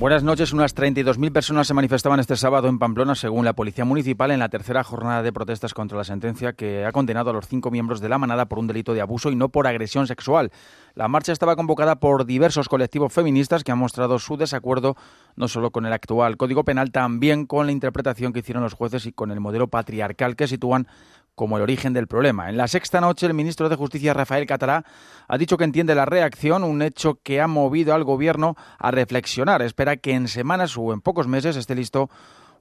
Buenas noches. Unas 32.000 personas se manifestaban este sábado en Pamplona, según la Policía Municipal, en la tercera jornada de protestas contra la sentencia que ha condenado a los cinco miembros de la manada por un delito de abuso y no por agresión sexual. La marcha estaba convocada por diversos colectivos feministas que han mostrado su desacuerdo no solo con el actual Código Penal, también con la interpretación que hicieron los jueces y con el modelo patriarcal que sitúan como el origen del problema. En la sexta noche, el ministro de Justicia, Rafael Catalá, ha dicho que entiende la reacción, un hecho que ha movido al Gobierno a reflexionar. Espera que en semanas o en pocos meses esté listo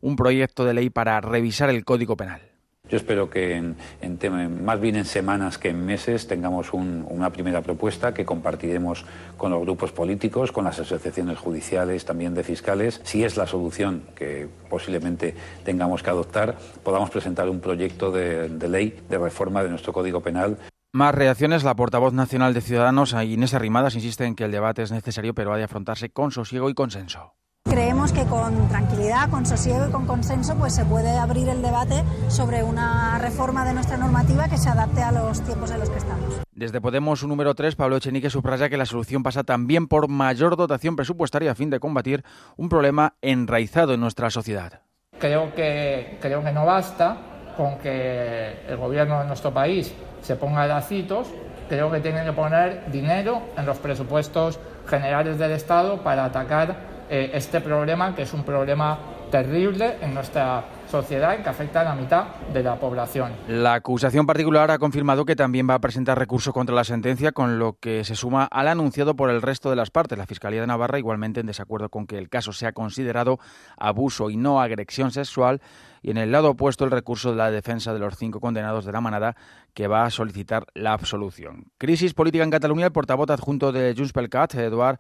un proyecto de ley para revisar el Código Penal. Yo espero que en, más bien en semanas que en meses tengamos una primera propuesta que compartiremos con los grupos políticos, con las asociaciones judiciales, también de fiscales. Si es la solución que posiblemente tengamos que adoptar, podamos presentar un proyecto de, de ley de reforma de nuestro Código Penal. Más reacciones. La portavoz nacional de Ciudadanos, Inés Arrimadas, insiste en que el debate es necesario, pero ha de afrontarse con sosiego y consenso. Creemos que con tranquilidad, con sosiego y con consenso pues se puede abrir el debate sobre una reforma de nuestra normativa que se adapte a los tiempos en los que estamos. Desde Podemos, un número 3, Pablo Echenique subraya que la solución pasa también por mayor dotación presupuestaria a fin de combatir un problema enraizado en nuestra sociedad. Creo que, creo que no basta con que el gobierno de nuestro país se ponga lacitos, creo que tiene que poner dinero en los presupuestos generales del Estado para atacar eh, este problema, que es un problema terrible en nuestra sociedad y que afecta a la mitad de la población. La acusación particular ha confirmado que también va a presentar recurso contra la sentencia, con lo que se suma al anunciado por el resto de las partes. La Fiscalía de Navarra, igualmente en desacuerdo con que el caso sea considerado abuso y no agresión sexual, y en el lado opuesto el recurso de la defensa de los cinco condenados de la manada, que va a solicitar la absolución. Crisis política en Cataluña. El portavoz adjunto de Junts pel Cat, Eduard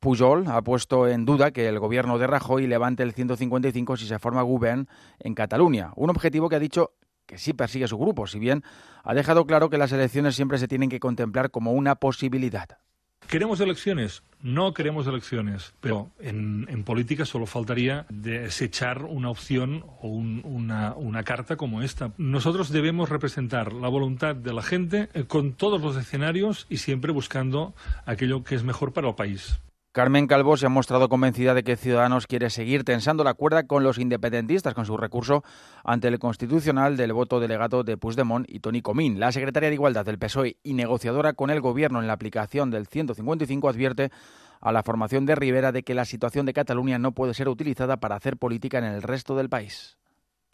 Pujol ha puesto en duda que el gobierno de Rajoy levante el 155 si se forma gobierno en Cataluña, un objetivo que ha dicho que sí persigue su grupo, si bien ha dejado claro que las elecciones siempre se tienen que contemplar como una posibilidad. ¿Queremos elecciones? No queremos elecciones, pero en, política solo faltaría desechar una opción o una, una, carta como esta. Nosotros debemos representar la voluntad de la gente eh, con todos los escenarios y siempre buscando aquello que es mejor para el país. Carmen Calvo se ha mostrado convencida de que Ciudadanos quiere seguir tensando la cuerda con los independentistas con su recurso ante el constitucional del voto delegado de Puigdemont y Toni Comín. La secretaria de Igualdad del PSOE y negociadora con el Gobierno en la aplicación del 155 advierte a la formación de Rivera de que la situación de Cataluña no puede ser utilizada para hacer política en el resto del país.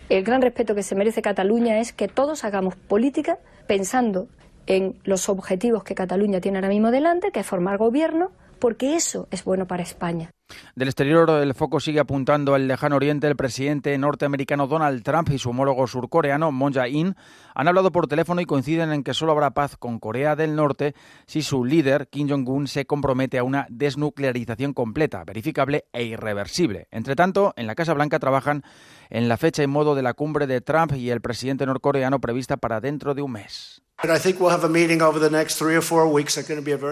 El gran respeto que se merece Cataluña es que todos hagamos política pensando en los objetivos que Cataluña tiene ahora mismo delante, que es formar gobierno, porque eso es bueno para España. Del exterior, el foco sigue apuntando al lejano oriente. El presidente norteamericano Donald Trump y su homólogo surcoreano Moon Jae-in han hablado por teléfono y coinciden en que solo habrá paz con Corea del Norte si su líder, Kim Jong-un, se compromete a una desnuclearización completa, verificable e irreversible. Entre tanto, en la Casa Blanca trabajan en la fecha y modo de la cumbre de Trump y el presidente norcoreano prevista para dentro de un mes.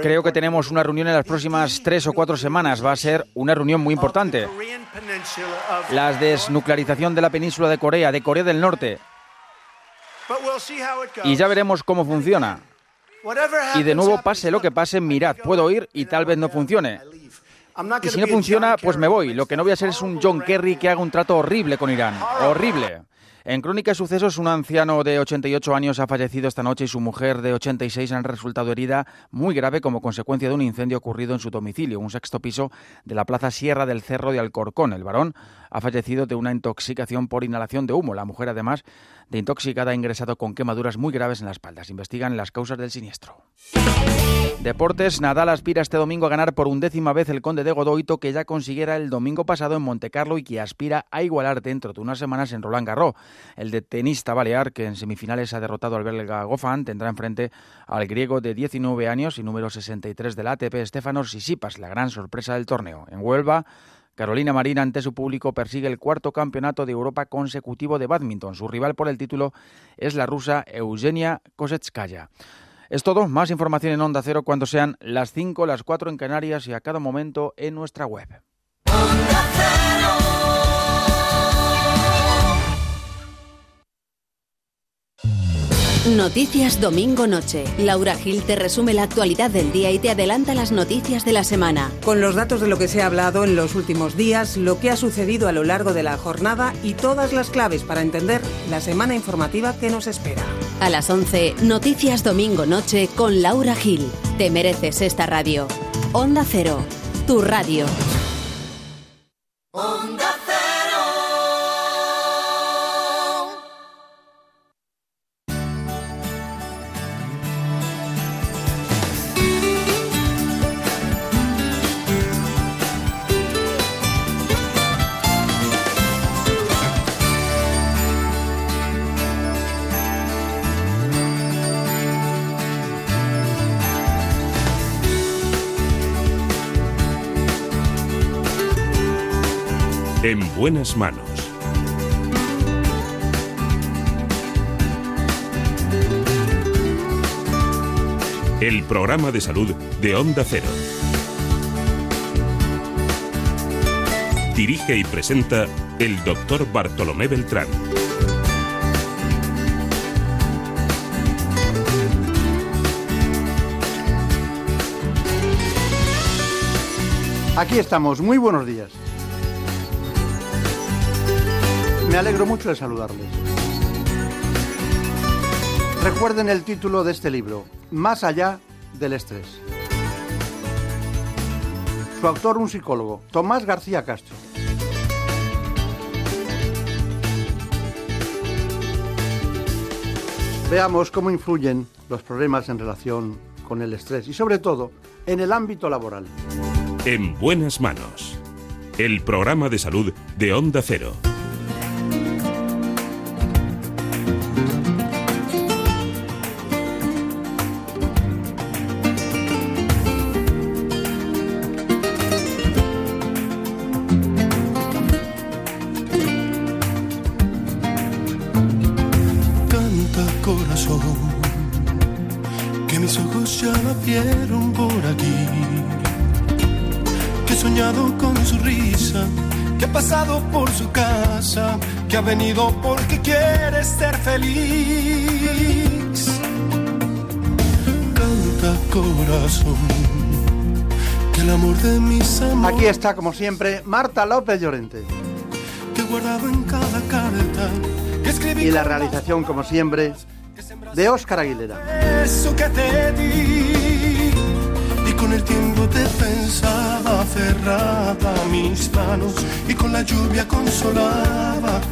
Creo que tenemos una reunión en las próximas tres o cuatro semanas. Va a ser una reunión muy importante. La desnuclearización de la península de Corea, de Corea del Norte. Y ya veremos cómo funciona. Y de nuevo, pase lo que pase, mirad, puedo ir y tal vez no funcione. Y si no funciona, pues me voy. Lo que no voy a ser es un John Kerry que haga un trato horrible con Irán. Horrible. En Crónica de Sucesos, un anciano de 88 años ha fallecido esta noche y su mujer de 86 han resultado herida muy grave como consecuencia de un incendio ocurrido en su domicilio, un sexto piso de la Plaza Sierra del Cerro de Alcorcón. El varón ha fallecido de una intoxicación por inhalación de humo. La mujer, además de intoxicada, ha ingresado con quemaduras muy graves en la espalda. Investigan las causas del siniestro. Deportes, Nadal aspira este domingo a ganar por undécima vez el Conde de Godoito que ya consiguiera el domingo pasado en Montecarlo y que aspira a igualar dentro de unas semanas en Roland Garros. El de tenista balear, que en semifinales ha derrotado al belga Goffin, tendrá enfrente al griego de 19 años y número 63 del ATP, Stefanos Sisipas, la gran sorpresa del torneo. En Huelva, Carolina Marina, ante su público, persigue el cuarto campeonato de Europa consecutivo de badminton. Su rival por el título es la rusa Eugenia Kosetskaya. Es todo. Más información en Onda Cero cuando sean las 5, las 4 en Canarias y a cada momento en nuestra web. Noticias Domingo Noche. Laura Gil te resume la actualidad del día y te adelanta las noticias de la semana. Con los datos de lo que se ha hablado en los últimos días, lo que ha sucedido a lo largo de la jornada y todas las claves para entender la semana informativa que nos espera. A las 11, Noticias Domingo Noche con Laura Gil. Te mereces esta radio. Onda Cero, tu radio. En buenas manos. El programa de salud de Onda Cero. Dirige y presenta el doctor Bartolomé Beltrán. Aquí estamos, muy buenos días. Me alegro mucho de saludarles. Recuerden el título de este libro, Más allá del estrés. Su autor, un psicólogo, Tomás García Castro. Veamos cómo influyen los problemas en relación con el estrés y sobre todo en el ámbito laboral. En buenas manos. El programa de salud de Onda Cero. Porque quiere ser feliz. Canta corazón, que el amor de mis amores. Aquí está, como siempre, Marta López Llorente. Que guardado en cada carta que escribí. Y la realización, como siempre, de Óscar Aguilera. Eso que te di, y con el tiempo te pensaba cerrada mis manos y con la lluvia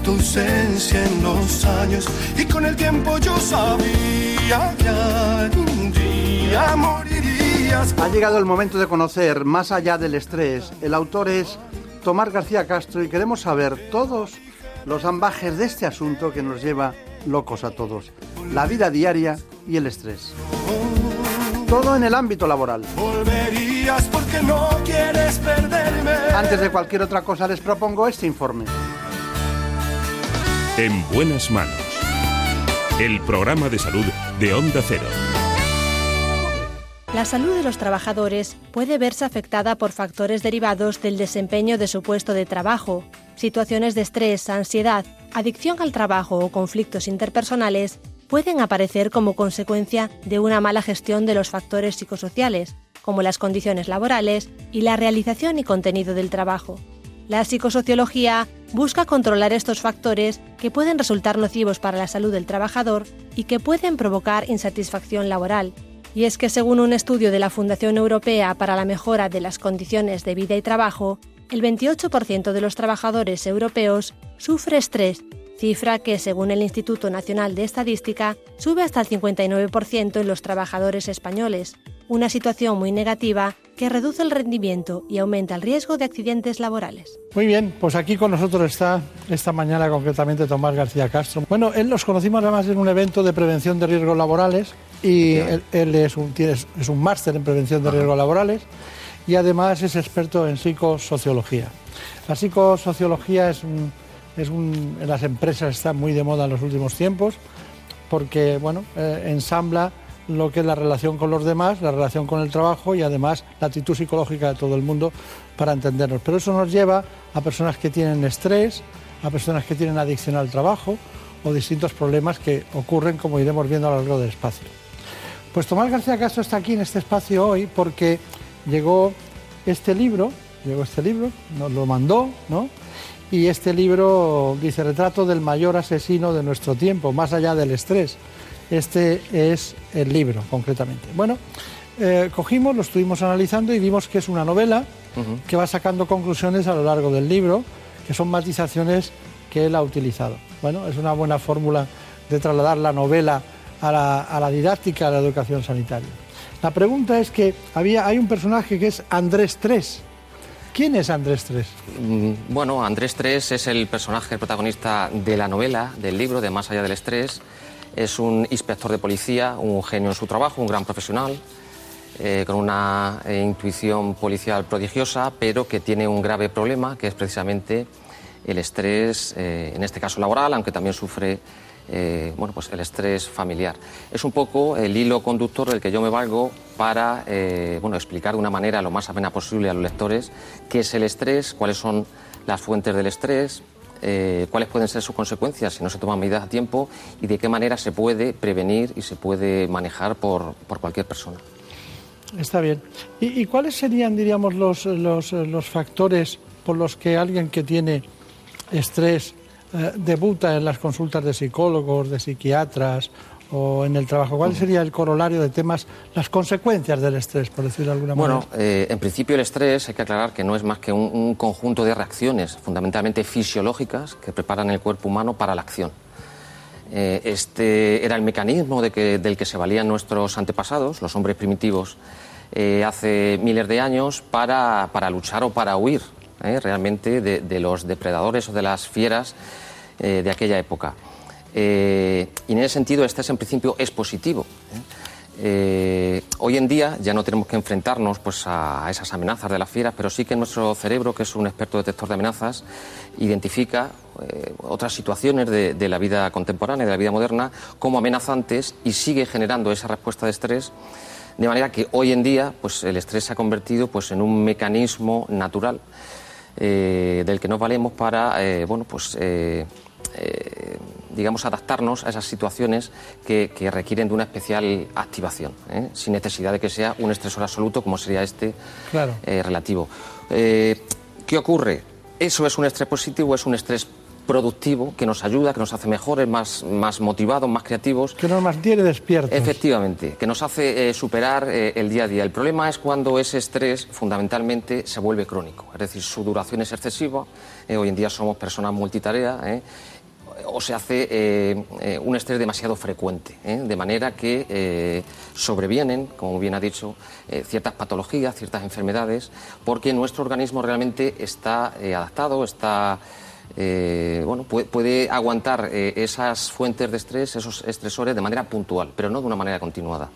tu ausencia en los años y con el tiempo yo sabía que algún día morirías. Ha llegado el momento de conocer más allá del estrés. El autor es Tomás García Castro y queremos saber todos los ambajes de este asunto que nos lleva locos a todos, la vida diaria y el estrés. Todo en el ámbito laboral. Volverías porque no quieres perderme. Antes de cualquier otra cosa les propongo este informe. En buenas manos. El programa de salud de Onda Cero. La salud de los trabajadores puede verse afectada por factores derivados del desempeño de su puesto de trabajo, situaciones de estrés, ansiedad, adicción al trabajo o conflictos interpersonales pueden aparecer como consecuencia de una mala gestión de los factores psicosociales, como las condiciones laborales y la realización y contenido del trabajo. La psicosociología busca controlar estos factores que pueden resultar nocivos para la salud del trabajador y que pueden provocar insatisfacción laboral. Y es que según un estudio de la Fundación Europea para la Mejora de las Condiciones de Vida y Trabajo, el 28% de los trabajadores europeos sufre estrés cifra que, según el Instituto Nacional de Estadística, sube hasta el 59% en los trabajadores españoles, una situación muy negativa que reduce el rendimiento y aumenta el riesgo de accidentes laborales. Muy bien, pues aquí con nosotros está esta mañana concretamente Tomás García Castro. Bueno, él nos conocimos además en un evento de prevención de riesgos laborales y él, es, un, es un máster en prevención de riesgos laborales y además es experto en psicosociología. La psicosociología es un es en las empresas está muy de moda en los últimos tiempos porque bueno, eh, ensambla lo que es la relación con los demás, la relación con el trabajo y además la actitud psicológica de todo el mundo para entendernos. Pero eso nos lleva a personas que tienen estrés, a personas que tienen adicción al trabajo o distintos problemas que ocurren, como iremos viendo a lo largo del espacio. Pues Tomás García Castro está aquí en este espacio hoy porque llegó este libro, llegó este libro, nos lo mandó, ¿no? Y este libro dice retrato del mayor asesino de nuestro tiempo, más allá del estrés. Este es el libro, concretamente. Bueno, eh, cogimos, lo estuvimos analizando y vimos que es una novela que va sacando conclusiones a lo largo del libro, que son matizaciones que él ha utilizado. Bueno, es una buena fórmula de trasladar la novela a la, didáctica de la educación sanitaria. La pregunta es que había, hay un personaje que es Andrés Tres. ¿Quién es Andrés Tres? Mm, bueno, Andrés Tres es el personaje protagonista de la novela, del libro de Más allá del estrés. Es un inspector de policía, un genio en su trabajo, un gran profesional, eh, con una eh, intuición policial prodigiosa, pero que tiene un grave problema, que es precisamente el estrés, eh, en este caso laboral, aunque también sufre bueno, pues el estrés familiar. Es un poco el hilo conductor del que yo me valgo para bueno, explicar de una manera lo más amena posible a los lectores qué es el estrés, cuáles son las fuentes del estrés, cuáles pueden ser sus consecuencias si no se toman medidas a tiempo y de qué manera se puede prevenir y se puede manejar por cualquier persona. Está bien. ¿Y, cuáles serían, diríamos, los, los, factores por los que alguien que tiene estrés eh, debuta en las consultas de psicólogos, de psiquiatras o en el trabajo? ¿Cuál sería el corolario de temas, las consecuencias del estrés, por decirlo de alguna manera? Bueno, eh, en principio el estrés hay que aclarar que no es más que un, conjunto de reacciones fundamentalmente fisiológicas que preparan el cuerpo humano para la acción. Eh, este era el mecanismo de que, del que se valían nuestros antepasados, los hombres primitivos, eh, hace miles de años para, luchar o para huir eh, realmente de, los depredadores o de las fieras de aquella época. y en ese sentido, este es en principio es positivo. hoy en día ya no tenemos que enfrentarnos pues, a, esas amenazas de las fieras, pero sí que nuestro cerebro, que es un experto detector de amenazas, identifica eh, otras situaciones de, la vida contemporánea, de la vida moderna, como amenazantes y sigue generando esa respuesta de estrés. De manera que hoy en día pues, el estrés se ha convertido pues, en un mecanismo natural eh, del que nos valemos para eh, bueno, pues, digamos, adaptarnos a esas situaciones que, requieren de una especial activación, sin necesidad de que sea un estresor absoluto como sería este relativo. ¿Qué ocurre? ¿Eso es un estrés positivo o es un estrés productivo que nos ayuda, que nos hace mejores, más, más motivados, más creativos. Que nos mantiene despiertos. Efectivamente, que nos hace eh, superar eh, el día a día. El problema es cuando ese estrés fundamentalmente se vuelve crónico, es decir, su duración es excesiva. Eh, hoy en día somos personas multitarea. o se hace un estrés demasiado frecuente, de manera que sobrevienen, como bien ha dicho, ciertas patologías, ciertas enfermedades, porque nuestro organismo realmente está adaptado, está eh, bueno, puede, aguantar eh, esas fuentes de estrés, esos estresores de manera puntual, pero no de una manera continuada.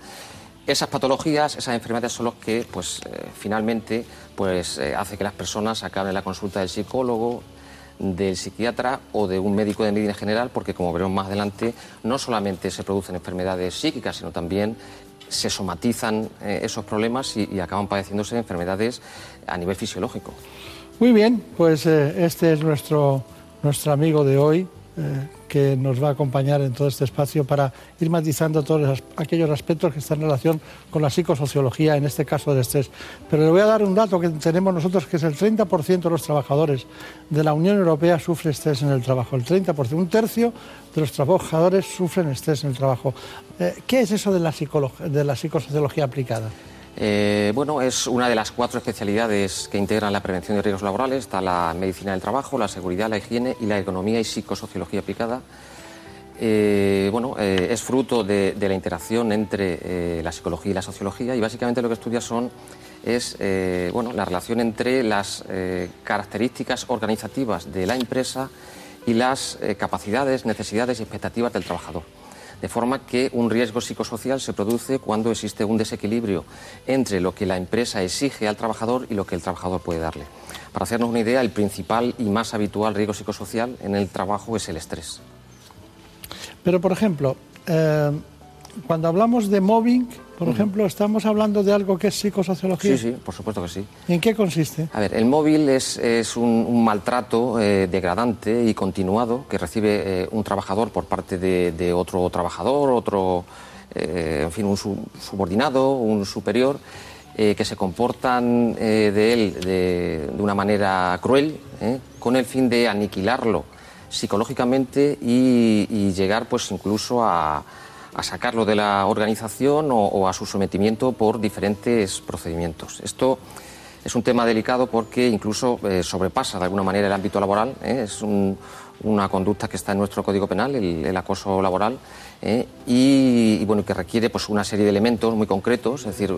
Esas patologías, esas enfermedades son las que, pues, eh, finalmente, pues, hace que las personas acaben la consulta del psicólogo, del psiquiatra o de un médico de medicina general, porque como veremos más adelante, no solamente se producen enfermedades psíquicas, sino también se somatizan esos problemas y, acaban padeciéndose enfermedades a nivel fisiológico. Muy bien, pues este es nuestro, nuestro amigo de hoy, eh, que nos va a acompañar en todo este espacio para ir matizando todos aquellos aspectos que están en relación con la psicosociología, en este caso del estrés. Pero le voy a dar un dato que tenemos nosotros, que es el 30% de los trabajadores de la Unión Europea sufre estrés en el trabajo. El 30%, un tercio de los trabajadores sufren estrés en el trabajo. Eh, ¿Qué es eso de la, de la psicosociología aplicada? Eh, bueno, es una de las cuatro especialidades que integran la prevención de riesgos laborales. Está la medicina del trabajo, la seguridad, la higiene y la economía y psicosociología aplicada. Eh, bueno, eh, es fruto de, la interacción entre la psicología y la sociología y básicamente lo que estudia son es bueno, la relación entre las características organizativas de la empresa y las capacidades, necesidades y expectativas del trabajador. De forma que un riesgo psicosocial se produce cuando existe un desequilibrio entre lo que la empresa exige al trabajador y lo que el trabajador puede darle. Para hacernos una idea, el principal y más habitual riesgo psicosocial en el trabajo es el estrés. Pero, por ejemplo, eh, cuando hablamos de mobbing, por ejemplo, estamos hablando de algo que es psicosociología. Sí, sí, por supuesto que sí. ¿En qué consiste? A ver, el móvil es, un, maltrato eh, degradante y continuado que recibe eh, un trabajador por parte de, otro trabajador, otro, eh, en fin, un subordinado, un superior, que se comportan de él de, una manera cruel, con el fin de aniquilarlo psicológicamente y llegar, pues, incluso a a sacarlo de la organización o, a su sometimiento por diferentes procedimientos. Esto es un tema delicado porque incluso eh, sobrepasa de alguna manera el ámbito laboral. ¿eh? Es una conducta que está en nuestro Código Penal, el, acoso laboral, ¿eh? y, bueno, que requiere pues, una serie de elementos muy concretos. Es decir,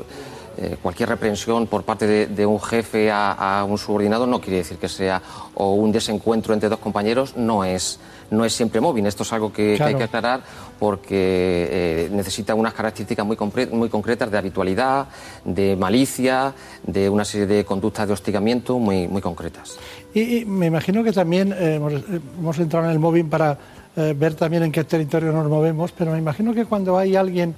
cualquier reprensión por parte de, un jefe a, un subordinado no quiere decir que sea o un desencuentro entre dos compañeros, no es no es siempre móvil. Esto es algo que, hay que aclarar porque eh, necesita unas características muy, muy concretas de habitualidad, de malicia, de una serie de conductas de hostigamiento muy, muy concretas. Y, me imagino que también eh, hemos, entrado en el móvil para eh, ver también en qué territorio nos movemos, pero me imagino que cuando hay alguien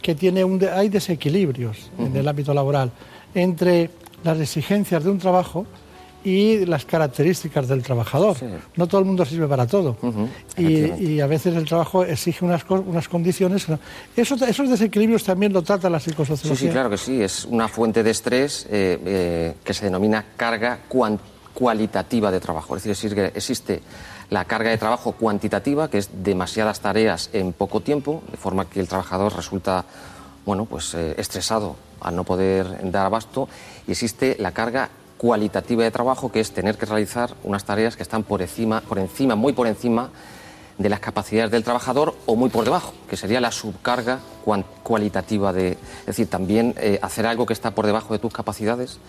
que tiene un hay desequilibrios en el ámbito laboral entre las exigencias de un trabajo y las características del trabajador. No todo el mundo sirve para todo. y, a veces el trabajo exige unas, unas condiciones. Eso, esos desequilibrios también lo trata la psicosociología. Sí, sí, claro que sí. Es una fuente de estrés eh, eh, que se denomina carga cualitativa de trabajo. Es decir, existe la carga de trabajo cuantitativa, que es demasiadas tareas en poco tiempo, de forma que el trabajador resulta bueno, pues, eh, estresado al no poder dar abasto. Y existe la carga cualitativa de trabajo, que es tener que realizar unas tareas que están por encima, por encima, muy por encima de las capacidades del trabajador o muy por debajo, que sería la subcarga cualitativa de, es decir, también eh, hacer algo que está por debajo de tus capacidades,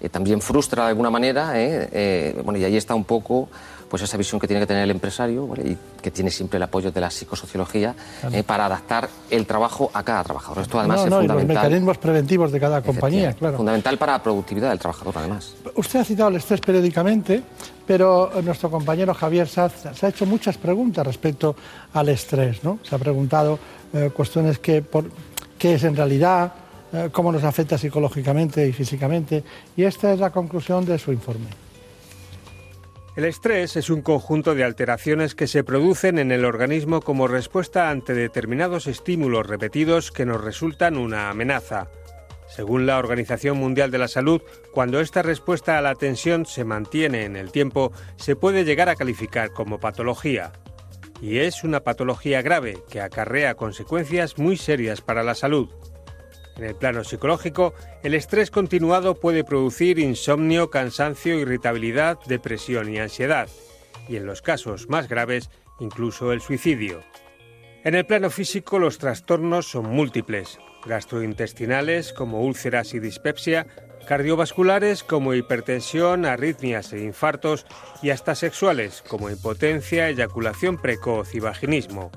eh, también frustra de alguna manera, eh, bueno, y ahí está un poco pues esa visión que tiene que tener el empresario y que tiene siempre el apoyo de la psicosociología eh, para adaptar el trabajo a cada trabajador. Esto además es fundamental. los mecanismos preventivos de cada compañía, claro. Fundamental para la productividad del trabajador, además. Usted ha citado el estrés periódicamente, pero nuestro compañero Javier Saz se ha hecho muchas preguntas respecto al estrés, ¿no? Se ha preguntado eh, cuestiones que por, qué es en realidad, eh, cómo nos afecta psicológicamente y físicamente, y esta es la conclusión de su informe. El estrés es un conjunto de alteraciones que se producen en el organismo como respuesta ante determinados estímulos repetidos que nos resultan una amenaza. Según la Organización Mundial de la Salud, cuando esta respuesta a la tensión se mantiene en el tiempo, se puede llegar a calificar como patología. Y es una patología grave que acarrea consecuencias muy serias para la salud. En el plano psicológico, el estrés continuado puede producir insomnio, cansancio, irritabilidad, depresión y ansiedad, y en los casos más graves, incluso el suicidio. En el plano físico, los trastornos son múltiples, gastrointestinales como úlceras y dispepsia, cardiovasculares como hipertensión, arritmias e infartos, y hasta sexuales como impotencia, eyaculación precoz y vaginismo.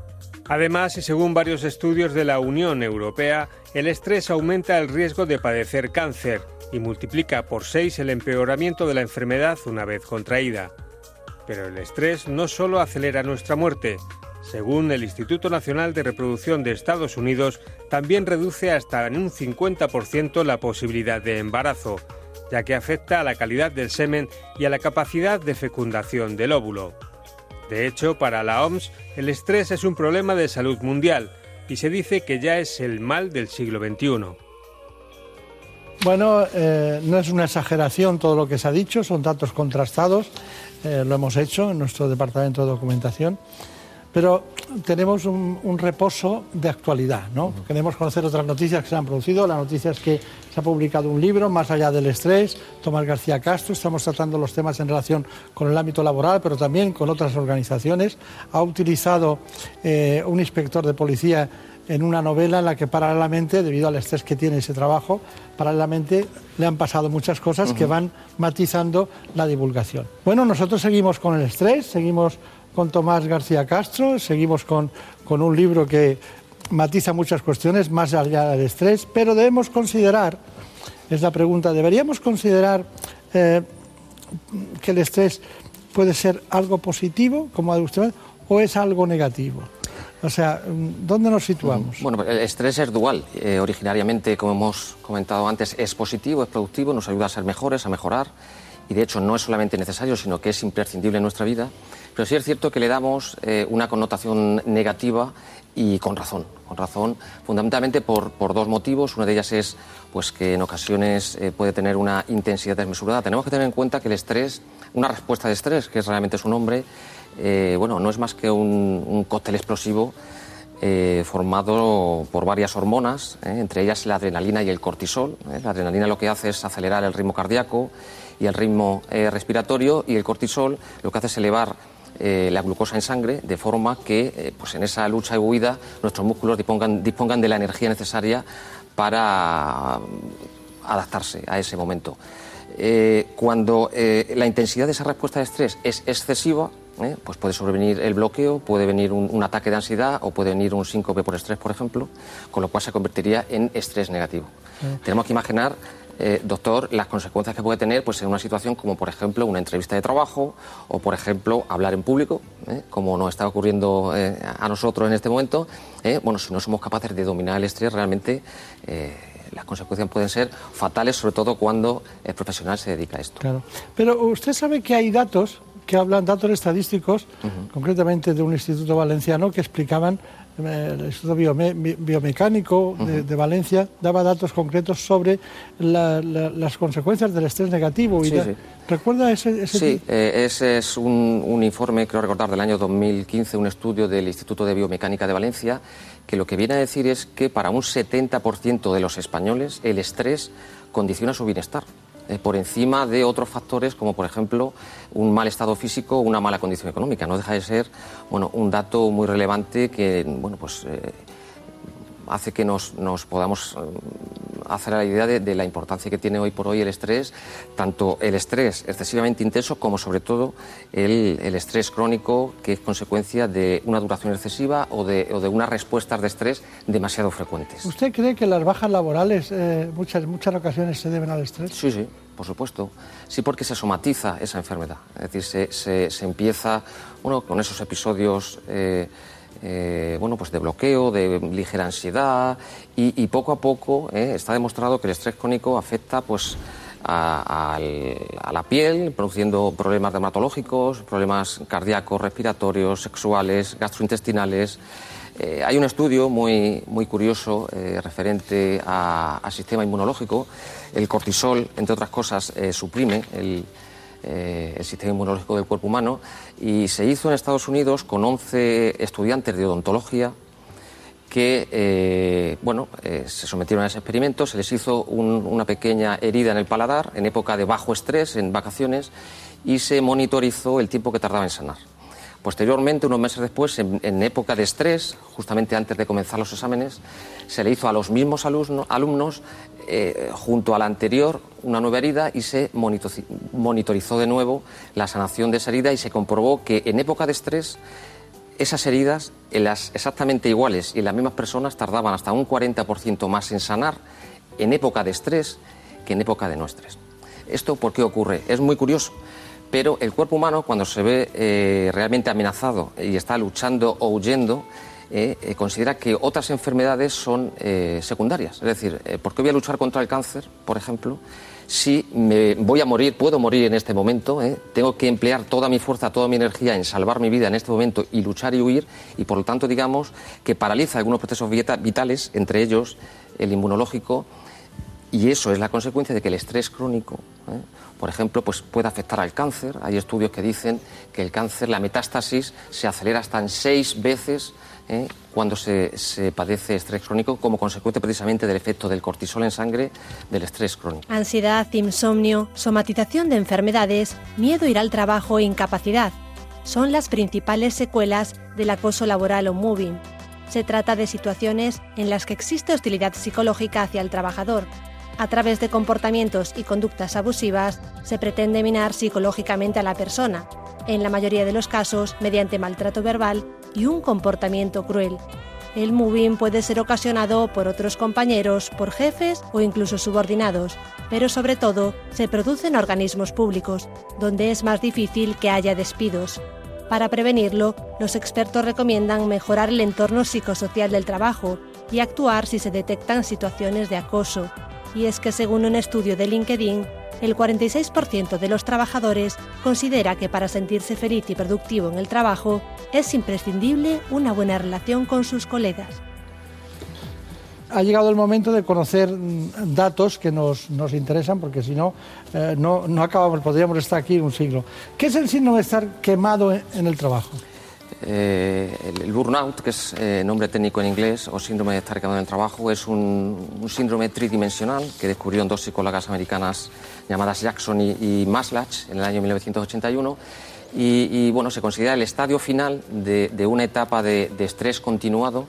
Además, según varios estudios de la Unión Europea, el estrés aumenta el riesgo de padecer cáncer y multiplica por seis el empeoramiento de la enfermedad una vez contraída. Pero el estrés no solo acelera nuestra muerte, según el Instituto Nacional de Reproducción de Estados Unidos, también reduce hasta en un 50% la posibilidad de embarazo, ya que afecta a la calidad del semen y a la capacidad de fecundación del óvulo. De hecho, para la OMS, el estrés es un problema de salud mundial y se dice que ya es el mal del siglo XXI. Bueno, eh, no es una exageración todo lo que se ha dicho, son datos contrastados, eh, lo hemos hecho en nuestro departamento de documentación pero tenemos un, reposo de actualidad, ¿no? Queremos conocer otras noticias que se han producido. La noticia es que se ha publicado un libro, Más allá del estrés, Tomás García Castro. Estamos tratando los temas en relación con el ámbito laboral, pero también con otras organizaciones. Ha utilizado eh, un inspector de policía en una novela en la que paralelamente, debido al estrés que tiene ese trabajo, paralelamente le han pasado muchas cosas que van matizando la divulgación. Bueno, nosotros seguimos con el estrés, seguimos con Tomás García Castro, seguimos con, un libro que matiza muchas cuestiones más allá del estrés, pero debemos considerar, es la pregunta, ¿deberíamos considerar eh, que el estrés puede ser algo positivo, como usted, o es algo negativo? O sea, ¿dónde nos situamos? Bueno, el estrés es dual. Eh, originariamente, como hemos comentado antes, es positivo, es productivo, nos ayuda a ser mejores, a mejorar. Y de hecho no es solamente necesario, sino que es imprescindible en nuestra vida. Pero sí es cierto que le damos eh, una connotación negativa y con razón. Con razón, fundamentalmente por, dos motivos. Una de ellas es pues, que en ocasiones eh, puede tener una intensidad desmesurada. Tenemos que tener en cuenta que el estrés, una respuesta de estrés, que es realmente su nombre, eh, bueno, no es más que un, cóctel explosivo formado por varias hormonas, entre ellas la adrenalina y el cortisol. La adrenalina lo que hace es acelerar el ritmo cardíaco y el ritmo respiratorio y el cortisol lo que hace es elevar la glucosa en sangre de forma que pues en esa lucha y huida nuestros músculos dispongan, dispongan de la energía necesaria para adaptarse a ese momento. cuando la intensidad de esa respuesta de estrés es excesiva, ¿eh? pues puede sobrevenir el bloqueo, puede venir un, ataque de ansiedad o puede venir un síncope por estrés, por ejemplo, con lo cual se convertiría en estrés negativo. Tenemos que imaginar eh, doctor, las consecuencias que puede tener pues, en una situación como, por ejemplo, una entrevista de trabajo o, por ejemplo, hablar en público, ¿eh? como nos está ocurriendo a nosotros en este momento. bueno, si no somos capaces de dominar el estrés, realmente las consecuencias pueden ser fatales, sobre todo cuando el profesional se dedica a esto. Claro. Pero usted sabe que hay datos que hablan datos estadísticos, concretamente de un instituto valenciano, que explicaban, eh, el Instituto Biomecánico de, Valencia, daba datos concretos sobre las consecuencias del estrés negativo. Sí, ¿Recuerda ese, ese Sí, eh, ese es un, un, informe, creo recordar, del año 2015, un estudio del Instituto de Biomecánica de Valencia, que lo que viene a decir es que para un 70% de los españoles el estrés condiciona su bienestar. Eh, por encima de otros factores como, por ejemplo, un mal estado físico o una mala condición económica. No deja de ser bueno, un dato muy relevante que bueno, pues, eh, hace que nos, nos podamos eh, hacer la idea de, la importancia que tiene hoy por hoy el estrés, tanto el estrés excesivamente intenso como sobre todo el, el estrés crónico que es consecuencia de una duración excesiva o de, o de, unas respuestas de estrés demasiado frecuentes. ¿Usted cree que las bajas laborales muchas, muchas ocasiones se deben al estrés? Sí, sí por supuesto. Sí, porque se somatiza esa enfermedad. Es decir, se, se, empieza bueno, con esos episodios eh, eh, bueno, pues de bloqueo, de ligera ansiedad y, poco a poco eh, está demostrado que el estrés crónico afecta pues, a, a, la piel, produciendo problemas dermatológicos, problemas cardíacos, respiratorios, sexuales, gastrointestinales. Eh, hay un estudio muy, muy curioso referente al sistema inmunológico. El cortisol, entre otras cosas, suprime el, sistema inmunológico del cuerpo humano y se hizo en Estados Unidos con 11 estudiantes de odontología que bueno, se sometieron a ese experimento, se les hizo una pequeña herida en el paladar en época de bajo estrés, en vacaciones, y se monitorizó el tiempo que tardaba en sanar. Posteriormente, unos meses después, en, época de estrés, justamente antes de comenzar los exámenes, se le hizo a los mismos alumnos, eh, junto a la anterior, una nueva herida y se monitorizó de nuevo la sanación de esa herida y se comprobó que en época de estrés esas heridas, exactamente iguales y en las mismas personas, tardaban hasta un 40% más en sanar en época de estrés que en época de no estrés. ¿Esto por qué ocurre? Es muy curioso pero el cuerpo humano cuando se ve eh, realmente amenazado y está luchando o huyendo, eh, eh, considera que otras enfermedades son secundarias. Es decir, ¿por qué voy a luchar contra el cáncer, por ejemplo? Si me voy a morir, puedo morir en este momento, tengo que emplear toda mi fuerza, toda mi energía en salvar mi vida en este momento y luchar y huir, y por lo tanto, digamos, que paraliza algunos procesos vitales, entre ellos el inmunológico, y eso es la consecuencia de que el estrés crónico por ejemplo, pues puede afectar al cáncer. Hay estudios que dicen que el cáncer, la metástasis, se acelera hasta en seis veces ¿eh? cuando se, padece estrés crónico como consecuencia precisamente del efecto del cortisol en sangre del estrés crónico. Ansiedad, insomnio, somatización de enfermedades, miedo a ir al trabajo e incapacidad son las principales secuelas del acoso laboral o moving. Se trata de situaciones en las que existe hostilidad psicológica hacia el trabajador, a través de comportamientos y conductas abusivas, se pretende minar psicológicamente a la persona, en la mayoría de los casos mediante maltrato verbal y un comportamiento cruel. El moving puede ser ocasionado por otros compañeros, por jefes o incluso subordinados, pero sobre todo se produce en organismos públicos, donde es más difícil que haya despidos. Para prevenirlo, los expertos recomiendan mejorar el entorno psicosocial del trabajo y actuar si se detectan situaciones de acoso. Y es que según un estudio de LinkedIn, el 46% de los trabajadores considera que para sentirse feliz y productivo en el trabajo es imprescindible una buena relación con sus colegas. Ha llegado el momento de conocer mm, datos que nos, interesan, porque si no, eh, no, no acabamos, podríamos estar aquí un siglo. ¿Qué es el síndrome de estar quemado en el trabajo? Eh, el burnout, que es eh, nombre técnico en inglés, o síndrome de estar quemado en el trabajo, es un, síndrome tridimensional que descubrieron dos psicólogas americanas llamadas Jackson y, Maslach en el año 1981. Y, bueno, se considera el estadio final de, una etapa de, estrés continuado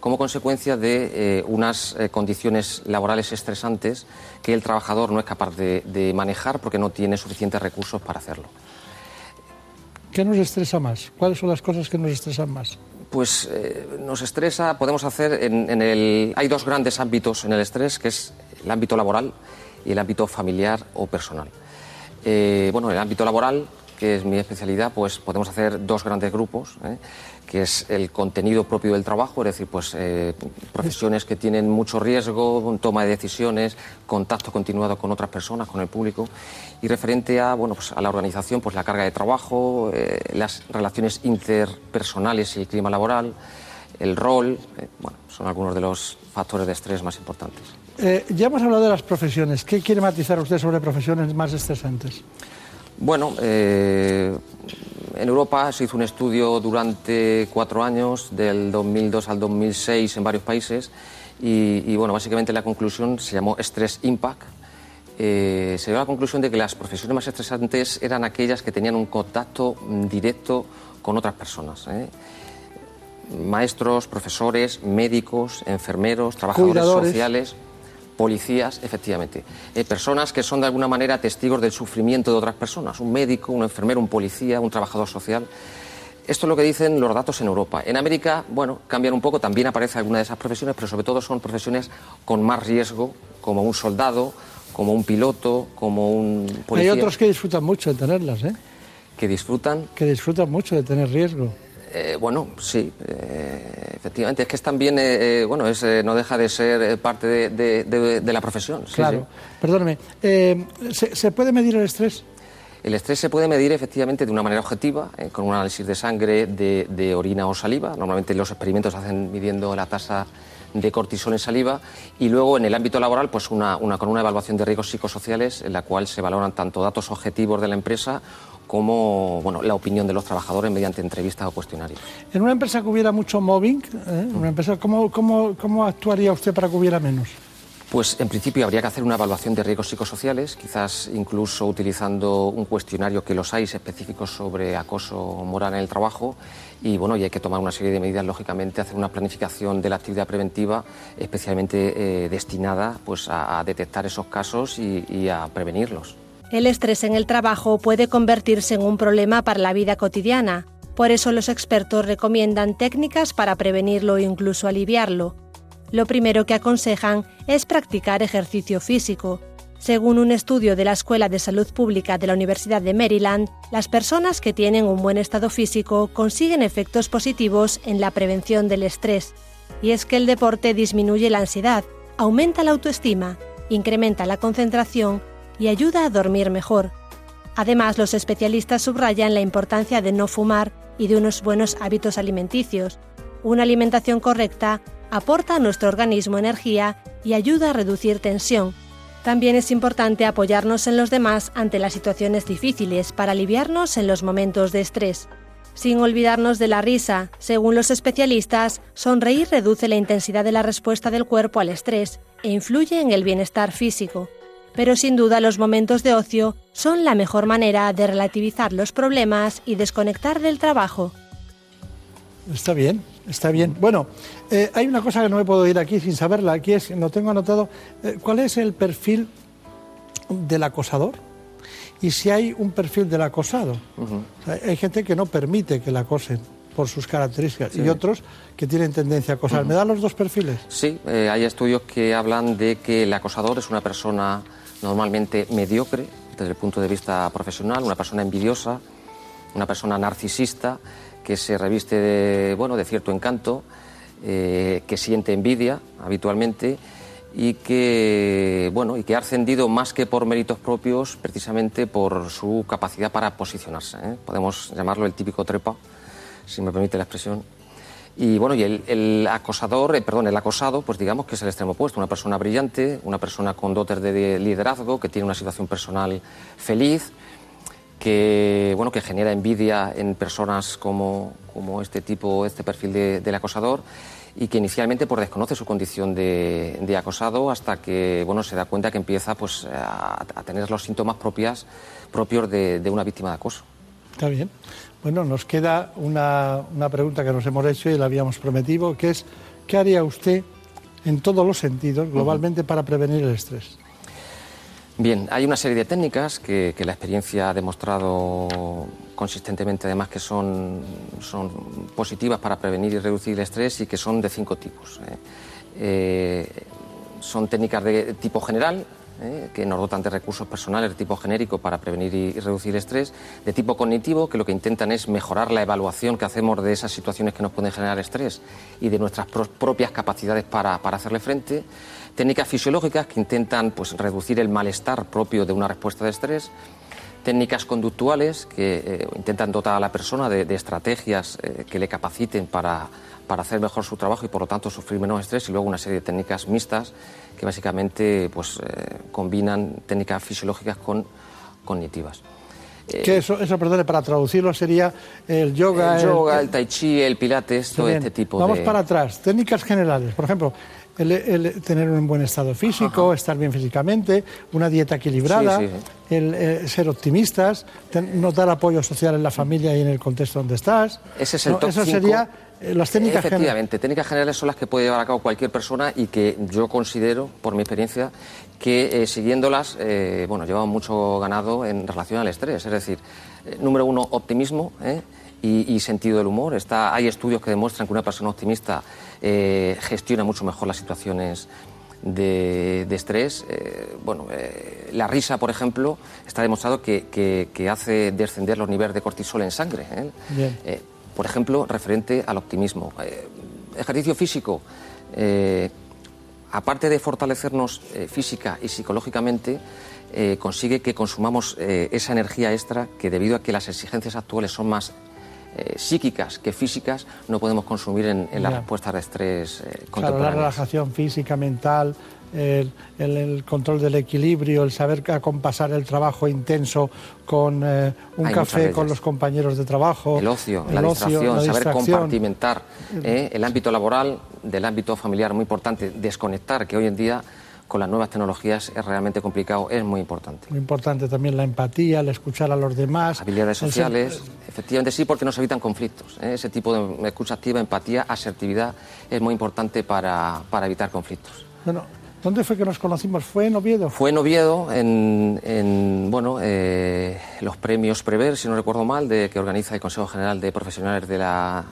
como consecuencia de eh, unas condiciones laborales estresantes que el trabajador no es capaz de manejar porque no tiene suficientes recursos para hacerlo. ¿Qué nos estresa más? ¿Cuáles son las cosas que nos estresan más? Pues eh, nos estresa, podemos hacer en, el... Hay dos grandes ámbitos en el estrés, que es el ámbito laboral y el ámbito familiar o personal. Eh, bueno, en el ámbito laboral, que es mi especialidad, pues podemos hacer dos grandes grupos. ¿eh? Que es el contenido propio del trabajo, es decir, pues eh, profesiones que tienen mucho riesgo, toma de decisiones, contacto continuado con otras personas, con el público, y referente a, bueno, pues a la organización, pues la carga de trabajo, eh, las relaciones interpersonales y el clima laboral, el rol, eh, bueno, son algunos de los factores de estrés más importantes. ya hemos hablado de las profesiones. ¿Qué quiere matizar usted sobre profesiones más estresantes? Bueno, en Europa se hizo un estudio durante cuatro años, del 2002 al 2006, en varios países, y, bueno, básicamente la conclusión se llamó Stress Impact. Eh, se dio la conclusión de que las profesiones más estresantes eran aquellas que tenían un contacto directo con otras personas. ¿eh? Maestros, profesores, médicos, enfermeros, trabajadores sociales policías, efectivamente. Eh, personas que son de alguna manera testigos del sufrimiento de otras personas, un médico, un enfermero, un policía, un trabajador social. Esto es lo que dicen los datos en Europa. En América, bueno, cambian un poco, también aparece alguna de esas profesiones, pero sobre todo son profesiones con más riesgo, como un soldado, como un piloto, como un policía. Hay otros que disfrutan mucho de tenerlas, ¿eh? Que disfrutan. Que disfrutan mucho de tener riesgo. Eh, bueno, sí, eh, efectivamente. Es que es también, eh, bueno, es, no deja de ser parte de, la profesión. claro. Perdóneme, ¿se, puede medir el estrés? El estrés se puede medir efectivamente de una manera objetiva, con un análisis de sangre, de, orina o saliva. Normalmente los experimentos se hacen midiendo la tasa de cortisol en saliva y luego en el ámbito laboral pues una, con una evaluación de riesgos psicosociales en la cual se valoran tanto datos objetivos de la empresa como bueno, la opinión de los trabajadores mediante entrevistas o cuestionarios. En una empresa que hubiera mucho mobbing, ¿eh? una empresa, ¿cómo, cómo, cómo actuaría usted para que hubiera menos? Pues en principio habría que hacer una evaluación de riesgos psicosociales, quizás incluso utilizando un cuestionario que los hay específicos sobre acoso moral en el trabajo y bueno, y hay que tomar una serie de medidas, lógicamente, hacer una planificación de la actividad preventiva especialmente eh, destinada pues, a, detectar esos casos y a prevenirlos. El estrés en el trabajo puede convertirse en un problema para la vida cotidiana. Por eso los expertos recomiendan técnicas para prevenirlo e incluso aliviarlo. Lo primero que aconsejan es practicar ejercicio físico. Según un estudio de la Escuela de Salud Pública de la Universidad de Maryland, las personas que tienen un buen estado físico consiguen efectos positivos en la prevención del estrés. Y es que el deporte disminuye la ansiedad, aumenta la autoestima, incrementa la concentración y ayuda a dormir mejor. Además, los especialistas subrayan la importancia de no fumar y de unos buenos hábitos alimenticios. Una alimentación correcta aporta a nuestro organismo energía y ayuda a reducir tensión. También es importante apoyarnos en los demás ante las situaciones difíciles para aliviarnos en los momentos de estrés. Sin olvidarnos de la risa, según los especialistas, sonreír reduce la intensidad de la respuesta del cuerpo al estrés e influye en el bienestar físico pero sin duda los momentos de ocio son la mejor manera de relativizar los problemas y desconectar del trabajo. Está bien, está bien. Bueno, eh, hay una cosa que no me puedo ir aquí sin saberla, aquí es, lo tengo anotado, eh, ¿cuál es el perfil del acosador? Y si hay un perfil del acosado. hay gente que no permite que la acosen por sus características y otros que tienen tendencia a acosar. ¿Me dan los dos perfiles? Sí, eh, hay estudios que hablan de que el acosador es una persona normalmente mediocre desde el punto de vista profesional, una persona envidiosa, una persona narcisista que se reviste de, bueno, de cierto encanto, eh, que siente envidia habitualmente y que, bueno, y que ha ascendido más que por méritos propios, precisamente por su capacidad para posicionarse. ¿eh? Podemos llamarlo el típico trepa, si me permite la expresión. Y bueno, y el, acosador, eh, perdón, el acosado, pues digamos que es el extremo opuesto, una persona brillante, una persona con dotes de liderazgo, que tiene una situación personal feliz, que, bueno, que genera envidia en personas como, como este tipo, este perfil del acosador y que inicialmente pues, desconoce su condición de, de, acosado hasta que bueno, se da cuenta que empieza pues, a, tener los síntomas propias, propios de, de, una víctima de acoso. Está bien. Bueno, nos queda una, una pregunta que nos hemos hecho y la habíamos prometido, que es, ¿qué haría usted en todos los sentidos, globalmente, para prevenir el estrés? Bien, hay una serie de técnicas que, la experiencia ha demostrado consistentemente, además, que son, son, positivas para prevenir y reducir el estrés y que son de cinco tipos. ¿eh? Eh, son técnicas de tipo general, ¿eh? que nos dotan de recursos personales de tipo genérico para prevenir y, reducir estrés, de tipo cognitivo, que lo que intentan es mejorar la evaluación que hacemos de esas situaciones que nos pueden generar estrés y de nuestras propias capacidades para, para hacerle frente técnicas fisiológicas que intentan pues, reducir el malestar propio de una respuesta de estrés, técnicas conductuales que eh, intentan dotar a la persona de, estrategias eh, que le capaciten para, hacer mejor su trabajo y por lo tanto sufrir menos estrés y luego una serie de técnicas mixtas que básicamente pues, eh, combinan técnicas fisiológicas con cognitivas. Que eso, eso, perdone, para traducirlo sería el yoga. El yoga, el, tai chi, el pilates, todo este tipo Vamos para atrás. Técnicas generales. Por ejemplo, el, tener un buen estado físico, estar bien físicamente, una dieta equilibrada, El, eh, ser optimistas, no dar apoyo social en la familia y en el contexto donde estás. Ese es el top Eso sería eh, las técnicas Efectivamente, técnicas generales son las que puede llevar a cabo cualquier persona y que yo considero, por mi experiencia, que eh, siguiéndolas, bueno, llevan mucho ganado en relación al estrés. Es decir, número uno, optimismo y, sentido del humor. Está, hay estudios que demuestran que una persona optimista eh, gestiona mucho mejor las situaciones de, estrés. Eh, bueno, eh, la risa, por ejemplo, está demostrado que, hace descender los niveles de cortisol en sangre. Por ejemplo, referente al optimismo. ejercicio físico. aparte de fortalecernos física y psicológicamente, consigue que consumamos esa energía extra que debido a que las exigencias actuales son más eh, psíquicas que físicas no podemos consumir en, en las respuestas de estrés eh, claro, la relajación física, mental, el, control del equilibrio, el saber acompasar el trabajo intenso con eh, un café con los compañeros de trabajo. El ocio, la, distracción, saber compartimentar el ámbito laboral del ámbito familiar, muy importante, desconectar, que hoy en día con las nuevas tecnologías es realmente complicado, es muy importante. Muy importante también la empatía, el escuchar a los demás. Habilidades sociales, efectivamente sí, porque nos evitan conflictos. ¿eh? Ese tipo de escucha activa, empatía, asertividad es muy importante para, evitar conflictos. Bueno, ¿Dónde fue que nos conocimos? ¿Fue en Oviedo? Fue en Oviedo, en, bueno, eh, los premios Prever, si no recuerdo mal, de, que organiza el Consejo General de Profesionales de, la,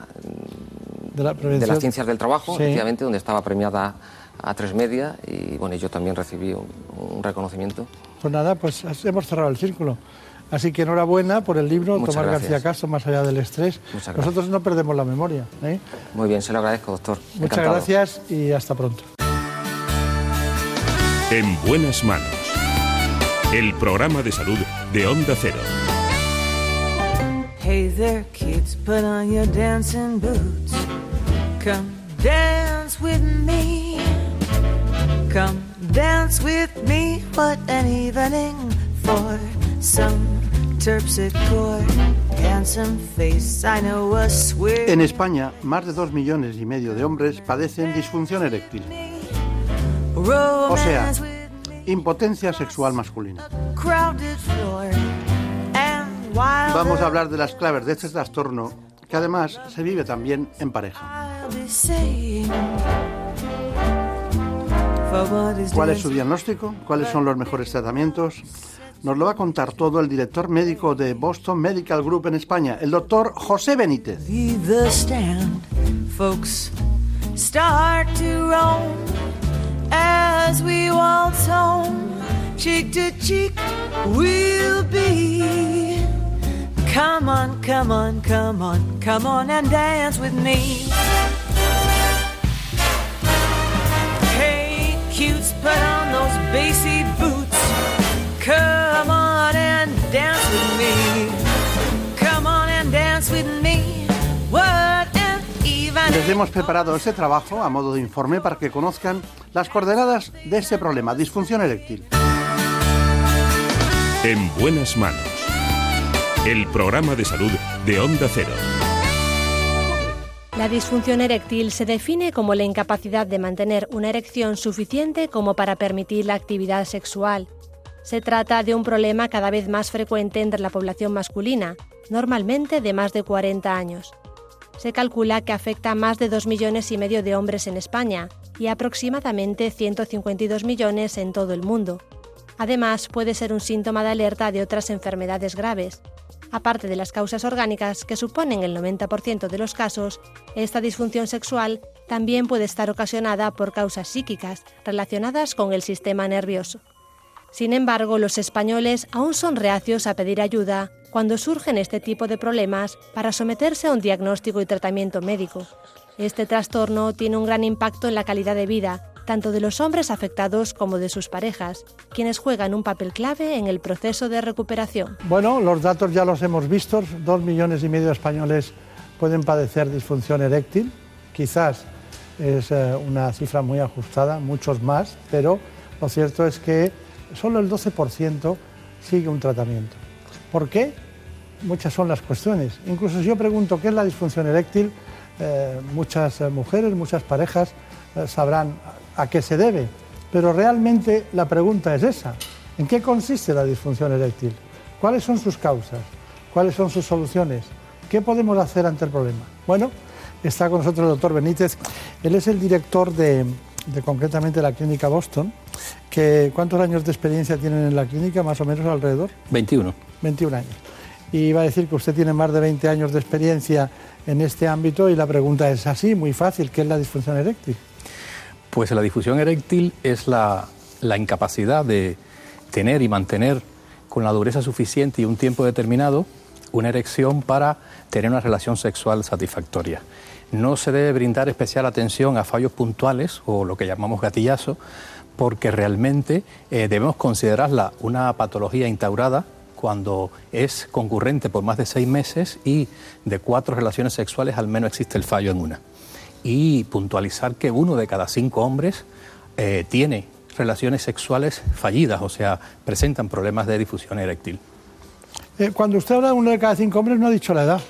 de, las Ciencias del Trabajo, efectivamente, donde estaba premiada a tres media y bueno, yo también recibí un, reconocimiento. Pues nada, pues hemos cerrado el círculo. Así que enhorabuena por el libro Tomás García Castro, Más allá del estrés. Nosotros no perdemos la memoria. ¿eh? Muy bien, se lo agradezco, doctor. Muchas gracias y hasta pronto. En buenas manos. El programa de salud de Onda Cero. Hey there, kids, put on your dancing boots. Come dance with me. Come dance with me, what an evening for some face. I know a En España, más de dos millones y medio de hombres padecen disfunción eréctil. O sea, impotencia sexual masculina. Vamos a hablar de las claves de este trastorno, que además se vive también en pareja. ¿Cuál es su diagnóstico? ¿Cuáles son los mejores tratamientos? Nos lo va a contar todo el director médico de Boston Medical Group en España, el doctor José Benítez. Come on, come on, come on, come on and dance with me. Hey, cutes, put on those bassy boots. Come on Les hemos preparado este trabajo a modo de informe para que conozcan las coordenadas de este problema, disfunción eréctil. En buenas manos. El programa de salud de Onda Cero. La disfunción eréctil se define como la incapacidad de mantener una erección suficiente como para permitir la actividad sexual. Se trata de un problema cada vez más frecuente entre la población masculina, normalmente de más de 40 años. Se calcula que afecta a más de 2 millones y medio de hombres en España y aproximadamente 152 millones en todo el mundo. Además, puede ser un síntoma de alerta de otras enfermedades graves. Aparte de las causas orgánicas, que suponen el 90% de los casos, esta disfunción sexual también puede estar ocasionada por causas psíquicas relacionadas con el sistema nervioso. Sin embargo, los españoles aún son reacios a pedir ayuda cuando surgen este tipo de problemas para someterse a un diagnóstico y tratamiento médico. Este trastorno tiene un gran impacto en la calidad de vida, tanto de los hombres afectados como de sus parejas, quienes juegan un papel clave en el proceso de recuperación. Bueno, los datos ya los hemos visto. Dos millones y medio de españoles pueden padecer disfunción eréctil. Quizás es eh, una cifra muy ajustada, muchos más, pero lo cierto es que solo el 12% sigue un tratamiento. ¿Por qué? Muchas son las cuestiones. Incluso si yo pregunto qué es la disfunción eréctil, eh, muchas eh, mujeres, muchas parejas eh, sabrán a qué se debe. Pero realmente la pregunta es esa. ¿En qué consiste la disfunción eréctil? ¿Cuáles son sus causas? ¿Cuáles son sus soluciones? ¿Qué podemos hacer ante el problema? Bueno, está con nosotros el doctor Benítez. Él es el director de, de concretamente la clínica Boston. Que, ¿Cuántos años de experiencia tienen en la clínica, más o menos alrededor? 21. 21 años. Y iba a decir que usted tiene más de 20 años de experiencia en este ámbito y la pregunta es así, muy fácil, ¿qué es la disfunción eréctil? Pues la disfunción eréctil es la, la incapacidad de tener y mantener con la dureza suficiente y un tiempo determinado una erección para tener una relación sexual satisfactoria. No se debe brindar especial atención a fallos puntuales o lo que llamamos gatillazo, porque realmente eh, debemos considerarla una patología instaurada cuando es concurrente por más de seis meses y de cuatro relaciones sexuales al menos existe el fallo en una. Y puntualizar que uno de cada cinco hombres eh, tiene relaciones sexuales fallidas, o sea, presentan problemas de difusión eréctil. Eh, cuando usted habla de uno de cada cinco hombres, no ha dicho la edad.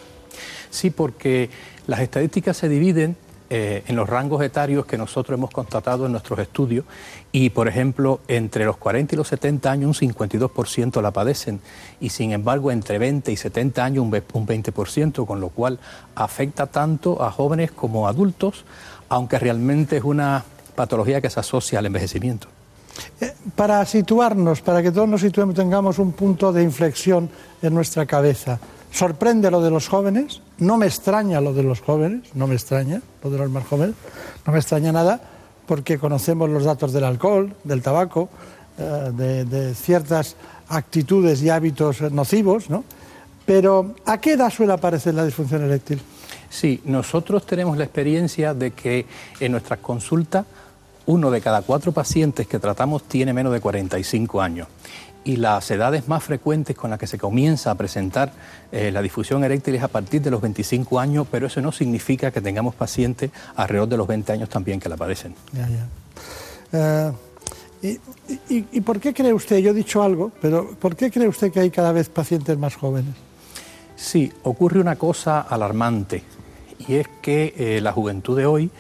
Sí, porque las estadísticas se dividen eh, en los rangos etarios que nosotros hemos constatado en nuestros estudios y, por ejemplo, entre los 40 y los 70 años un 52% la padecen y, sin embargo, entre 20 y 70 años un ve- un 20%, con lo cual afecta tanto a jóvenes como a adultos, aunque realmente es una patología que se asocia al envejecimiento. Para situarnos, para que todos nos situemos, tengamos un punto de inflexión en nuestra cabeza. ¿Sorprende lo de los jóvenes? No me extraña lo de los jóvenes, no me extraña lo de los más jóvenes, no me extraña nada porque conocemos los datos del alcohol, del tabaco, eh, de, ciertas actitudes y hábitos nocivos, ¿no? Pero ¿a qué edad suele aparecer la disfunción eréctil? Sí, nosotros tenemos la experiencia de que en nuestras consultas uno de cada cuatro pacientes que tratamos tiene menos de 45 años. Y las edades más frecuentes con las que se comienza a presentar eh, la difusión eréctil es a partir de los 25 años, pero eso no significa que tengamos pacientes alrededor de los 20 años también que la padecen. Ya, ya. Eh, y, y- y por qué cree usted, yo he dicho algo, pero ¿por qué cree usted que hay cada vez pacientes más jóvenes? Sí, ocurre una cosa alarmante y es que eh, la juventud de hoy,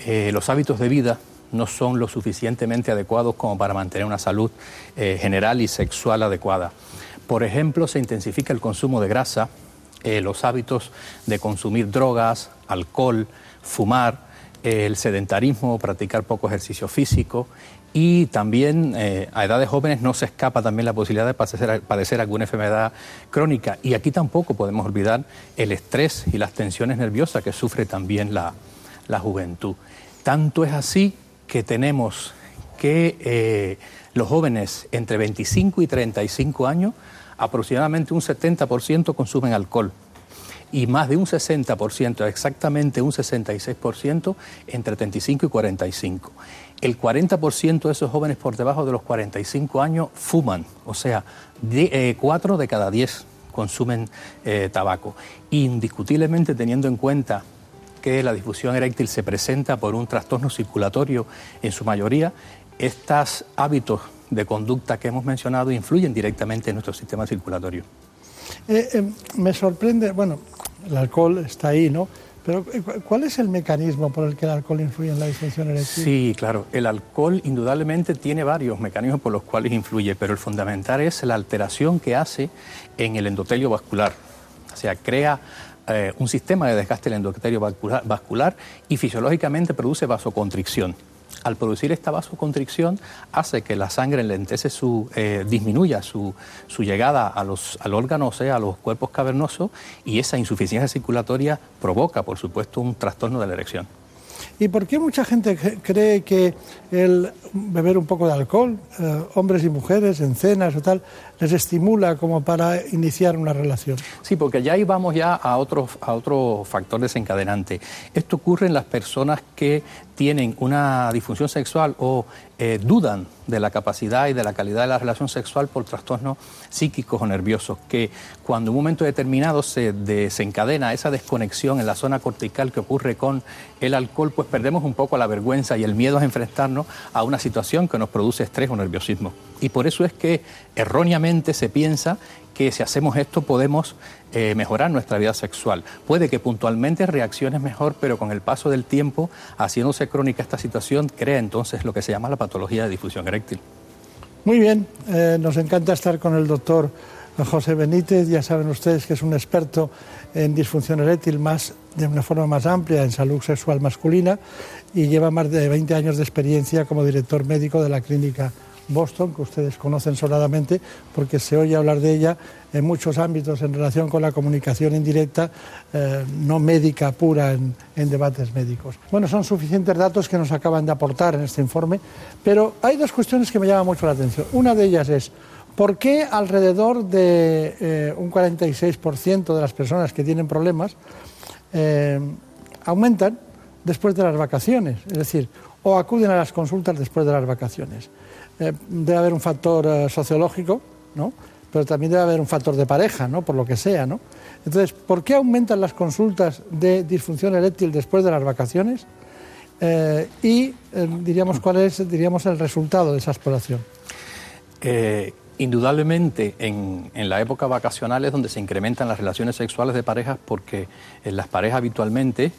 eh, los hábitos de vida no son lo suficientemente adecuados como para mantener una salud eh, general y sexual adecuada. Por ejemplo, se intensifica el consumo de grasa, eh, los hábitos de consumir drogas, alcohol, fumar, eh, el sedentarismo, practicar poco ejercicio físico y también a edades jóvenes no se escapa también la posibilidad de padecer, padecer alguna enfermedad crónica. Y aquí tampoco podemos olvidar el estrés y las tensiones nerviosas que sufre también la, la juventud. Tanto es así que tenemos que eh, los jóvenes entre 25 y 35 años aproximadamente un 70% consumen alcohol y más de un 60%, exactamente un 66%, entre 35 y 45. El 40% de esos jóvenes por debajo de los 45 años fuman, o sea, de, 4 eh, de cada 10 consumen eh, tabaco. Indiscutiblemente teniendo en cuenta que la difusión eréctil se presenta por un trastorno circulatorio en su mayoría, estos hábitos de conducta que hemos mencionado influyen directamente en nuestro sistema circulatorio. Eh, eh, me sorprende, bueno, el alcohol está ahí, ¿no? Pero eh, ¿cuál es el mecanismo por el que el alcohol influye en la disfunción eréctil? Sí, claro. El alcohol indudablemente tiene varios mecanismos por los cuales influye, pero el fundamental es la alteración que hace en el endotelio vascular. O sea, crea un sistema de desgaste del vascular y fisiológicamente produce vasoconstricción al producir esta vasoconstricción hace que la sangre lentece su, eh, disminuya su, su, llegada a los, al órgano, o sea, a los cuerpos cavernosos, y esa insuficiencia circulatoria provoca, por supuesto, un trastorno de la erección. ¿Y por qué mucha gente cree que el beber un poco de alcohol, eh, hombres y mujeres en cenas o tal, les estimula como para iniciar una relación? Sí, porque ya ahí vamos ya a otro, a otro factor desencadenante. Esto ocurre en las personas que tienen una disfunción sexual o eh, dudan de la capacidad y de la calidad de la relación sexual por trastornos psíquicos o nerviosos, que cuando un momento determinado se desencadena esa desconexión en la zona cortical que ocurre con el alcohol, pues perdemos un poco la vergüenza y el miedo a enfrentarnos a una situación que nos produce estrés o nerviosismo. Y por eso es que erróneamente se piensa que si hacemos esto podemos eh, mejorar nuestra vida sexual. Puede que puntualmente reacciones mejor, pero con el paso del tiempo, haciéndose crónica esta situación, crea entonces lo que se llama la patología de difusión eréctil. Muy bien, eh, nos encanta estar con el doctor José Benítez, ya saben ustedes que es un experto en disfunción eréctil más, de una forma más amplia en salud sexual masculina y lleva más de 20 años de experiencia como director médico de la clínica Boston, que ustedes conocen sonadamente, porque se oye hablar de ella en muchos ámbitos en relación con la comunicación indirecta, eh, no médica pura en, debates médicos. Bueno, son suficientes datos que nos acaban de aportar en este informe, pero hay dos cuestiones que me llaman mucho la atención. Una de ellas es, ¿por qué alrededor de eh, un 46% de las personas que tienen problemas eh, aumentan después de las vacaciones? Es decir, o acuden a las consultas después de las vacaciones. Eh, debe haber un factor eh, sociológico, ¿no? pero también debe haber un factor de pareja, ¿no? por lo que sea. ¿no? Entonces, ¿por qué aumentan las consultas de disfunción eréctil después de las vacaciones? Eh, y diríamos cuál es diríamos, el resultado de esa exploración. Indudablemente en, la época vacacional es donde se incrementan las relaciones sexuales de parejas porque en las parejas habitualmente,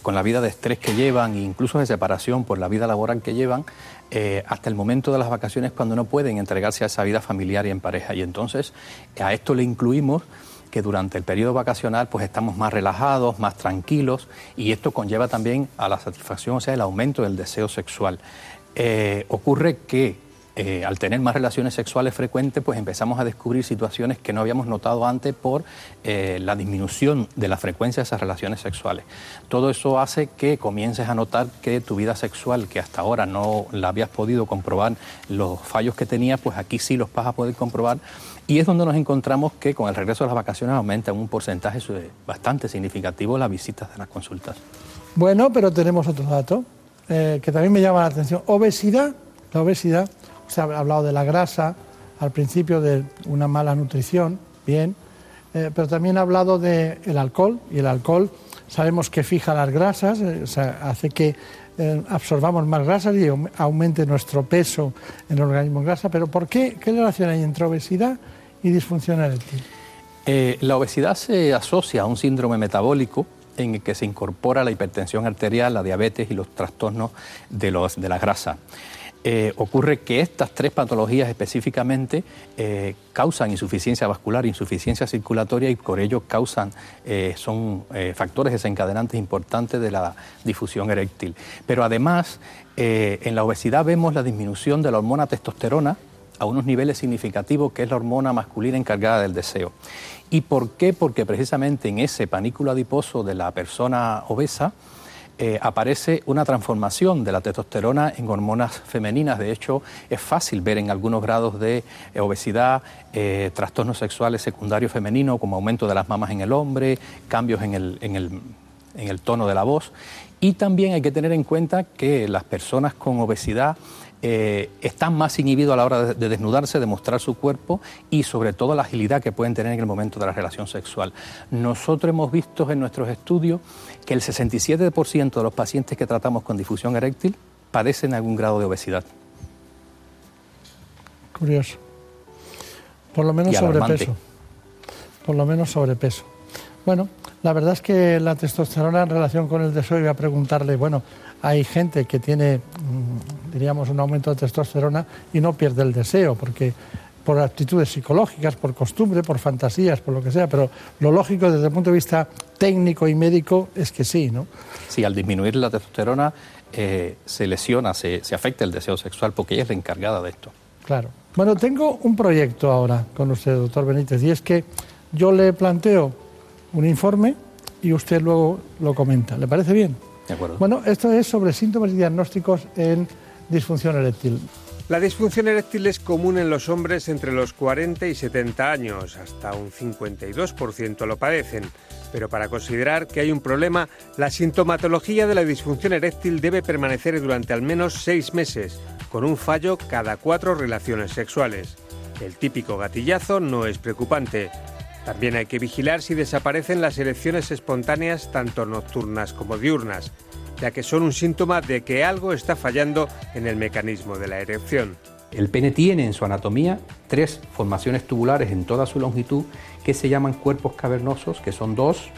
con la vida de estrés que llevan e incluso de separación por la vida laboral que llevan, eh, hasta el momento de las vacaciones cuando no pueden entregarse a esa vida familiar y en pareja. Y entonces a esto le incluimos que durante el periodo vacacional pues estamos más relajados, más tranquilos y esto conlleva también a la satisfacción, o sea, el aumento del deseo sexual. Eh, ocurre que eh, al tener más relaciones sexuales frecuentes, pues empezamos a descubrir situaciones que no habíamos notado antes por eh, la disminución de la frecuencia de esas relaciones sexuales. Todo eso hace que comiences a notar que tu vida sexual, que hasta ahora no la habías podido comprobar, los fallos que tenías, pues aquí sí los vas a poder comprobar. Y es donde nos encontramos que con el regreso de las vacaciones aumenta un porcentaje bastante significativo las visitas de las consultas. Bueno, pero tenemos otro dato eh, que también me llama la atención. Obesidad. La obesidad se ha hablado de la grasa, al principio de una mala nutrición, bien, eh, pero también ha hablado del alcohol, y el alcohol sabemos que fija las grasas, eh, hace que eh, absorbamos más grasas y aumente nuestro peso en el organismo en grasa, pero ¿por qué? ¿Qué relación hay entre obesidad y disfunción eréctil? la obesidad se asocia a un síndrome metabólico en el que se incorpora la hipertensión arterial, la diabetes y los trastornos de, los, de la grasa. Eh, ocurre que estas tres patologías específicamente eh, causan insuficiencia vascular, insuficiencia circulatoria y por ello causan, eh, son factores desencadenantes importantes de la difusión eréctil. Pero además, en la obesidad vemos la disminución de la hormona testosterona a unos niveles significativos, que es la hormona masculina encargada del deseo. ¿Y por qué? Porque precisamente en ese panículo adiposo de la persona obesa, eh, aparece una transformación de la testosterona en hormonas femeninas. De hecho, es fácil ver en algunos grados de eh, obesidad eh, trastornos sexuales secundarios femeninos, como aumento de las mamas en el hombre, cambios en el, en el, tono de la voz. Y también hay que tener en cuenta que las personas con obesidad están más inhibidos a la hora de, desnudarse, de mostrar su cuerpo y sobre todo la agilidad que pueden tener en el momento de la relación sexual. Nosotros hemos visto en nuestros estudios que el 67% de los pacientes que tratamos con difusión eréctil padecen algún grado de obesidad. Curioso. Por lo menos sobrepeso. Por lo menos sobrepeso. Bueno, la verdad es que la testosterona en relación con el deseo, iba a preguntarle, bueno, hay gente que tiene, mm, diríamos, un aumento de testosterona y no pierde el deseo, porque por actitudes psicológicas, por costumbre, por fantasías, por lo que sea, pero lo lógico desde el punto de vista técnico y médico es que sí, ¿no? Sí, al disminuir la testosterona eh, se lesiona, se, se afecta el deseo sexual porque ella es la encargada de esto. Claro. Bueno, tengo un proyecto ahora con usted, doctor Benítez, y es que yo le planteo un informe y usted luego lo comenta. ¿Le parece bien? Bueno, esto es sobre síntomas y diagnósticos en disfunción eréctil. La disfunción eréctil es común en los hombres entre los 40 y 70 años, hasta un 52% lo padecen. Pero para considerar que hay un problema, la sintomatología de la disfunción eréctil debe permanecer durante al menos seis meses, con un fallo cada cuatro relaciones sexuales. El típico gatillazo no es preocupante. También hay que vigilar si desaparecen las erecciones espontáneas tanto nocturnas como diurnas, ya que son un síntoma de que algo está fallando en el mecanismo de la erección. El pene tiene en su anatomía tres formaciones tubulares en toda su longitud que se llaman cuerpos cavernosos, que son dos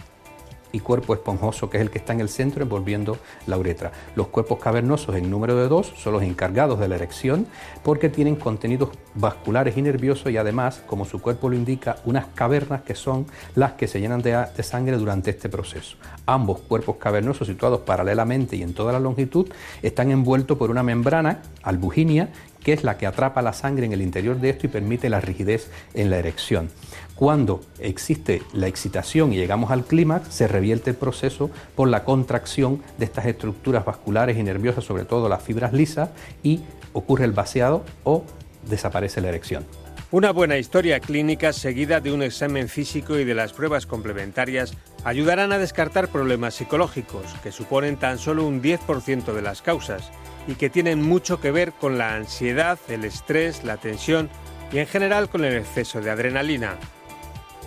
y cuerpo esponjoso, que es el que está en el centro envolviendo la uretra. Los cuerpos cavernosos en número de dos son los encargados de la erección porque tienen contenidos vasculares y nerviosos y además, como su cuerpo lo indica, unas cavernas que son las que se llenan de, sangre durante este proceso. Ambos cuerpos cavernosos situados paralelamente y en toda la longitud están envueltos por una membrana albuginia que es la que atrapa la sangre en el interior de esto y permite la rigidez en la erección. Cuando existe la excitación y llegamos al clímax, se revierte el proceso por la contracción de estas estructuras vasculares y nerviosas, sobre todo las fibras lisas, y ocurre el vaciado o desaparece la erección. Una buena historia clínica seguida de un examen físico y de las pruebas complementarias ayudarán a descartar problemas psicológicos, que suponen tan solo un 10% de las causas y que tienen mucho que ver con la ansiedad, el estrés, la tensión y en general con el exceso de adrenalina.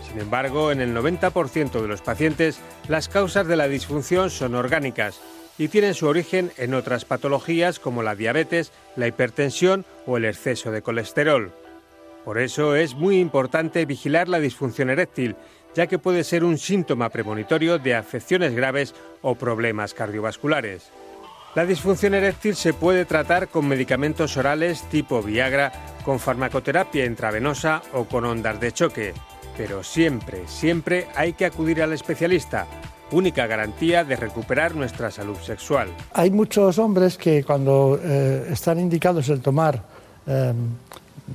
Sin embargo, en el 90% de los pacientes, las causas de la disfunción son orgánicas y tienen su origen en otras patologías como la diabetes, la hipertensión o el exceso de colesterol. Por eso es muy importante vigilar la disfunción eréctil, ya que puede ser un síntoma premonitorio de afecciones graves o problemas cardiovasculares. La disfunción eréctil se puede tratar con medicamentos orales tipo Viagra, con farmacoterapia intravenosa o con ondas de choque. Pero siempre, siempre hay que acudir al especialista, única garantía de recuperar nuestra salud sexual. Hay muchos hombres que cuando eh, están indicados el tomar em,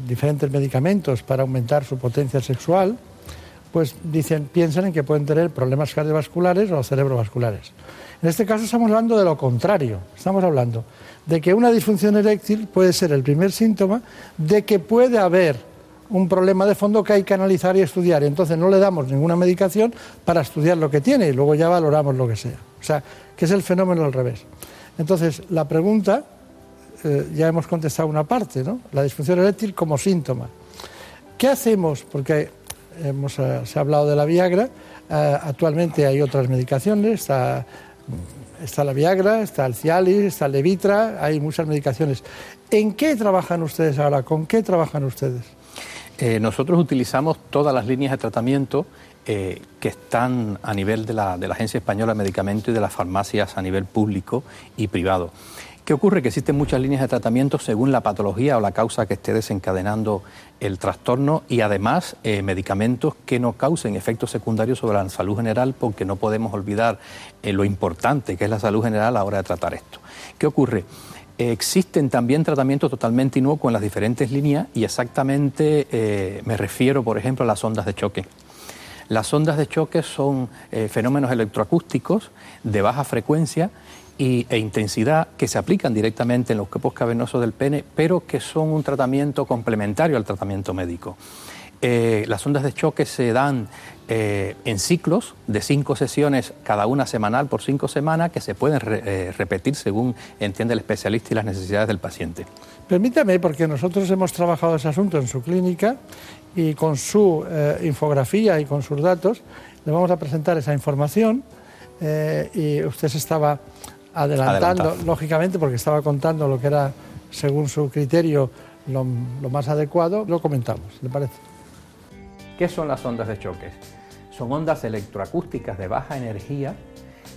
diferentes medicamentos para aumentar su potencia sexual, pues dicen, piensan en que pueden tener problemas cardiovasculares o cerebrovasculares. En este caso estamos hablando de lo contrario, estamos hablando de que una disfunción eréctil puede ser el primer síntoma de que puede haber un problema de fondo que hay que analizar y estudiar. Entonces no le damos ninguna medicación para estudiar lo que tiene y luego ya valoramos lo que sea. O sea, que es el fenómeno al revés. Entonces, la pregunta, eh, ya hemos contestado una parte, ¿no? La disfunción eréctil como síntoma. ¿Qué hacemos? Porque hemos, eh, se ha hablado de la Viagra, eh, actualmente hay otras medicaciones, está Está la Viagra, está el Cialis, está el Levitra, hay muchas medicaciones. ¿En qué trabajan ustedes ahora? ¿Con qué trabajan ustedes? Eh, nosotros utilizamos todas las líneas de tratamiento eh, que están a nivel de la, de la Agencia Española de Medicamentos y de las farmacias a nivel público y privado. ¿Qué ocurre? Que existen muchas líneas de tratamiento según la patología o la causa que esté desencadenando el trastorno y además eh, medicamentos que no causen efectos secundarios sobre la salud general porque no podemos olvidar eh, lo importante que es la salud general a la hora de tratar esto. ¿Qué ocurre? existen también tratamientos totalmente inocuos en las diferentes líneas y exactamente eh, me refiero, por ejemplo, a las ondas de choque. Las ondas de choque son fenómenos electroacústicos de baja frecuencia y, e intensidad que se aplican directamente en los cuerpos cavernosos del pene, pero que son un tratamiento complementario al tratamiento médico. Eh, las ondas de choque se dan eh, en ciclos de cinco sesiones, cada una semanal por cinco semanas, que se pueden eh, repetir según entiende el especialista y las necesidades del paciente. Permítame, porque nosotros hemos trabajado ese asunto en su clínica y con su infografía y con sus datos le vamos a presentar esa información y usted se estaba adelantando, lógicamente, porque estaba contando lo que era, según su criterio, lo, lo más adecuado, lo comentamos, ¿le parece? ¿Qué son las ondas de choque? Son ondas electroacústicas de baja energía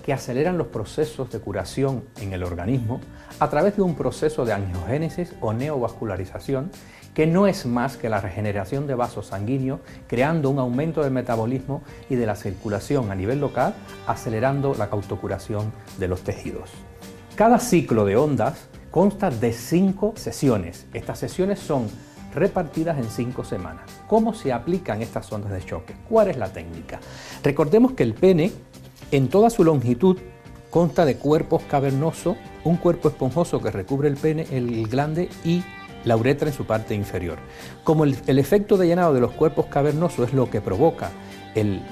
que aceleran los procesos de curación en el organismo a través de un proceso de angiogénesis o neovascularización que no es más que la regeneración de vasos sanguíneos, creando un aumento del metabolismo y de la circulación a nivel local, acelerando la autocuración de los tejidos. Cada ciclo de ondas consta de cinco sesiones. Estas sesiones son repartidas en cinco semanas. ¿Cómo se aplican estas ondas de choque? ¿Cuál es la técnica? Recordemos que el pene, en toda su longitud, consta de cuerpos cavernosos, un cuerpo esponjoso que recubre el pene, el glande y la uretra en su parte inferior. Como el, efecto de llenado de los cuerpos cavernosos es lo que provoca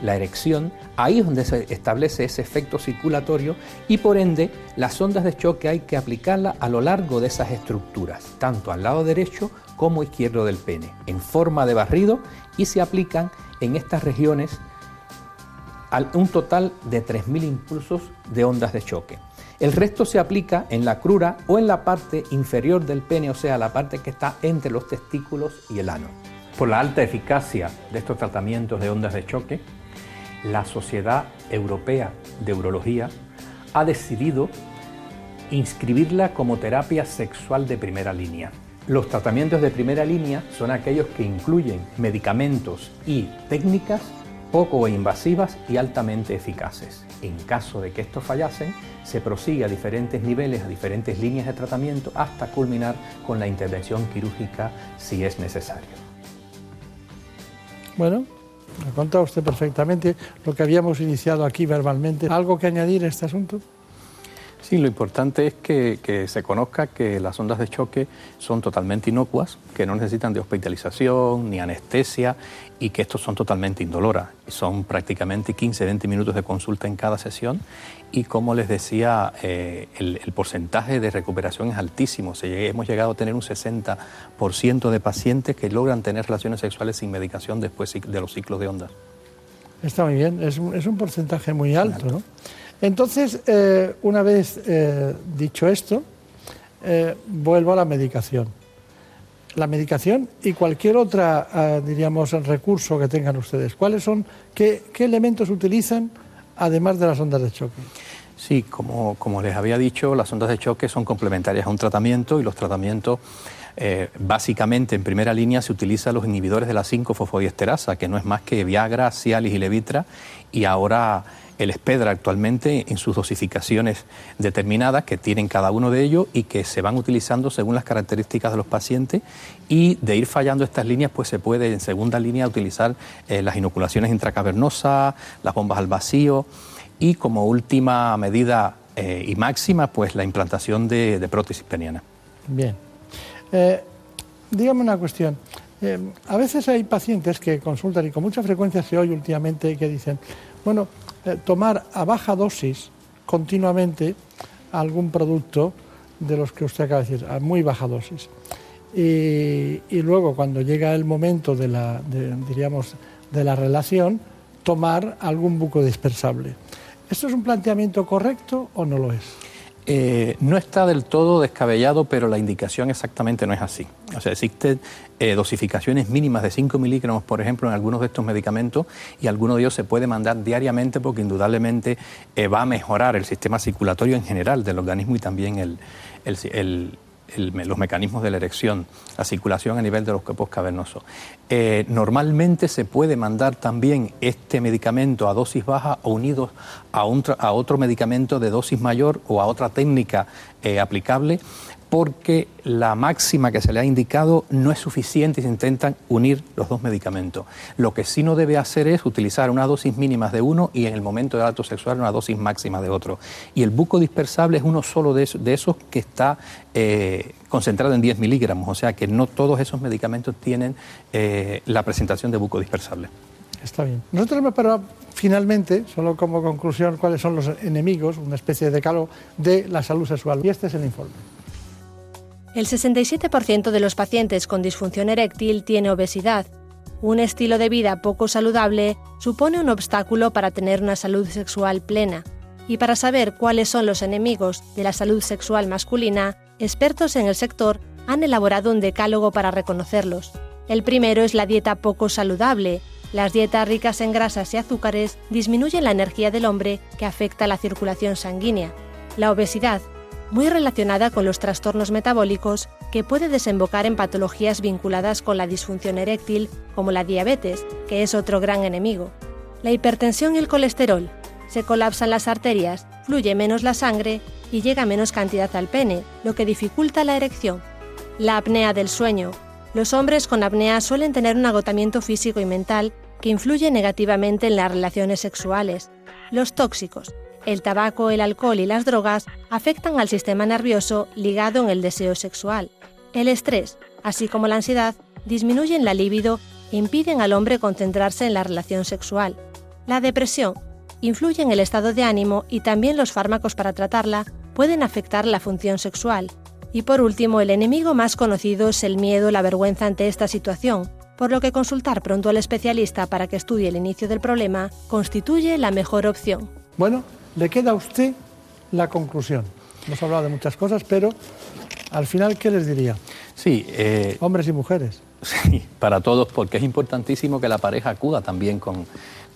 la erección, ahí es donde se establece ese efecto circulatorio y por ende las ondas de choque hay que aplicarlas a lo largo de esas estructuras, tanto al lado derecho como izquierdo del pene, en forma de barrido y se aplican en estas regiones un total de 3.000 impulsos de ondas de choque. El resto se aplica en la crura o en la parte inferior del pene, o sea, la parte que está entre los testículos y el ano. Por la alta eficacia de estos tratamientos de ondas de choque, la Sociedad Europea de Urología ha decidido inscribirla como terapia sexual de primera línea. Los tratamientos de primera línea son aquellos que incluyen medicamentos y técnicas poco invasivas y altamente eficaces. En caso de que estos fallasen, se prosigue a diferentes niveles, a diferentes líneas de tratamiento, hasta culminar con la intervención quirúrgica si es necesario. Bueno, ha contado usted perfectamente lo que habíamos iniciado aquí verbalmente. ¿Algo que añadir a este asunto? Sí, lo importante es que, se conozca que las ondas de choque son totalmente inocuas, que no necesitan de hospitalización ni anestesia y que estos son totalmente indoloras. Son prácticamente 15-20 minutos de consulta en cada sesión y como les decía, eh, el, porcentaje de recuperación es altísimo. hemos llegado a tener un 60% de pacientes que logran tener relaciones sexuales sin medicación después de los ciclos de ondas. Está muy bien, es un, porcentaje muy alto, ¿no? Entonces, eh, una vez eh, dicho esto, eh, vuelvo a la medicación. La medicación y cualquier otra, diríamos, recurso que tengan ustedes. ¿Cuáles son, qué, elementos utilizan además de las ondas de choque? Sí, como, como, les había dicho, las ondas de choque son complementarias a un tratamiento y los tratamientos, básicamente en primera línea se utilizan los inhibidores de la 5-fosfodiesterasa, que no es más que Viagra, Cialis y Levitra, y ahora el espedra actualmente en sus dosificaciones determinadas que tienen cada uno de ellos y que se van utilizando según las características de los pacientes y de ir fallando estas líneas pues se puede en segunda línea utilizar eh, las inoculaciones intracavernosas, las bombas al vacío y como última medida eh, y máxima pues la implantación de, prótesis peniana. Bien. Eh, dígame una cuestión. a veces hay pacientes que consultan y con mucha frecuencia se oye últimamente que dicen, bueno, eh, tomar a baja dosis continuamente algún producto de los que usted acaba de decir, a muy baja dosis. Y, luego, cuando llega el momento de la, diríamos, de la relación, tomar algún buco dispersable. ¿Esto es un planteamiento correcto o no lo es? Eh, no está del todo descabellado, pero la indicación exactamente no es así. O sea, existen eh, dosificaciones mínimas de 5 miligramos, por ejemplo, en algunos de estos medicamentos y alguno de ellos se puede mandar diariamente porque indudablemente eh, va a mejorar el sistema circulatorio en general del organismo y también el, los mecanismos de la erección, la circulación a nivel de los cuerpos cavernosos. Eh, normalmente se puede mandar también este medicamento a dosis baja o unidos a, a otro medicamento de dosis mayor o a otra técnica eh, aplicable porque la máxima que se le ha indicado no es suficiente y se intentan unir los dos medicamentos. Lo que sí no debe hacer es utilizar una dosis mínima de uno y en el momento del acto sexual una dosis máxima de otro. Y el buco dispersable es uno solo de esos, que está eh, concentrado en 10 miligramos, o sea que no todos esos medicamentos tienen eh, la presentación de buco dispersable. Está bien. Nosotros parado finalmente, solo como conclusión, cuáles son los enemigos, una especie de decálogo de la salud sexual. Y este es el informe. El 67% de los pacientes con disfunción eréctil tiene obesidad. Un estilo de vida poco saludable supone un obstáculo para tener una salud sexual plena. Y para saber cuáles son los enemigos de la salud sexual masculina, expertos en el sector han elaborado un decálogo para reconocerlos. El primero es la dieta poco saludable. Las dietas ricas en grasas y azúcares disminuyen la energía del hombre que afecta la circulación sanguínea. La obesidad muy relacionada con los trastornos metabólicos que puede desembocar en patologías vinculadas con la disfunción eréctil, como la diabetes, que es otro gran enemigo. La hipertensión y el colesterol. Se colapsan las arterias, fluye menos la sangre y llega menos cantidad al pene, lo que dificulta la erección. La apnea del sueño. Los hombres con apnea suelen tener un agotamiento físico y mental que influye negativamente en las relaciones sexuales. Los tóxicos el tabaco, el alcohol y las drogas afectan al sistema nervioso ligado en el deseo sexual. El estrés, así como la ansiedad, disminuyen la libido e impiden al hombre concentrarse en la relación sexual. La depresión influye en el estado de ánimo y también los fármacos para tratarla pueden afectar la función sexual. Y por último, el enemigo más conocido es el miedo o la vergüenza ante esta situación, por lo que consultar pronto al especialista para que estudie el inicio del problema constituye la mejor opción. Bueno, le queda a usted la conclusión. Hemos hablado de muchas cosas, pero al final, ¿qué les diría? Sí. Eh, Hombres y mujeres. Sí, para todos, porque es importantísimo que la pareja acuda también con,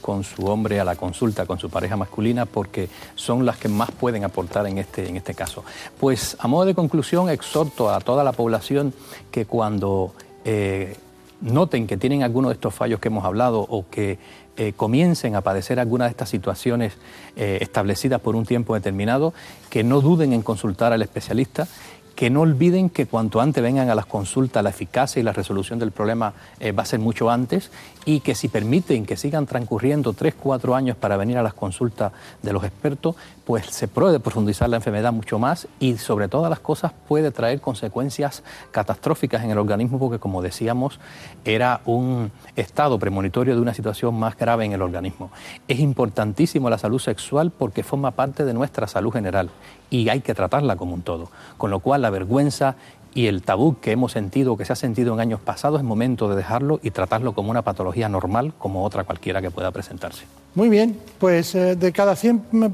con su hombre a la consulta, con su pareja masculina, porque son las que más pueden aportar en este, en este caso. Pues a modo de conclusión, exhorto a toda la población que cuando eh, noten que tienen alguno de estos fallos que hemos hablado o que eh, comiencen a padecer alguna de estas situaciones eh, establecidas por un tiempo determinado, que no duden en consultar al especialista que no olviden que cuanto antes vengan a las consultas, la eficacia y la resolución del problema eh, va a ser mucho antes y que si permiten que sigan transcurriendo tres, cuatro años para venir a las consultas de los expertos, pues se puede profundizar la enfermedad mucho más y sobre todas las cosas puede traer consecuencias catastróficas en el organismo porque como decíamos era un estado premonitorio de una situación más grave en el organismo. Es importantísimo la salud sexual porque forma parte de nuestra salud general y hay que tratarla como un todo. Con lo cual la vergüenza y el tabú que hemos sentido, que se ha sentido en años pasados, es momento de dejarlo y tratarlo como una patología normal, como otra cualquiera que pueda presentarse. Muy bien, pues eh, de cada 100 mm,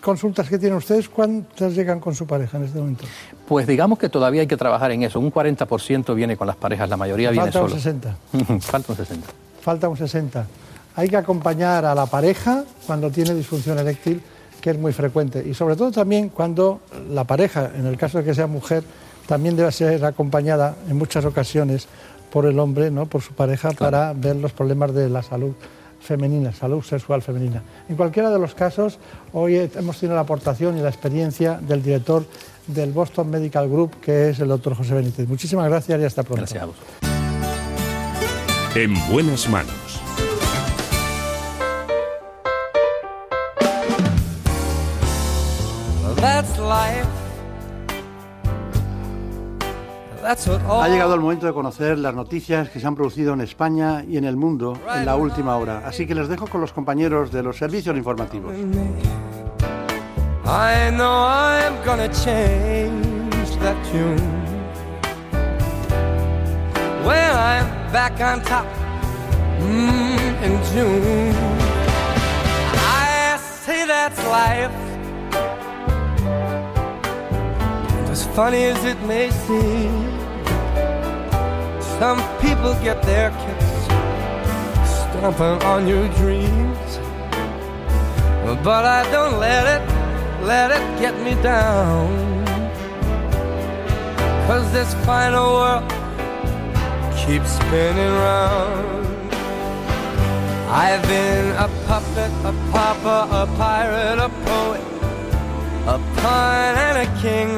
consultas que tienen ustedes, ¿cuántas llegan con su pareja en este momento? Pues digamos que todavía hay que trabajar en eso. Un 40% viene con las parejas, la mayoría viene solo. Falta un 60. Falta un 60. Falta un 60. Hay que acompañar a la pareja cuando tiene disfunción eréctil que es muy frecuente. Y sobre todo también cuando la pareja, en el caso de que sea mujer, también debe ser acompañada en muchas ocasiones por el hombre, ¿no? por su pareja, para ver los problemas de la salud femenina, salud sexual femenina. En cualquiera de los casos, hoy hemos tenido la aportación y la experiencia del director del Boston Medical Group, que es el doctor José Benítez. Muchísimas gracias y hasta pronto. Gracias a vosotros. En buenas manos Ha llegado el momento de conocer las noticias que se han producido en España y en el mundo en la última hora. Así que les dejo con los compañeros de los servicios informativos. I know I'm gonna change that tune. When I'm back on top mm, in June. I say that's life. As funny as it may seem. Some people get their kicks stomping on your dreams. But I don't let it, let it get me down. Cause this final world keeps spinning round. I've been a puppet, a pauper, a pirate, a poet, a pine and a king.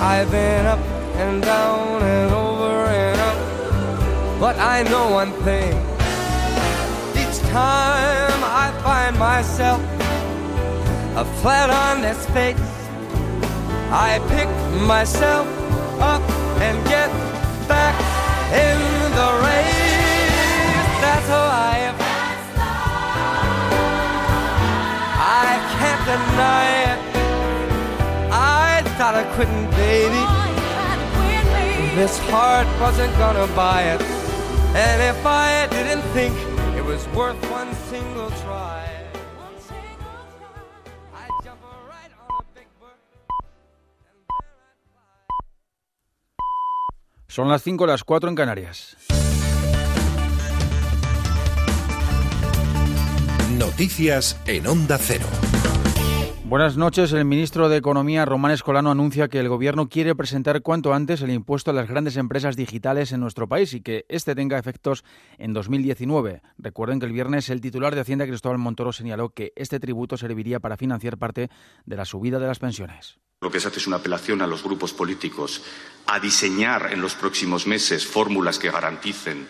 I've been up and down and over and up, but I know one thing. Each time I find myself a flat on this face, I pick myself up and get back in the race. That's how I am. I can't deny thought I couldn't, baby. This heart wasn't gonna buy it. And if I didn't think it was worth one single try. Son las 5 las 4 en Canarias. Noticias en Onda Cero. Buenas noches. El ministro de Economía, Román Escolano, anuncia que el Gobierno quiere presentar cuanto antes el impuesto a las grandes empresas digitales en nuestro país y que este tenga efectos en 2019. Recuerden que el viernes el titular de Hacienda, Cristóbal Montoro, señaló que este tributo serviría para financiar parte de la subida de las pensiones. Lo que se hace es una apelación a los grupos políticos a diseñar en los próximos meses fórmulas que garanticen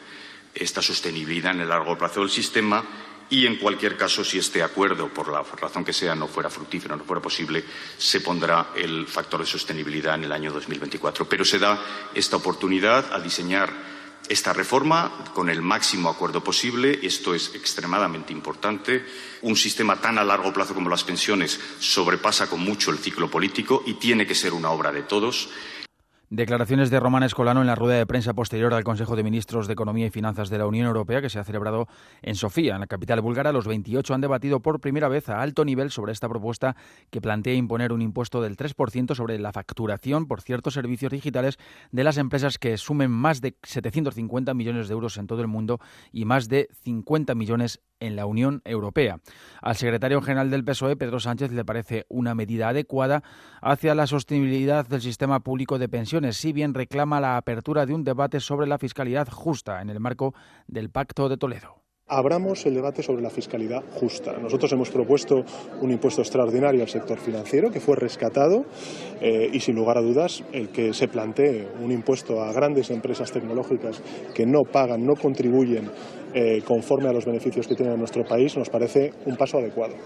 esta sostenibilidad en el largo plazo del sistema y, en cualquier caso, si este acuerdo, por la razón que sea, no fuera fructífero, no fuera posible, se pondrá el factor de sostenibilidad en el año 2024. Pero se da esta oportunidad a diseñar esta reforma con el máximo acuerdo posible. Esto es extremadamente importante. Un sistema tan a largo plazo como las pensiones sobrepasa con mucho el ciclo político y tiene que ser una obra de todos. Declaraciones de Román Escolano en la rueda de prensa posterior al Consejo de Ministros de Economía y Finanzas de la Unión Europea que se ha celebrado en Sofía, en la capital búlgara. Los 28 han debatido por primera vez a alto nivel sobre esta propuesta que plantea imponer un impuesto del 3% sobre la facturación por ciertos servicios digitales de las empresas que sumen más de 750 millones de euros en todo el mundo y más de 50 millones en la Unión Europea. Al secretario general del PSOE, Pedro Sánchez, le parece una medida adecuada hacia la sostenibilidad del sistema público de pensiones, si bien reclama la apertura de un debate sobre la fiscalidad justa en el marco del Pacto de Toledo abramos el debate sobre la fiscalidad justa. Nosotros hemos propuesto un impuesto extraordinario al sector financiero que fue rescatado eh, y, sin lugar a dudas, el que se plantee un impuesto a grandes empresas tecnológicas que no pagan, no contribuyen eh, conforme a los beneficios que tiene nuestro país nos parece un paso adecuado.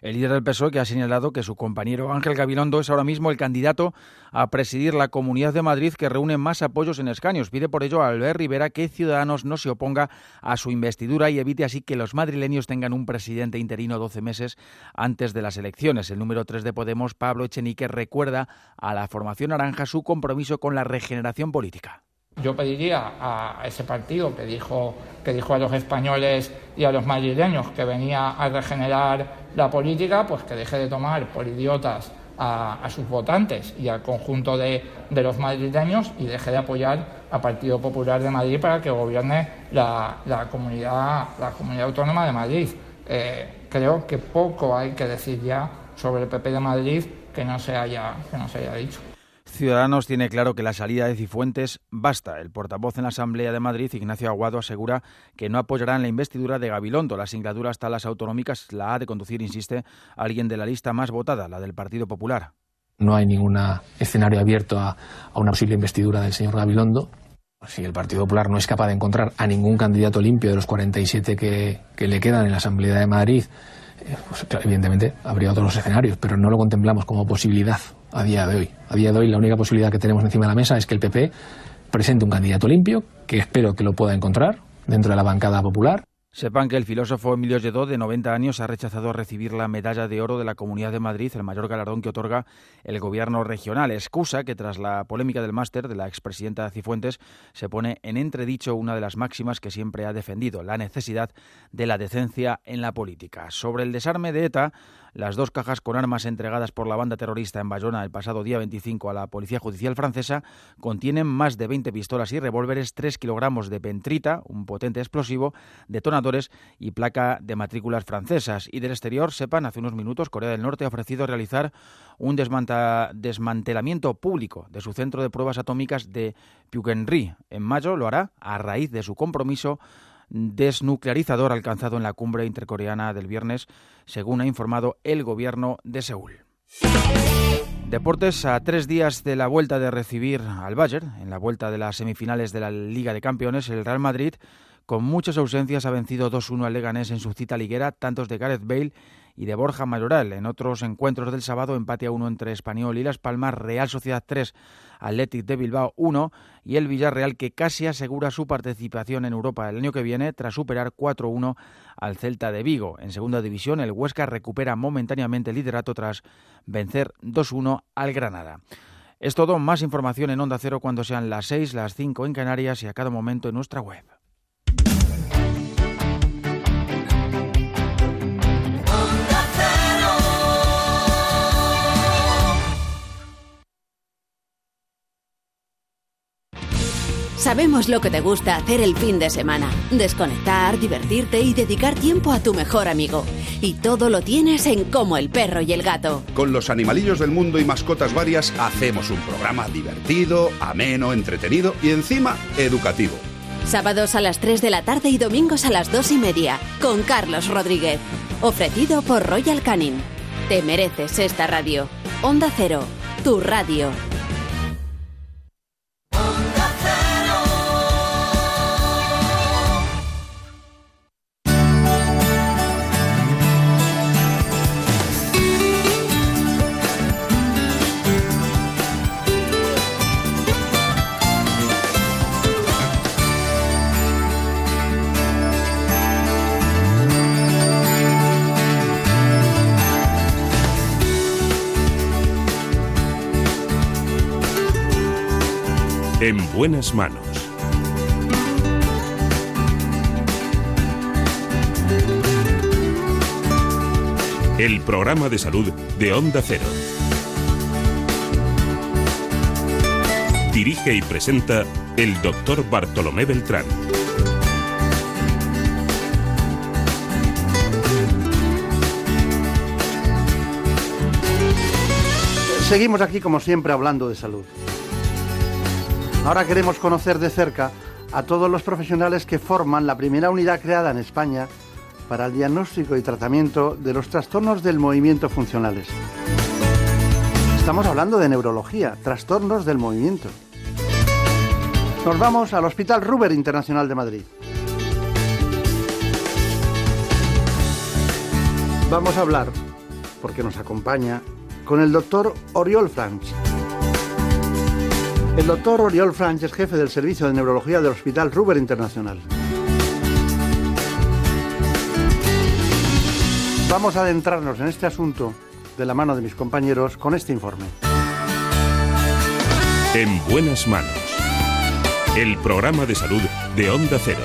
El líder del PSOE que ha señalado que su compañero Ángel Gabilondo es ahora mismo el candidato a presidir la Comunidad de Madrid que reúne más apoyos en escaños. Pide por ello a Albert Rivera que Ciudadanos no se oponga a su investidura y evite así que los madrileños tengan un presidente interino 12 meses antes de las elecciones. El número 3 de Podemos, Pablo Echenique, recuerda a la formación naranja su compromiso con la regeneración política. Yo pediría a ese partido que dijo, que dijo a los españoles y a los madrileños que venía a regenerar la política, pues que deje de tomar por idiotas a, sus votantes y al conjunto de, los madrileños y deje de apoyar al Partido Popular de Madrid para que gobierne la, comunidad, la comunidad autónoma de Madrid. Eh, creo que poco hay que decir ya sobre el PP de Madrid que no se haya, que no se haya dicho. Ciudadanos tiene claro que la salida de Cifuentes basta. El portavoz en la Asamblea de Madrid, Ignacio Aguado, asegura que no apoyarán la investidura de Gabilondo. La singladura hasta las autonómicas la ha de conducir, insiste, alguien de la lista más votada, la del Partido Popular. No hay ningún escenario abierto a, una posible investidura del señor Gabilondo. Si el Partido Popular no es capaz de encontrar a ningún candidato limpio de los 47 que, que le quedan en la Asamblea de Madrid, eh, pues, evidentemente habría otros escenarios, pero no lo contemplamos como posibilidad a día de hoy. A día de hoy la única posibilidad que tenemos encima de la mesa es que el PP presente un candidato limpio, que espero que lo pueda encontrar dentro de la bancada popular. Sepan que el filósofo Emilio Lledó, de 90 años, ha rechazado recibir la medalla de oro de la Comunidad de Madrid, el mayor galardón que otorga el gobierno regional. Excusa que tras la polémica del máster de la expresidenta Cifuentes se pone en entredicho una de las máximas que siempre ha defendido, la necesidad de la decencia en la política. Sobre el desarme de ETA, las dos cajas con armas entregadas por la banda terrorista en Bayona el pasado día 25 a la Policía Judicial francesa contienen más de 20 pistolas y revólveres, 3 kilogramos de pentrita, un potente explosivo, detonadores y placa de matrículas francesas. Y del exterior, sepan, hace unos minutos Corea del Norte ha ofrecido realizar un desmantelamiento público de su centro de pruebas atómicas de Pyongyang. En mayo lo hará a raíz de su compromiso desnuclearizador alcanzado en la cumbre intercoreana del viernes, según ha informado el gobierno de Seúl. Deportes a tres días de la vuelta de recibir al Bayern, en la vuelta de las semifinales de la Liga de Campeones, el Real Madrid, con muchas ausencias, ha vencido 2-1 al Leganés en su cita liguera, tantos de Gareth Bale y de Borja Mayoral. En otros encuentros del sábado, empate a uno entre Español y Las Palmas, Real Sociedad 3, Athletic de Bilbao 1 y el Villarreal que casi asegura su participación en Europa el año que viene tras superar 4-1 al Celta de Vigo. En segunda división, el Huesca recupera momentáneamente el liderato tras vencer 2-1 al Granada. Es todo, más información en Onda Cero cuando sean las 6, las 5 en Canarias y a cada momento en nuestra web. Sabemos lo que te gusta hacer el fin de semana. Desconectar, divertirte y dedicar tiempo a tu mejor amigo. Y todo lo tienes en Como el perro y el gato. Con los animalillos del mundo y mascotas varias hacemos un programa divertido, ameno, entretenido y encima educativo. Sábados a las 3 de la tarde y domingos a las 2 y media. Con Carlos Rodríguez. Ofrecido por Royal Canin. Te mereces esta radio. Onda Cero. Tu radio. En buenas manos. El programa de salud de Onda Cero. Dirige y presenta el doctor Bartolomé Beltrán. Seguimos aquí como siempre hablando de salud. Ahora queremos conocer de cerca a todos los profesionales que forman la primera unidad creada en España para el diagnóstico y tratamiento de los trastornos del movimiento funcionales. Estamos hablando de neurología, trastornos del movimiento. Nos vamos al Hospital Ruber Internacional de Madrid. Vamos a hablar, porque nos acompaña, con el doctor Oriol Franch. El doctor Oriol Franch es jefe del Servicio de Neurología del Hospital Ruber Internacional. Vamos a adentrarnos en este asunto de la mano de mis compañeros con este informe. En buenas manos. El programa de salud de Onda Cero.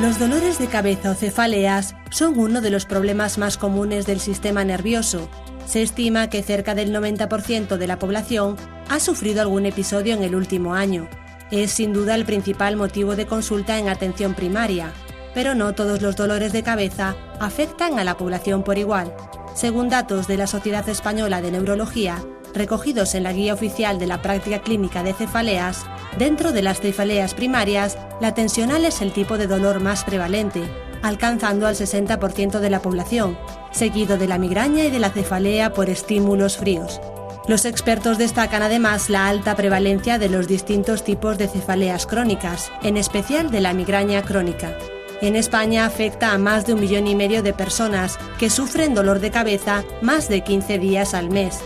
Los dolores de cabeza o cefaleas son uno de los problemas más comunes del sistema nervioso se estima que cerca del 90% de la población ha sufrido algún episodio en el último año. Es sin duda el principal motivo de consulta en atención primaria, pero no todos los dolores de cabeza afectan a la población por igual. Según datos de la Sociedad Española de Neurología, recogidos en la guía oficial de la práctica clínica de cefaleas, dentro de las cefaleas primarias, la tensional es el tipo de dolor más prevalente, alcanzando al 60% de la población, seguido de la migraña y de la cefalea por estímulos fríos. Los expertos destacan además la alta prevalencia de los distintos tipos de cefaleas crónicas, en especial de la migraña crónica. En España afecta a más de un millón y medio de personas que sufren dolor de cabeza más de 15 días al mes.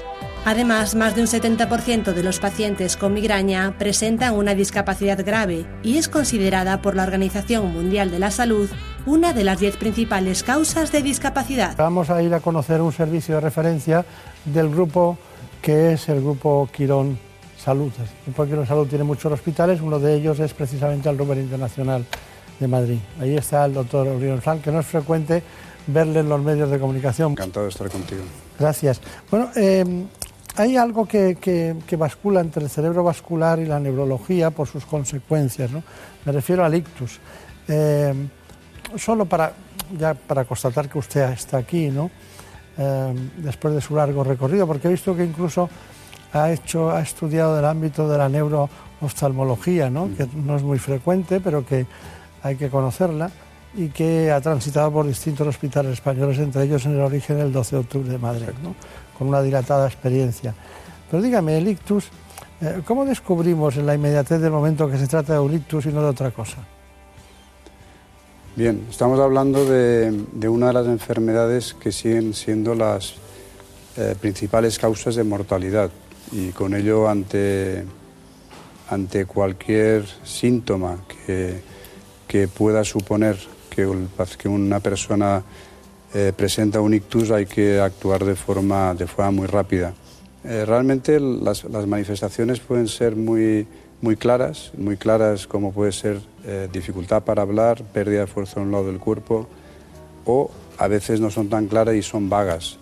Además, más de un 70% de los pacientes con migraña presentan una discapacidad grave y es considerada por la Organización Mundial de la Salud una de las 10 principales causas de discapacidad. Vamos a ir a conocer un servicio de referencia del grupo que es el grupo Quirón Salud. El grupo Quirón Salud tiene muchos hospitales, uno de ellos es precisamente el Ruber Internacional de Madrid. Ahí está el doctor Oriol Frank, que no es frecuente verle en los medios de comunicación. Encantado de estar contigo. Gracias. Bueno, eh, hay algo que, que, bascula entre el cerebro vascular y la neurología por sus consecuencias. ¿no? Me refiero al ictus. Eh, solo para, ya para constatar que usted está aquí, ¿no? Eh, después de su largo recorrido, porque he visto que incluso ha, hecho, ha estudiado el ámbito de la neurooftalmología, ¿no? que no es muy frecuente, pero que hay que conocerla. y que ha transitado por distintos hospitales españoles, entre ellos en el origen el 12 de octubre de Madrid, con una dilatada experiencia. Pero dígame, el ictus, eh, ¿cómo descubrimos en la inmediatez del momento que se trata de un ictus y no de otra cosa? Bien, estamos hablando de, una de las enfermedades que siguen siendo las eh, principales causas de mortalidad y con ello ante, ante cualquier síntoma que, que pueda suponer que, que una persona eh, presenta un ictus hay que actuar de forma, de forma muy rápida. Eh, realmente las, las, manifestaciones pueden ser muy, muy claras, muy claras como puede ser eh, dificultad para hablar, pérdida de fuerza a un lado del cuerpo o a veces no son tan claras y son vagas.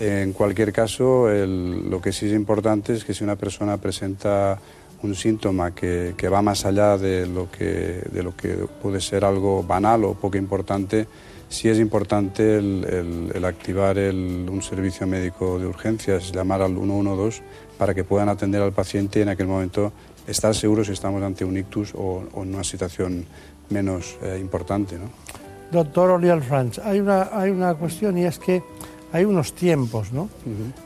En cualquier caso, lo que sí es importante es que si una persona presenta un síntoma que, va más allá de lo que, puede ser algo banal o poco importante, sí es importante el, activar un servicio médico de urgencias, llamar al 112 para que puedan atender al paciente y en aquel momento estar seguros si estamos ante un ictus o, en una situación menos eh, importante. ¿no? Doctor Oriol Franch, hay una, hay una cuestión y es que hay unos tiempos, ¿no?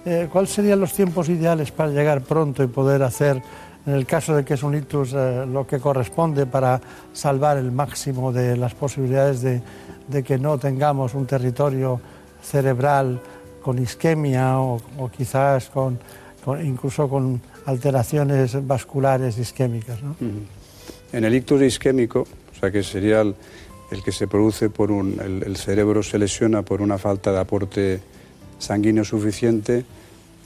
Eh, ¿Cuáles serían los tiempos ideales para llegar pronto y poder hacer, en el caso de que es un ictus, eh, lo que corresponde para salvar el máximo de las posibilidades de, de que no tengamos un territorio cerebral con isquemia o, quizás con, incluso con alteraciones vasculares isquémicas. En el ictus isquémico, o sea que sería el, que se produce por un, el, cerebro se lesiona por una falta de aporte sanguíneo suficiente,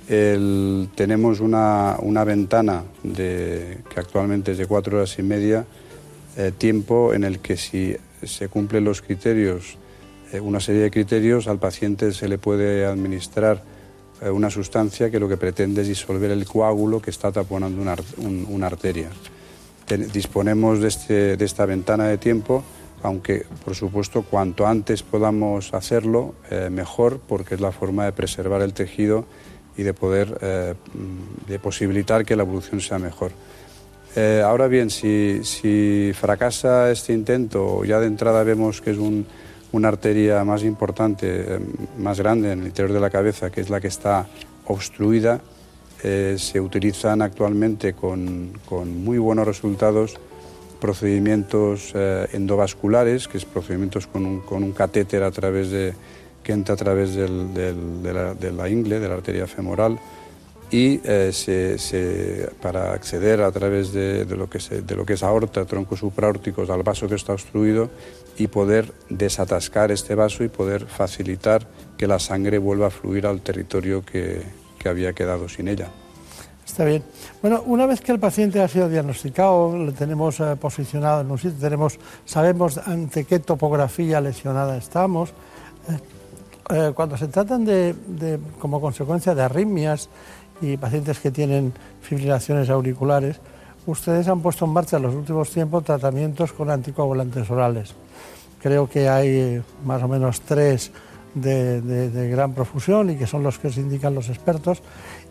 tenemos una, ventana de, que actualmente es de cuatro horas y media, eh, tiempo en el que si se cumplen los criterios, eh, una serie de criterios, al paciente se le puede administrar una sustancia que lo que pretende es disolver el coágulo que está taponando una, arteria. disponemos este, de, esta ventana de tiempo, aunque por supuesto cuanto antes podamos hacerlo, eh, mejor, porque es la forma de preservar el tejido y de poder de posibilitar que la evolución sea mejor. Eh, ahora bien, si, fracasa este intento, ya de entrada vemos que es una arteria más importante, eh, más grande en el interior de la cabeza, que es la que está obstruida, eh, se utilizan actualmente con, muy buenos resultados procedimientos endovasculares, que es procedimientos con un, catéter a través de, que entra a través de, la, de la ingle, de la arteria femoral, y eh, para acceder a través de, lo que es aorta, troncos supraórticos al vaso que está obstruido y poder desatascar este vaso y poder facilitar que la sangre vuelva a fluir al territorio que, había quedado sin ella. Está bien. Bueno, una vez que el paciente ha sido diagnosticado, lo tenemos eh, posicionado en un sitio, tenemos, sabemos ante qué topografía lesionada estamos. Eh, cuando se tratan de, como consecuencia de arritmias y pacientes que tienen fibrilaciones auriculares, ustedes han puesto en marcha en los últimos tiempos tratamientos con anticoagulantes orales. Creo que hay eh, más o menos tres de, gran profusión y que son los que se indican los expertos.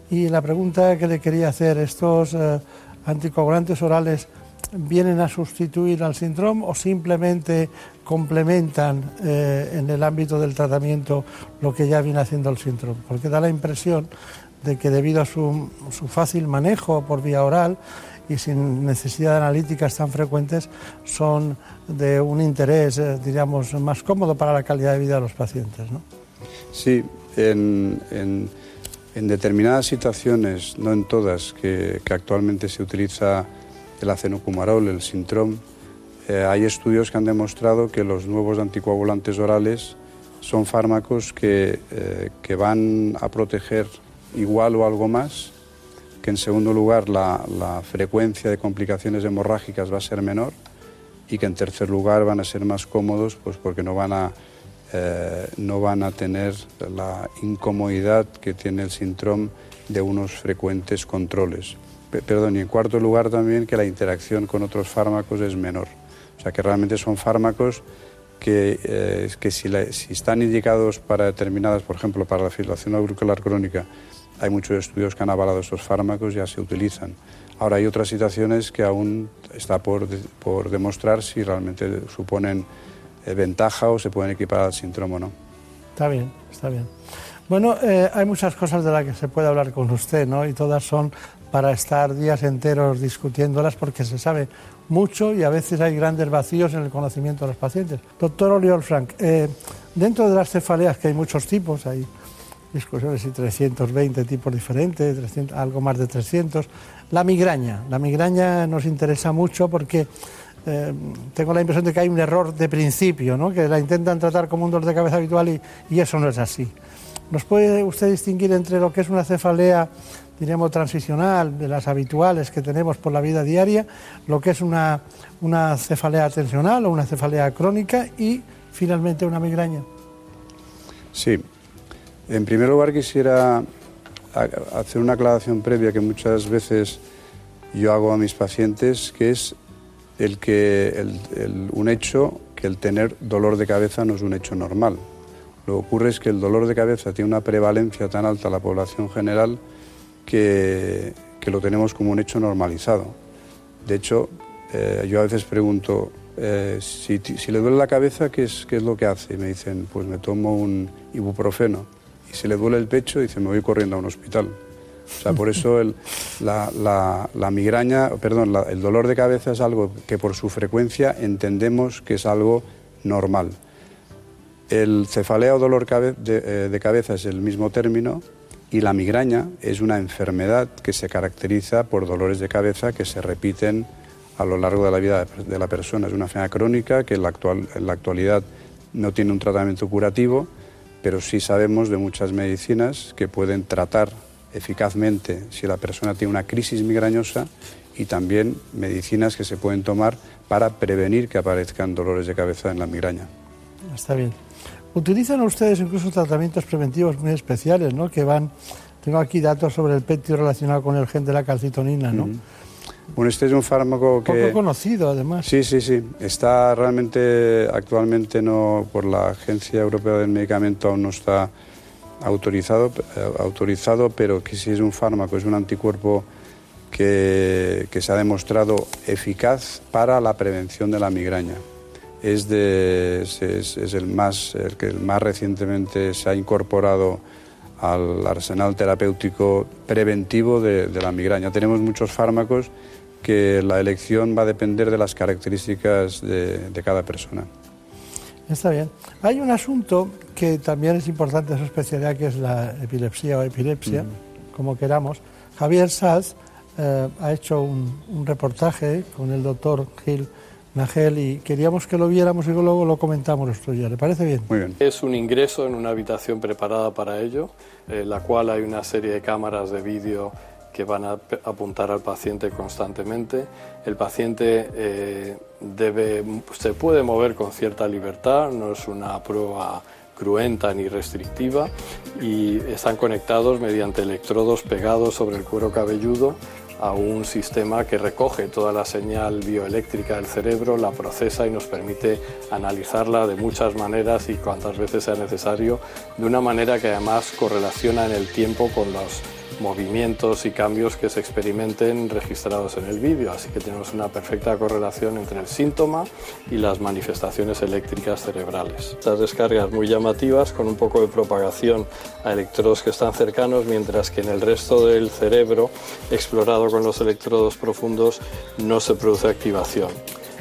Y la pregunta que le quería hacer, ¿estos eh, anticoagulantes orales vienen a sustituir al síndrome o simplemente complementan eh, en el ámbito del tratamiento lo que ya viene haciendo el síndrome? Porque da la impresión de que debido a su, fácil manejo por vía oral y sin necesidad de analíticas tan frecuentes, son de un interés, eh, diríamos, más cómodo para la calidad de vida de los pacientes. ¿no? Sí, en, determinadas situaciones, no en todas, que, actualmente se utiliza el acenocumarol, el Sintrom, eh, hay estudios que han demostrado que los nuevos anticoagulantes orales son fármacos que, eh, que van a proteger igual o algo más, que en segundo lugar la, frecuencia de complicaciones hemorrágicas va a ser menor y que en tercer lugar van a ser más cómodos pues porque no van a, eh, no van a tener la incomodidad que tiene el síndrome de unos frecuentes controles. perdón, y en cuarto lugar también que la interacción con otros fármacos es menor. O sea que realmente son fármacos que, eh, que si, si, están indicados para determinadas, por ejemplo, para la fibrilación auricular crónica, hay muchos estudios que han avalado estos fármacos, ya se utilizan. Ahora hay otras situaciones que aún está por, por demostrar si realmente suponen eh, ventaja o se pueden equiparar al síndrome o no. Está bien, está bien. Bueno, eh, hay muchas cosas de las que se puede hablar con usted, ¿no? Y todas son para estar días enteros discutiéndolas porque se sabe mucho y a veces hay grandes vacíos en el conocimiento de los pacientes. Doctor Oliol Frank, eh, dentro de las cefaleas, que hay muchos tipos, hay discusiones y 320 tipos diferentes, algo más de 300, la migraña. La migraña nos interesa mucho porque eh, tengo la impresión de que hay un error de principio, ¿no? que la intentan tratar como un dolor de cabeza habitual y, y eso no es así. ¿Nos puede usted distinguir entre lo que es una cefalea, diríamos, transicional, de las habituales que tenemos por la vida diaria, lo que es una, una cefalea tensional o una cefalea crónica y finalmente una migraña? Sí. En primer lugar quisiera hacer una aclaración previa que muchas veces yo hago a mis pacientes, que es el que un hecho que el tener dolor de cabeza no es un hecho normal. Lo que ocurre es que el dolor de cabeza tiene una prevalencia tan alta en la población general que, lo tenemos como un hecho normalizado. De hecho, eh, yo a veces pregunto, eh, si, le duele la cabeza, ¿qué es, ¿qué es lo que hace? Y me dicen, pues me tomo un ibuprofeno. Y si le duele el pecho, dicen, me voy corriendo a un hospital. O sea, por eso la, migraña, perdón, el dolor de cabeza es algo que por su frecuencia entendemos que es algo normal. El cefalea o dolor eh, de, cabeza es el mismo término y la migraña es una enfermedad que se caracteriza por dolores de cabeza que se repiten a lo largo de la vida de la persona. Es una enfermedad crónica que en la actualidad no tiene un tratamiento curativo, pero sí sabemos de muchas medicinas que pueden tratar eficazmente si la persona tiene una crisis migrañosa y también medicinas que se pueden tomar para prevenir que aparezcan dolores de cabeza en la migraña. Está bien. Utilizan ustedes incluso tratamientos preventivos muy especiales, ¿no? Que van, tengo aquí datos sobre el petio relacionado con el gen de la calcitonina, ¿no? Bueno, este es un fármaco que... Poco conocido, además. Sí, sí, sí. Está realmente, actualmente no, por la Agencia Europea del Medicamento aún no está autorizado, eh, autorizado pero que sí es un fármaco, es un anticuerpo que, que se ha demostrado eficaz para la prevención de la migraña es, de, es, el, más, el que más recientemente se ha incorporado al arsenal terapéutico preventivo de, la migraña. Tenemos muchos fármacos que la elección va a depender de las características de, cada persona. Está bien. Hay un asunto que también es importante en su especialidad, que es la epilepsia o epilepsia, como queramos. Javier Saz eh, ha hecho un, un, reportaje con el doctor Gil Nagel, y queríamos que lo viéramos y luego lo comentamos esto ya. ¿Le parece bien? Muy bien. Es un ingreso en una habitación preparada para ello, en la cual hay una serie de cámaras de vídeo que van a apuntar al paciente constantemente. El paciente eh, debe, se puede mover con cierta libertad, no es una prueba cruenta ni restrictiva y están conectados mediante electrodos pegados sobre el cuero cabelludo a un sistema que recoge toda la señal bioeléctrica del cerebro, la procesa y nos permite analizarla de muchas maneras y cuantas veces sea necesario, de una manera que además correlaciona en el tiempo con los movimientos y cambios que se experimenten registrados en el vídeo, así que tenemos una perfecta correlación entre el síntoma y las manifestaciones eléctricas cerebrales. Estas descargas muy llamativas con un poco de propagación a electrodos que están cercanos, mientras que en el resto del cerebro explorado con los electrodos profundos no se produce activación.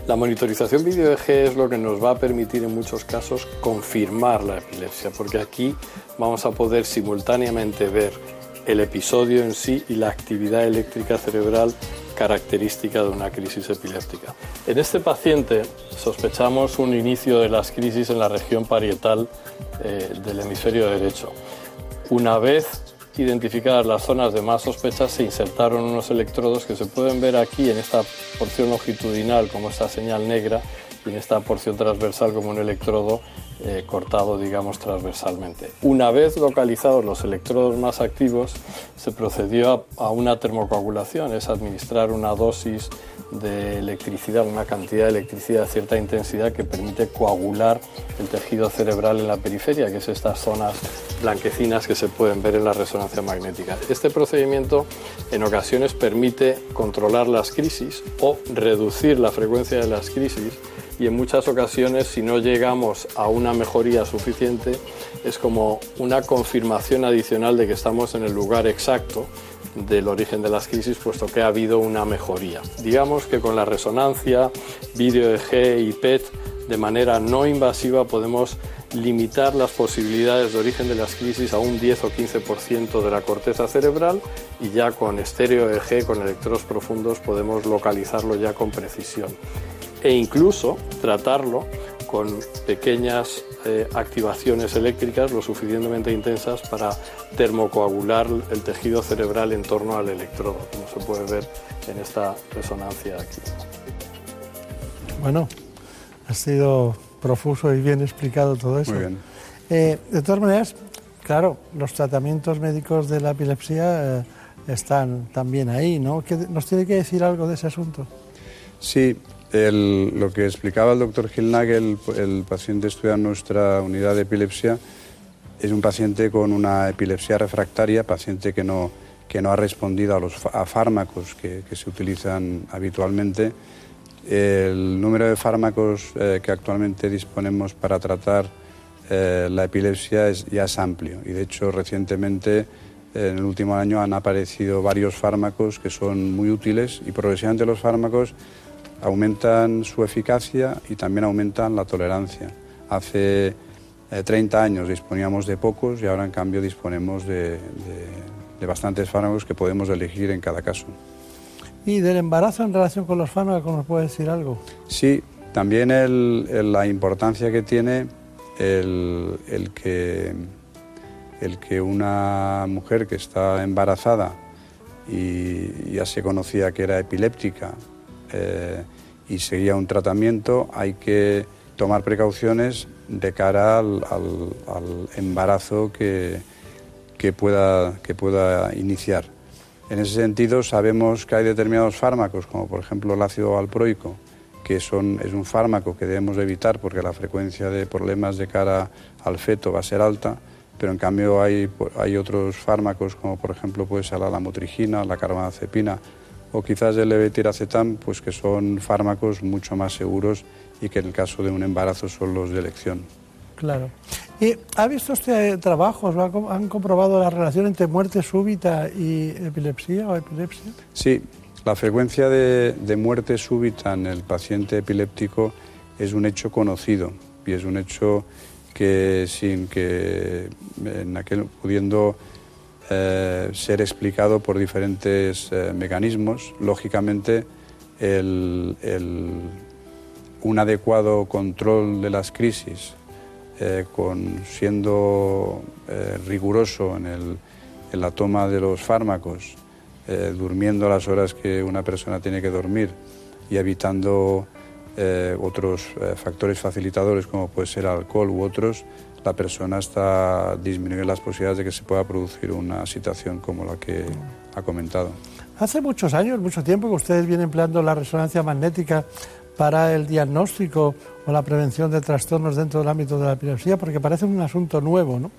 La monitorización video EG es lo que nos va a permitir en muchos casos confirmar la epilepsia, porque aquí vamos a poder simultáneamente ver el episodio en sí y la actividad eléctrica cerebral característica de una crisis epiléptica. En este paciente sospechamos un inicio de las crisis en la región parietal eh, del hemisferio derecho. Una vez identificadas las zonas de más sospecha, se insertaron unos electrodos que se pueden ver aquí en esta porción longitudinal como esta señal negra y en esta porción transversal como un electrodo eh, cortado, digamos, transversalmente. Una vez localizados los electrodos más activos, se procedió a, una termocoagulación, es administrar una dosis de electricidad, una cantidad de electricidad de cierta intensidad que permite coagular el tejido cerebral en la periferia, que es estas zonas blanquecinas que se pueden ver en la resonancia magnética. Este procedimiento en ocasiones permite controlar las crisis o reducir la frecuencia de las crisis y en muchas ocasiones si no llegamos a una mejoría suficiente es como una confirmación adicional de que estamos en el lugar exacto del origen de las crisis puesto que ha habido una mejoría. Digamos que con la resonancia, vídeo EG y PET de manera no invasiva podemos limitar las posibilidades de origen de las crisis a un 10 o 15% de la corteza cerebral y ya con estéreo EG, con electrodos profundos, podemos localizarlo ya con precisión e incluso tratarlo con pequeñas eh, activaciones eléctricas lo suficientemente intensas para termocoagular el tejido cerebral en torno al electrodo, como se puede ver en esta resonancia aquí. Bueno, ha sido profuso y bien explicado todo eso. Muy bien. Eh, de todas maneras, claro, los tratamientos médicos de la epilepsia eh, están también ahí, ¿no? ¿Nos tiene que decir algo de ese asunto? Sí, lo que explicaba el doctor Gilnagel, el, paciente estudiado en nuestra unidad de epilepsia, es un paciente con una epilepsia refractaria, paciente que no, que no ha respondido a los fármacos que, se utilizan habitualmente. El número de fármacos eh, que actualmente disponemos para tratar eh, la epilepsia es, ya es amplio y de hecho recientemente en el último año han aparecido varios fármacos que son muy útiles y progresivamente los fármacos aumentan su eficacia y también aumentan la tolerancia. Hace 30 eh, años disponíamos de pocos y ahora en cambio disponemos de, bastantes fármacos que podemos elegir en cada caso. ¿Y del embarazo en relación con los fármacos nos puede decir algo? Sí, también la importancia que tiene el, que, el que una mujer que está embarazada y ya se conocía que era epiléptica, eh, y seguía un tratamiento, hay que tomar precauciones de cara al, embarazo que, que, pueda, que pueda iniciar. En ese sentido, sabemos que hay determinados fármacos, como por ejemplo el ácido valproico, que son, es un fármaco que debemos evitar porque la frecuencia de problemas de cara al feto va a ser alta, pero en cambio hay, hay otros fármacos, como por ejemplo puede ser la lamotrigina, la carbamazepina, o quizás el levetiracetam, pues que son fármacos mucho más seguros y que en el caso de un embarazo son los de elección. Claro. ¿Y ha visto usted trabajos, han comprobado la relación entre muerte súbita y epilepsia o epilepsia? Sí, la frecuencia de, muerte súbita en el paciente epiléptico es un hecho conocido y es un hecho que sin que en aquel pudiendo eh, ser explicado por diferentes eh, mecanismos. Lógicamente, un adecuado control de las crisis, eh, con, siendo riguroso en, la toma de los fármacos, durmiendo las horas que una persona tiene que dormir y evitando otros factores facilitadores como puede ser alcohol u otros, la persona está disminuyendo las posibilidades de que se pueda producir una situación como la que ha comentado. Hace muchos años, mucho tiempo que ustedes vienen empleando la resonancia magnética para el diagnóstico o la prevención de trastornos dentro del ámbito de la epilepsia, porque parece un asunto nuevo, ¿no?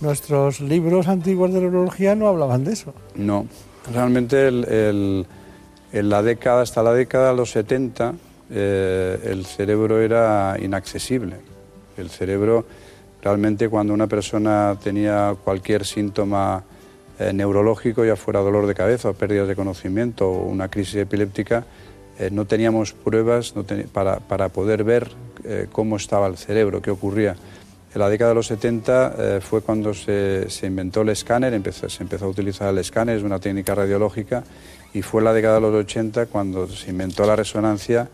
Nuestros libros antiguos de neurología no hablaban de eso. No, realmente en la década, hasta la década de los 70, eh, el cerebro era inaccesible. El cerebro Realmente cuando una persona tenía cualquier síntoma eh, neurológico, ya fuera dolor de cabeza pérdidas de conocimiento o una crisis epiléptica, eh, no teníamos pruebas para, poder ver eh, cómo estaba el cerebro, qué ocurría. En la década de los 70 fue cuando se, inventó el escáner, empezó, se empezó a utilizar el escáner, es una técnica radiológica, y fue en la década de los 80 cuando se inventó la resonancia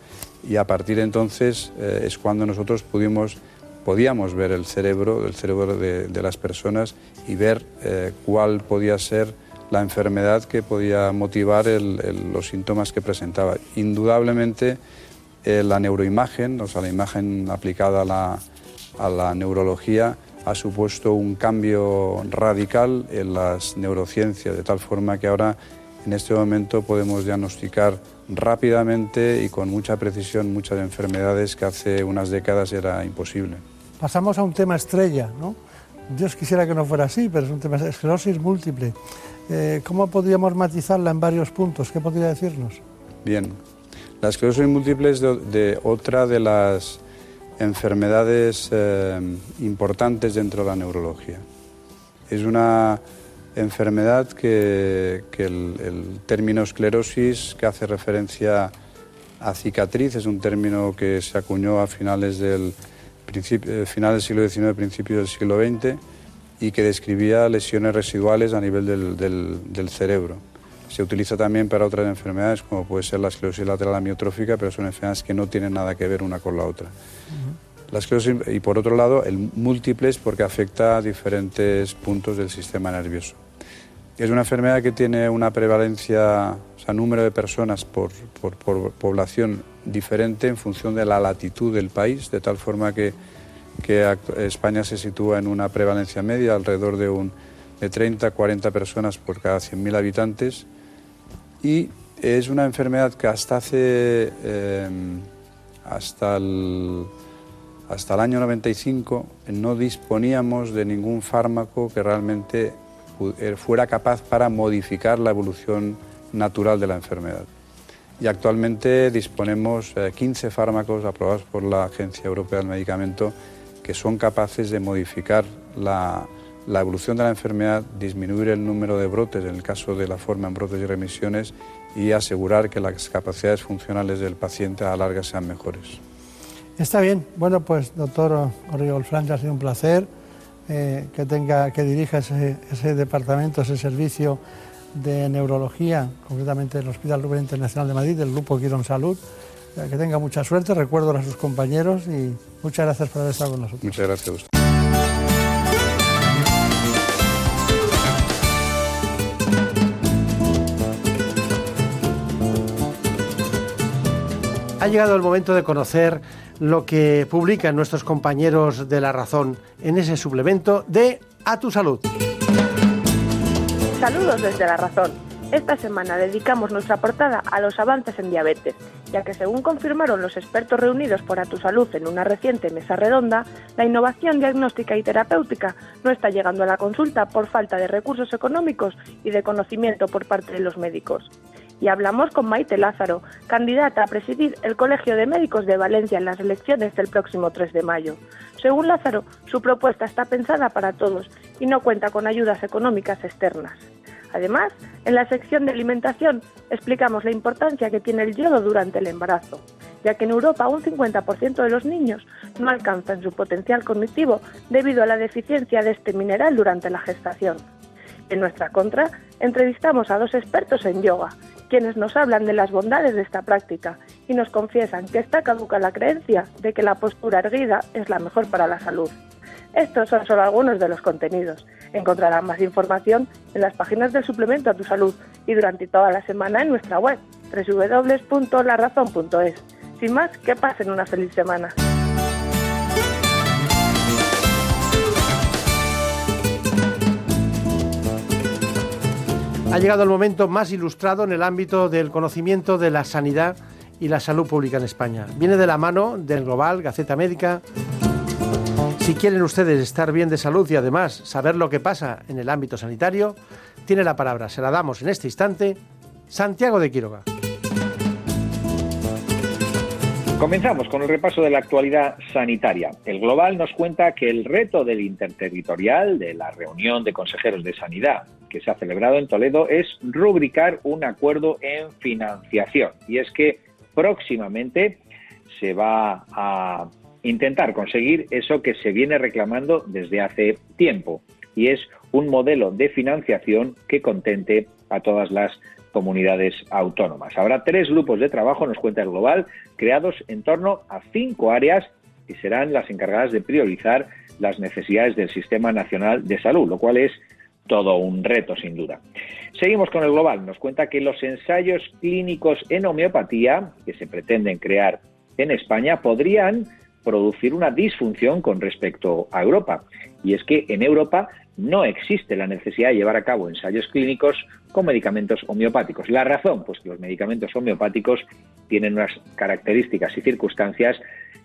y a partir de entonces es cuando nosotros pudimos podíamos ver el cerebro, el cerebro de, las personas y ver eh, cuál podía ser la enfermedad que podía motivar los síntomas que presentaba. Indudablemente eh, la neuroimagen, o sea, la imagen aplicada a la, a la neurología ha supuesto un cambio radical en las neurociencias, de tal forma que ahora en este momento podemos diagnosticar rápidamente y con mucha precisión muchas enfermedades que hace unas décadas era imposible. Pasamos a un tema estrella, ¿no? Dios quisiera que no fuera así, pero es un tema esclerosis múltiple. Eh, ¿Cómo podríamos matizarla en varios puntos? ¿Qué podría decirnos? Bien, la esclerosis múltiple es de otra de las enfermedades eh, importantes dentro de la neurología. Es una enfermedad que, el, término esclerosis, que hace referencia a cicatriz, es un término que se acuñó a finales del, final del siglo XIX, principios del siglo XX, y que describía lesiones residuales a nivel del cerebro. Se utiliza también para otras enfermedades, como puede ser la esclerosis lateral amiotrófica, pero son enfermedades que no tienen nada que ver una con la otra. La esclerosis, y por otro lado, el múltiple es porque afecta a diferentes puntos del sistema nervioso. Es una enfermedad que tiene una prevalencia, sea, número de personas por, población diferente en función de la latitud del país, de tal forma que, España se sitúa en una prevalencia media alrededor de, un, de 30, 40 personas por cada 100.000 habitantes. Y es una enfermedad que hasta hace, em, hasta, el, hasta el año 95 no disponíamos de ningún fármaco que realmente eh, fuera capaz para modificar la evolución natural de la enfermedad. Y actualmente disponemos de eh, 15 fármacos aprobados por la Agencia Europea del Medicamento que son capaces de modificar la, la evolución de la enfermedad, disminuir el número de brotes en el caso de la forma en brotes y remisiones y asegurar que las capacidades funcionales del paciente a la larga sean mejores. Está bien. Bueno, pues doctor Oriol Franca, ha sido un placer eh, que, tenga, que dirija ese, ese, departamento, ese servicio de neurología, concretamente el Hospital Rubén Internacional de Madrid, del Grupo Quirón Salud. Que tenga mucha suerte, recuerdo a sus compañeros y muchas gracias por haber estado con nosotros. Muchas gracias a usted. Ha llegado el momento de conocer lo que publican nuestros compañeros de La Razón en ese suplemento de A tu Salud. Saludos desde La Razón. Esta semana dedicamos nuestra portada a los avances en diabetes, ya que según confirmaron los expertos reunidos por A Tu Salud en una reciente mesa redonda, la innovación diagnóstica y terapéutica no está llegando a la consulta por falta de recursos económicos y de conocimiento por parte de los médicos y hablamos con Maite Lázaro, candidata a presidir el Colegio de Médicos de Valencia en las elecciones del próximo 3 de mayo. Según Lázaro, su propuesta está pensada para todos y no cuenta con ayudas económicas externas. Además, en la sección de alimentación explicamos la importancia que tiene el yodo durante el embarazo, ya que en Europa un 50% de los niños no alcanzan su potencial cognitivo debido a la deficiencia de este mineral durante la gestación. En nuestra contra, entrevistamos a dos expertos en yoga quienes nos hablan de las bondades de esta práctica y nos confiesan que está caduca la creencia de que la postura erguida es la mejor para la salud. Estos son solo algunos de los contenidos. Encontrarán más información en las páginas del suplemento a tu salud y durante toda la semana en nuestra web www.larazón.es. Sin más, que pasen una feliz semana. Ha llegado el momento más ilustrado en el ámbito del conocimiento de la sanidad y la salud pública en España. Viene de la mano del Global, Gaceta Médica. Si quieren ustedes estar bien de salud y además saber lo que pasa en el ámbito sanitario, tiene la palabra, se la damos en este instante, Santiago de Quiroga. Comenzamos con el repaso de la actualidad sanitaria. El Global nos cuenta que el reto del interterritorial de la reunión de consejeros de sanidad que se ha celebrado en Toledo es rubricar un acuerdo en financiación. Y es que próximamente se va a intentar conseguir eso que se viene reclamando desde hace tiempo, y es un modelo de financiación que contente a todas las comunidades autónomas. Habrá tres grupos de trabajo, nos cuenta el Global, creados en torno a cinco áreas y serán las encargadas de priorizar las necesidades del Sistema Nacional de Salud, lo cual es todo un reto, sin duda. Seguimos con el Global. Nos cuenta que los ensayos clínicos en homeopatía que se pretenden crear en España podrían producir una disfunción con respecto a Europa. Y es que en Europa no existe la necesidad de llevar a cabo ensayos clínicos con medicamentos homeopáticos. La razón, pues que los medicamentos homeopáticos tienen unas características y circunstancias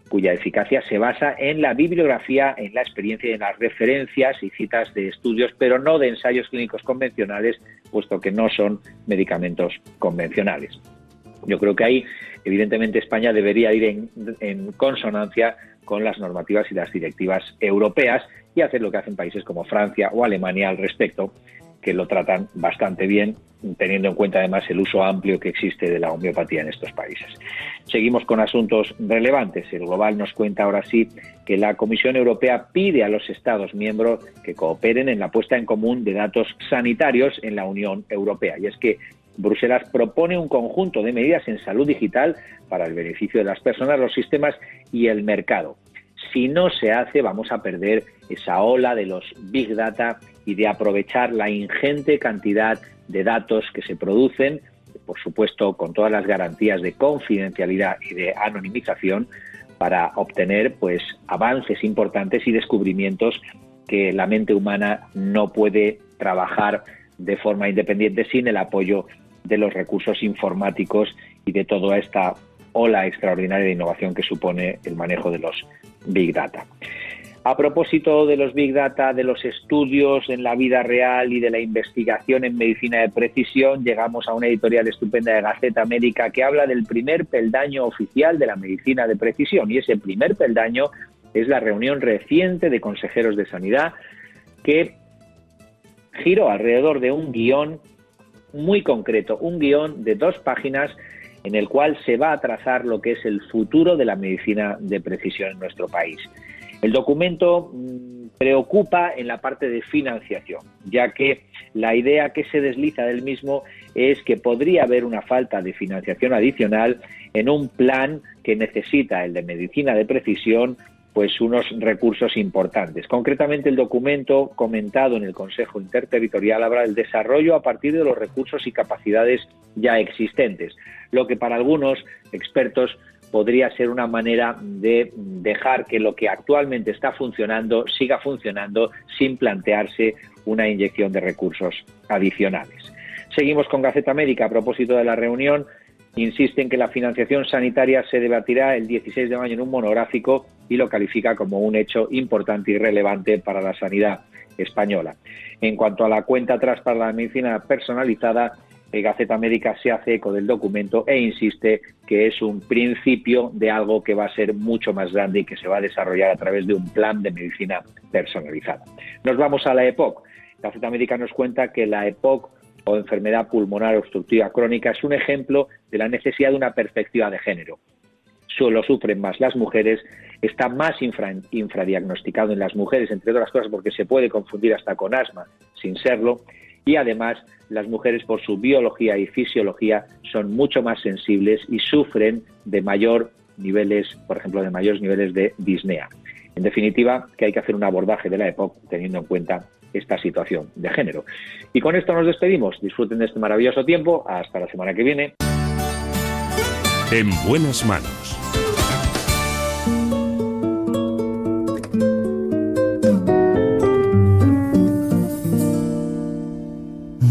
cuya eficacia se basa en la bibliografía, en la experiencia y en las referencias y citas de estudios, pero no de ensayos clínicos convencionales, puesto que no son medicamentos convencionales. Yo creo que ahí, evidentemente, España debería ir en, consonancia con las normativas y las directivas europeas y hacer lo que hacen países como Francia o Alemania al respecto, que lo tratan bastante bien, teniendo en cuenta además el uso amplio que existe de la homeopatía en estos países. Seguimos con asuntos relevantes. El Global nos cuenta ahora sí que la Comisión Europea pide a los Estados miembros que cooperen en la puesta en común de datos sanitarios en la Unión Europea. Y es que Bruselas propone un conjunto de medidas en salud digital para el beneficio de las personas, los sistemas y el mercado. Si no se hace, vamos a perder esa ola de los big data y de aprovechar la ingente cantidad de datos que se producen, por supuesto con todas las garantías de confidencialidad y de anonimización, para obtener pues avances importantes y descubrimientos que la mente humana no puede trabajar de forma independiente sin el apoyo de los recursos informáticos y de toda esta ola extraordinaria de innovación que supone el manejo de los Big Data. A propósito de los Big Data, de los estudios en la vida real y de la investigación en medicina de precisión, llegamos a una editorial estupenda de Gaceta Médica que habla del primer peldaño oficial de la medicina de precisión. Y ese primer peldaño es la reunión reciente de consejeros de sanidad que giró alrededor de un guion muy concreto, un guion de dos páginas en el cual se va a trazar lo que es el futuro de la medicina de precisión en nuestro país. El documento mm, preocupa en la parte de financiación, ya que la idea que se desliza del mismo es que podría haber una falta de financiación adicional en un plan que necesita el de medicina de precisión pues unos recursos importantes. Concretamente, el documento comentado en el Consejo Interterritorial habla del desarrollo a partir de los recursos y capacidades ya existentes, lo que para algunos expertos podría ser una manera de dejar que lo que actualmente está funcionando siga funcionando sin plantearse una inyección de recursos adicionales. Seguimos con Gaceta Médica a propósito de la reunión insiste en que la financiación sanitaria se debatirá el 16 de mayo en un monográfico y lo califica como un hecho importante y relevante para la sanidad española. En cuanto a la cuenta atrás para la medicina personalizada, Gaceta Médica se hace eco del documento e insiste que es un principio de algo que va a ser mucho más grande y que se va a desarrollar a través de un plan de medicina personalizada. Nos vamos a la EPOC. Gaceta Médica nos cuenta que la EPOC o enfermedad pulmonar obstructiva crónica es un ejemplo de la necesidad de una perspectiva de género. Solo sufren más las mujeres, está más infradiagnosticado en las mujeres, entre otras cosas porque se puede confundir hasta con asma sin serlo, y además las mujeres por su biología y fisiología son mucho más sensibles y sufren de mayor niveles, por ejemplo, de mayores niveles de disnea. En definitiva, que hay que hacer un abordaje de la época teniendo en cuenta esta situación de género. Y con esto nos despedimos. Disfruten de este maravilloso tiempo. Hasta la semana que viene. En buenas manos.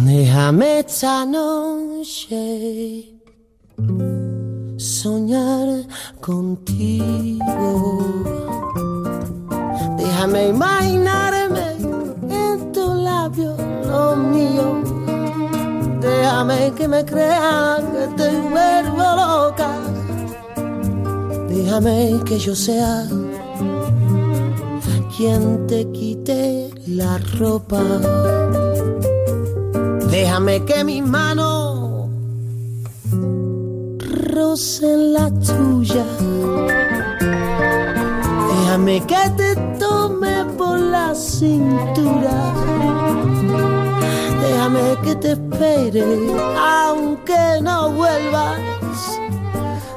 Déjame esta noche soñar contigo. Déjame imaginarme Déjame que me crean que te vuelvo loca. Déjame que yo sea quien te quite la ropa. Déjame que mis manos rocen la tuya. Déjame que te tome por la cintura déjame que te espere, aunque no vuelvas,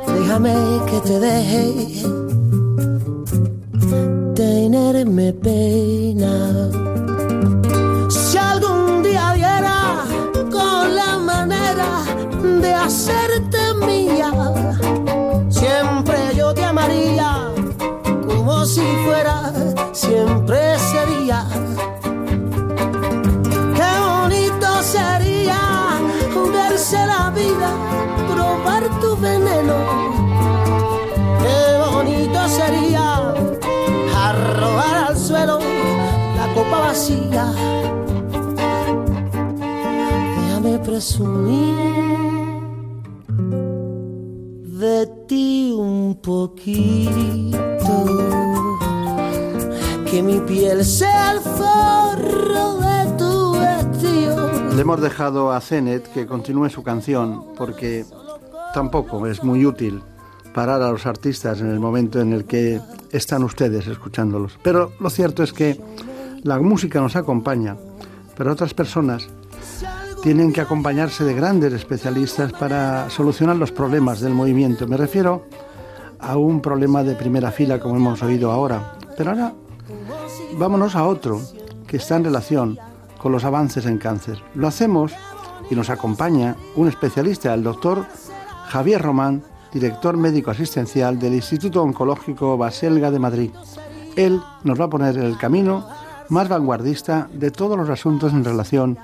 déjame que te deje tenerme pena. Si algún día viera con la manera de hacerte mía, siempre yo te amaría como si fuera, siempre sería la vida, probar tu veneno. Qué bonito sería arrojar al suelo la copa vacía. Déjame presumir de ti un poquito, que mi piel sea el hemos dejado a Zenet que continúe su canción porque tampoco es muy útil parar a los artistas en el momento en el que están ustedes escuchándolos. Pero lo cierto es que la música nos acompaña, pero otras personas tienen que acompañarse de grandes especialistas para solucionar los problemas del movimiento. Me refiero a un problema de primera fila como hemos oído ahora. Pero ahora vámonos a otro que está en relación con los avances en cáncer. Lo hacemos y nos acompaña un especialista, el doctor Javier Román, director médico asistencial del Instituto Oncológico Baselga de Madrid. Él nos va a poner el camino más vanguardista de todos los asuntos en relación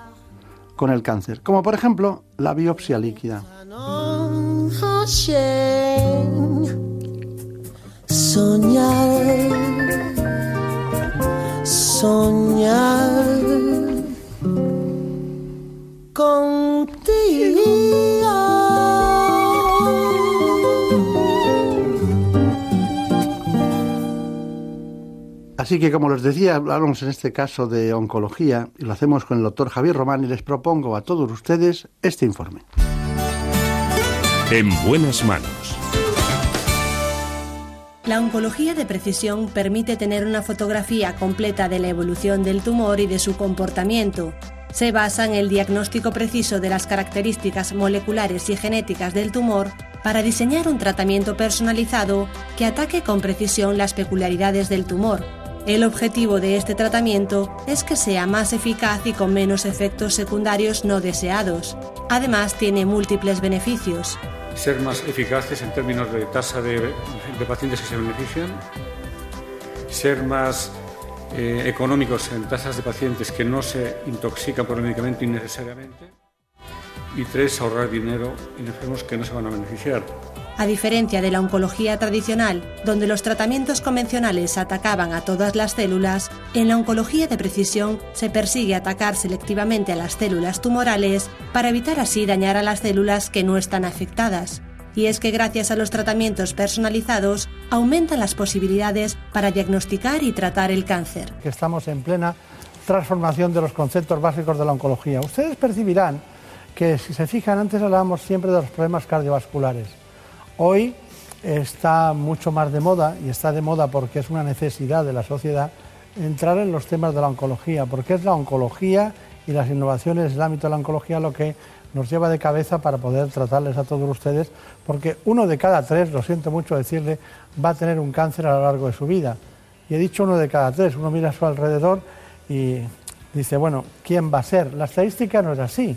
con el cáncer, como por ejemplo la biopsia líquida. Soñar, soñar Así que, como les decía, hablamos en este caso de oncología y lo hacemos con el doctor Javier Román y les propongo a todos ustedes este informe. En buenas manos. La oncología de precisión permite tener una fotografía completa de la evolución del tumor y de su comportamiento. Se basa en el diagnóstico preciso de las características moleculares y genéticas del tumor para diseñar un tratamiento personalizado que ataque con precisión las peculiaridades del tumor el objetivo de este tratamiento es que sea más eficaz y con menos efectos secundarios no deseados. Además, tiene múltiples beneficios. Ser más eficaces en términos de tasa de, pacientes que se benefician, ser más eh, económicos en tasas de pacientes que no se intoxican por el medicamento innecesariamente y tres, ahorrar dinero en enfermos que no se van a beneficiar. A diferencia de la oncología tradicional, donde los tratamientos convencionales atacaban a todas las células, en la oncología de precisión se persigue atacar selectivamente a las células tumorales para evitar así dañar a las células que no están afectadas. Y es que gracias a los tratamientos personalizados aumentan las posibilidades para diagnosticar y tratar el cáncer. Estamos en plena transformación de los conceptos básicos de la oncología. Ustedes percibirán que si se fijan, antes hablábamos siempre de los problemas cardiovasculares. Hoy está mucho más de moda, y está de moda porque es una necesidad de la sociedad, entrar en los temas de la oncología, porque es la oncología y las innovaciones del ámbito de la oncología lo que nos lleva de cabeza para poder tratarles a todos ustedes, porque uno de cada tres, lo siento mucho decirle, va a tener un cáncer a lo largo de su vida. Y he dicho uno de cada tres, uno mira a su alrededor y dice, bueno, ¿quién va a ser? La estadística no es así.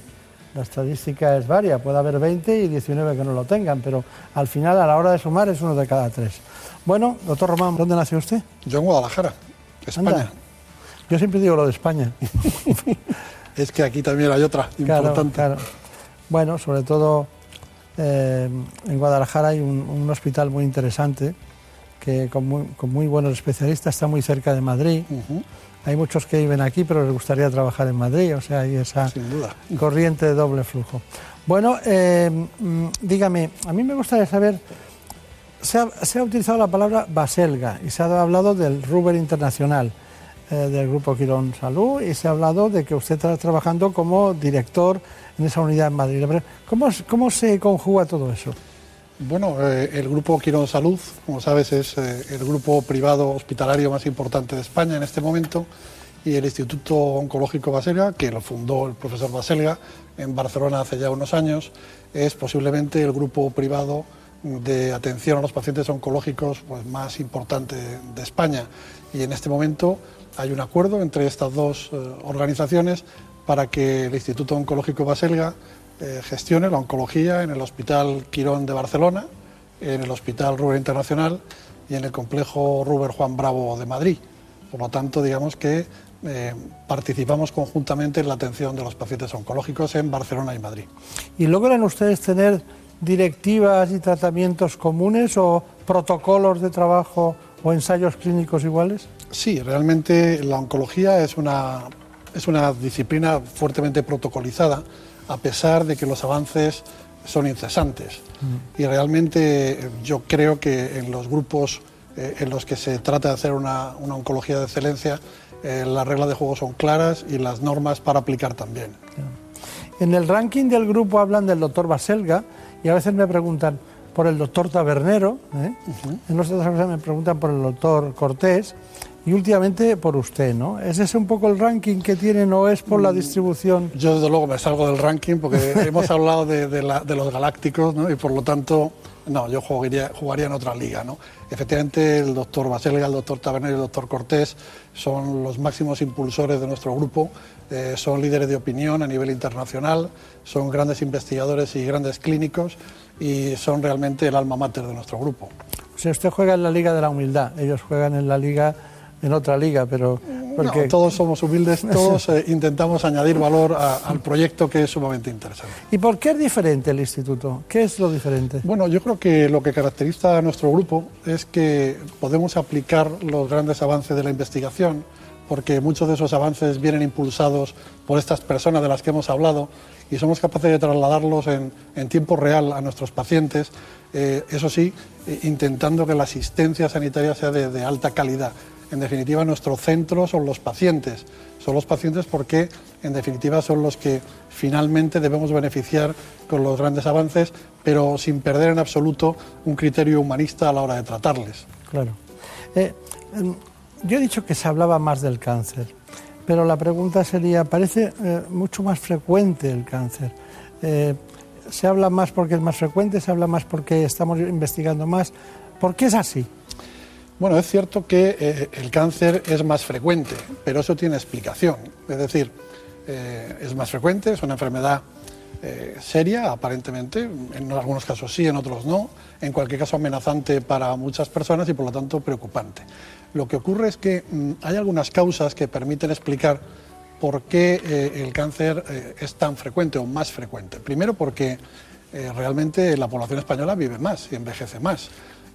La estadística es varia, puede haber 20 y 19 que no lo tengan, pero al final, a la hora de sumar, es uno de cada tres. Bueno, doctor Román, ¿dónde nació usted? Yo en Guadalajara, España. Yo siempre digo lo de España. es que aquí también hay otra importante. Claro. Bueno, sobre todo eh, en Guadalajara hay un, hospital muy interesante que con muy, buenos especialistas está muy cerca de Madrid. Hay muchos que viven aquí, pero les gustaría trabajar en Madrid, o sea, hay esa corriente de doble flujo. Bueno, eh, mm, dígame, a mí me gustaría saber, se ha, utilizado la palabra Baselga y se ha hablado del Ruber Internacional eh, del Grupo Quirón Salud y se ha hablado de que usted está trabajando como director en esa unidad en Madrid. ¿Cómo, cómo se conjuga todo eso? Bueno, eh, el Grupo Quirón Salud, como sabes, es eh, el grupo privado hospitalario más importante de España en este momento y el Instituto Oncológico Baselga, que lo fundó el profesor Baselga en Barcelona hace ya unos años, es posiblemente el grupo privado de atención a los pacientes oncológicos pues, más importante de España. Y en este momento hay un acuerdo entre estas dos eh, organizaciones para que el Instituto Oncológico Baselga eh, gestione la oncología en el Hospital Quirón de Barcelona, en el Hospital Ruber Internacional y en el complejo Ruber Juan Bravo de Madrid. Por lo tanto, digamos que eh, participamos conjuntamente en la atención de los pacientes oncológicos en Barcelona y Madrid. ¿Y logran ustedes tener directivas y tratamientos comunes o protocolos de trabajo o ensayos clínicos iguales? Sí, realmente la oncología es una, es una disciplina fuertemente protocolizada, a pesar de que los avances son incesantes. Mm. Y realmente yo creo que en los grupos eh, en los que se trata de hacer una, una oncología de excelencia, eh, las reglas de juego son claras y las normas para aplicar también. En el ranking del grupo hablan del doctor Baselga y a veces me preguntan por el doctor Tabernero, ¿eh? en otras ocasiones me preguntan por el doctor Cortés y últimamente por usted, ¿no? ¿Es ese un poco el ranking que tienen o es por la mm, distribución? Yo desde luego me salgo del ranking porque hemos hablado de, de, los galácticos ¿no? y por lo tanto, no, yo jugaría, jugaría en otra liga, ¿no? Efectivamente, el doctor Baselga, el doctor Tabernero y el doctor Cortés son los máximos impulsores de nuestro grupo, eh, son líderes de opinión a nivel internacional, son grandes investigadores y grandes clínicos y son realmente el alma mater de nuestro grupo. Sea, usted juega en la Liga de la Humildad, ellos juegan en la Liga en otra liga, pero... Porque... todos somos humildes, todos eh, intentamos añadir valor al proyecto que es sumamente interesante. ¿Y por qué es diferente el instituto? ¿Qué es lo diferente? Bueno, yo creo que lo que caracteriza a nuestro grupo es que podemos aplicar los grandes avances de la investigación, porque muchos de esos avances vienen impulsados por estas personas de las que hemos hablado y somos capaces de trasladarlos en, tiempo real a nuestros pacientes, eh, eso sí, eh, intentando que la asistencia sanitaria sea de alta calidad en definitiva nuestro centro son los pacientes. Son los pacientes porque en definitiva son los que finalmente debemos beneficiar con los grandes avances, pero sin perder en absoluto un criterio humanista a la hora de tratarles. Claro. Eh, em, yo he dicho que se hablaba más del cáncer, pero la pregunta sería, parece eh, mucho más frecuente el cáncer. Eh, ¿Se habla más porque es más frecuente? ¿Se habla más porque estamos investigando más? ¿Por qué es así? Bueno, es cierto que eh, el cáncer es más frecuente, pero eso tiene explicación. Es decir, eh, es más frecuente, es una enfermedad eh, seria, aparentemente, en algunos casos sí, en otros no, en cualquier caso amenazante para muchas personas y por lo tanto preocupante. Lo que ocurre es que mm, hay algunas causas que permiten explicar por qué el cáncer es tan frecuente o más frecuente. Primero porque realmente la población española vive más y envejece más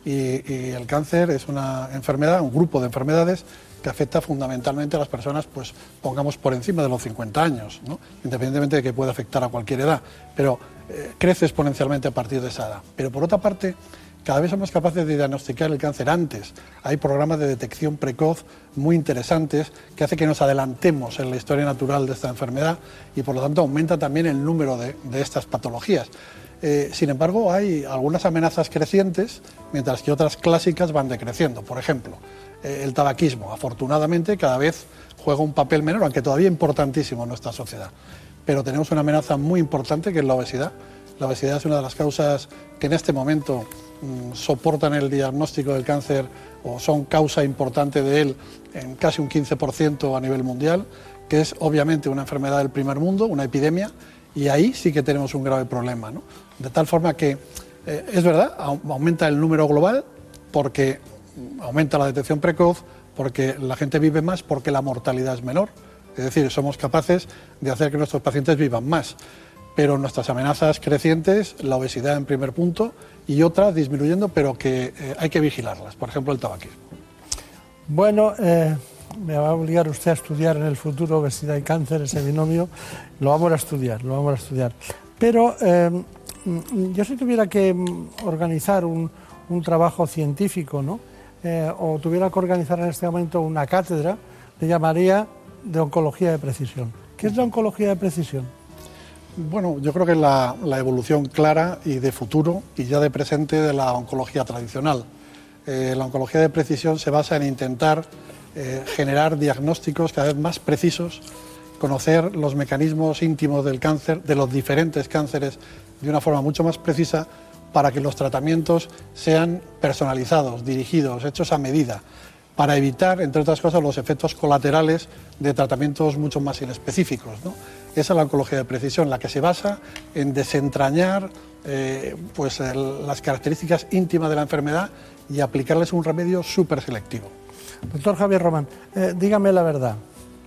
y, el cáncer es una enfermedad, un grupo de enfermedades que afecta fundamentalmente a las personas, pues pongamos por encima de los 50 años, independientemente de que pueda afectar a cualquier edad, pero eh, crece exponencialmente a partir de esa edad. Pero por otra parte, cada vez somos capaces de diagnosticar el cáncer antes. Hay programas de detección precoz muy interesantes que hace que nos adelantemos en la historia natural de esta enfermedad y por lo tanto aumenta también el número de estas patologías. Eh, sin embargo, hay algunas amenazas crecientes, mientras que otras clásicas van decreciendo. Por ejemplo, eh, el tabaquismo, afortunadamente, cada vez juega un papel menor, aunque todavía importantísimo en nuestra sociedad. Pero tenemos una amenaza muy importante que es la obesidad. La obesidad es una de las causas que en este momento mm, soportan el diagnóstico del cáncer o son causa importante de él en casi un 15% a nivel mundial, que es obviamente una enfermedad del primer mundo, una epidemia, y ahí sí que tenemos un grave problema. ¿no? De tal forma que eh, es verdad, aumenta el número global porque aumenta la detección precoz, porque la gente vive más, porque la mortalidad es menor. Es decir, somos capaces de hacer que nuestros pacientes vivan más. Pero nuestras amenazas crecientes, la obesidad en primer punto y otras disminuyendo, pero que eh, hay que vigilarlas. Por ejemplo, el tabaquismo. Bueno, eh, me va a obligar usted a estudiar en el futuro obesidad y cáncer, ese binomio. Lo vamos a estudiar, lo vamos a estudiar. Pero Mm, yo si tuviera que mm, organizar un, trabajo científico, ¿no? Eh, o tuviera que organizar en este momento una cátedra, le llamaría de oncología de precisión. ¿Qué es la oncología de precisión? Bueno, yo creo que es la, evolución clara y de futuro y ya de presente de la oncología tradicional. Eh, la oncología de precisión se basa en intentar eh, generar diagnósticos cada vez más precisos, conocer los mecanismos íntimos del cáncer, de los diferentes cánceres de una forma mucho más precisa para que los tratamientos sean personalizados, dirigidos, hechos a medida, para evitar, entre otras cosas, los efectos colaterales de tratamientos mucho más inespecíficos. Esa es la oncología de precisión, la que se basa en desentrañar eh, pues, las características íntimas de la enfermedad y aplicarles un remedio súper selectivo. Doctor Javier Román, eh, dígame la verdad.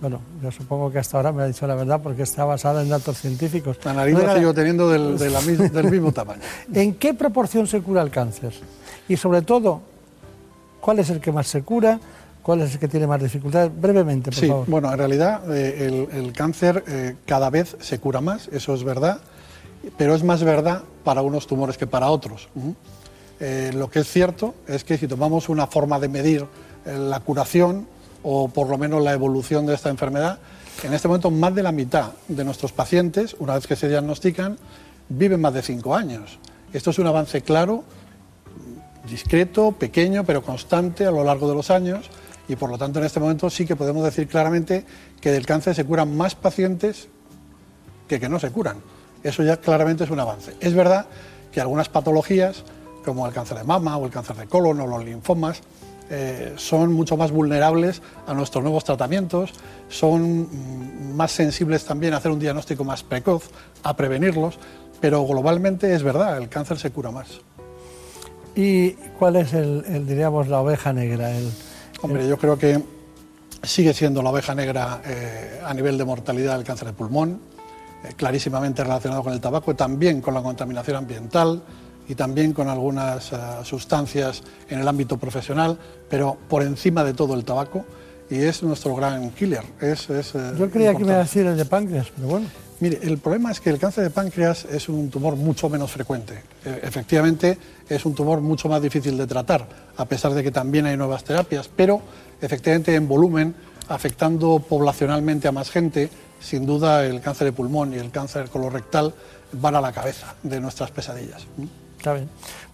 Bueno, yo supongo que hasta ahora me ha dicho la verdad porque está basada en datos científicos. La nariz la sigo teniendo del, del mismo tamaño. ¿En qué proporción se cura el cáncer? Y sobre todo, ¿cuál es el que más se cura? ¿Cuál es el que tiene más dificultades? Brevemente, por sí, favor. Bueno, en realidad eh, el, cáncer eh, cada vez se cura más, eso es verdad, pero es más verdad para unos tumores que para otros. Eh, lo que es cierto es que si tomamos una forma de medir la curación o por lo menos la evolución de esta enfermedad, en este momento más de la mitad de nuestros pacientes, una vez que se diagnostican, viven más de cinco años. Esto es un avance claro, discreto, pequeño, pero constante a lo largo de los años y por lo tanto en este momento sí que podemos decir claramente que del cáncer se curan más pacientes que que no se curan. Eso ya claramente es un avance. Es verdad que algunas patologías, como el cáncer de mama o el cáncer de colon o los linfomas, eh, son mucho más vulnerables a nuestros nuevos tratamientos, son mm, más sensibles también a hacer un diagnóstico más precoz, a prevenirlos, pero globalmente es verdad, el cáncer se cura más. ¿Y cuál es el, diríamos, la oveja negra? El, Hombre, yo creo que sigue siendo la oveja negra eh, a nivel de mortalidad del cáncer de pulmón, eh, clarísimamente relacionado con el tabaco, también con la contaminación ambiental y también con algunas eh, sustancias en el ámbito profesional, pero por encima de todo el tabaco y es nuestro gran killer. Es, Yo creía que me iba a decir el de páncreas, pero bueno. Mire, el problema es que el cáncer de páncreas es un tumor mucho menos frecuente. efectivamente, es un tumor mucho más difícil de tratar, a pesar de que también hay nuevas terapias, pero efectivamente en volumen, afectando poblacionalmente a más gente, sin duda el cáncer de pulmón y el cáncer colorectal van a la cabeza de nuestras pesadillas. Está bien.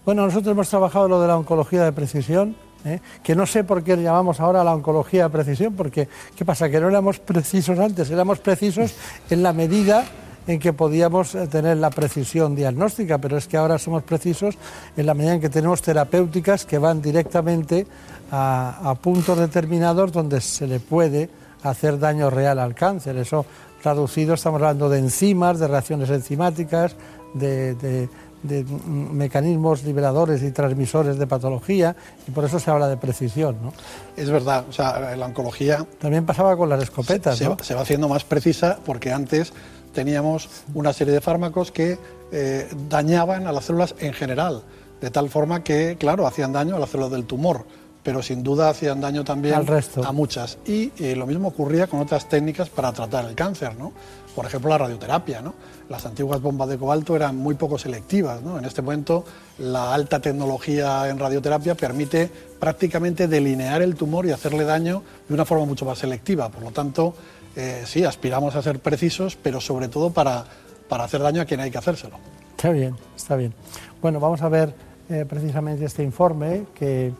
Bueno, nosotros hemos trabajado lo de la oncología de precisión, ¿eh? que no sé por qué llamamos ahora la oncología de precisión, porque ¿qué pasa? Que no éramos precisos antes, éramos precisos en la medida en que podíamos eh, tener la precisión diagnóstica, pero es que ahora somos precisos en la medida en que tenemos terapéuticas que van directamente a, puntos determinados donde se le puede hacer daño real al cáncer. Eso traducido estamos hablando de enzimas, de reacciones enzimáticas, de de mecanismos liberadores y transmisores de patología y por eso se habla de precisión. ¿no? Es verdad, o sea, la oncología... También pasaba con las escopetas. Se, ¿no? se, va, haciendo más precisa porque antes teníamos una serie de fármacos que eh, dañaban a las células en general, de tal forma que, claro, hacían daño a las células del tumor pero sin duda hacían daño también a muchas. Y eh, lo mismo ocurría con otras técnicas para tratar el cáncer, ¿no? Por ejemplo, la radioterapia, ¿no? Las antiguas bombas de cobalto eran muy poco selectivas. En este momento, la alta tecnología en radioterapia permite prácticamente delinear el tumor y hacerle daño de una forma mucho más selectiva. Por lo tanto, eh, sí, aspiramos a ser precisos, pero sobre todo para, para hacer daño a quien hay que hacérselo. Está bien, está bien. Bueno, vamos a ver eh, precisamente este informe que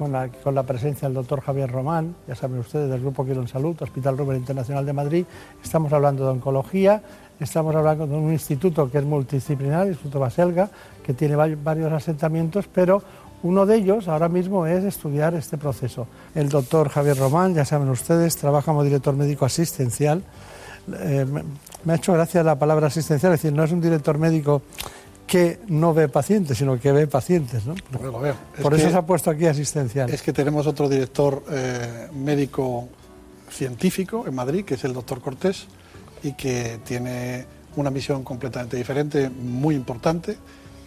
con la presencia del doctor Javier Román, ya saben ustedes, del Grupo Quiero en Salud, Hospital Rubén Internacional de Madrid. Estamos hablando de oncología, estamos hablando de un instituto que es multidisciplinar, el Instituto Baselga, que tiene varios asentamientos, pero uno de ellos ahora mismo es estudiar este proceso. El doctor Javier Román, ya saben ustedes, trabaja como director médico asistencial. Eh, me ha hecho gracia la palabra asistencial, es decir, no es un director médico que no ve pacientes, sino que ve pacientes. ¿no? Por, eso se ha puesto aquí asistencial. Es que tenemos otro director eh, médico científico en Madrid, que es el doctor Cortés, y que tiene una misión completamente diferente, muy importante,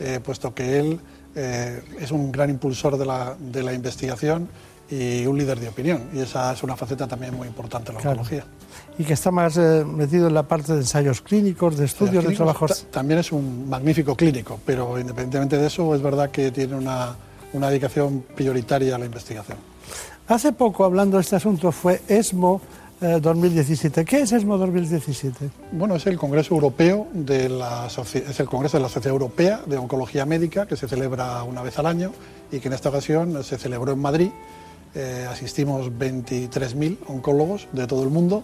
eh, puesto que él eh, es un gran impulsor de la, de la investigación y un líder de opinión. Y esa es una faceta también muy importante en la oncología. Y que está más eh, metido en la parte de ensayos clínicos, de estudios, de trabajos. También es un magnífico clínico, pero independientemente de eso, es verdad que tiene una, una dedicación prioritaria a la investigación. Hace poco, hablando de este asunto, fue ESMO 2017. Eh, ¿Qué es ESMO 2017? Bueno, es el Congreso Europeo de la es el Congreso de la Sociedad Europea de Oncología Médica que se celebra una vez al año y que en esta ocasión se celebró en Madrid eh, asistimos 23.000 oncólogos de todo el mundo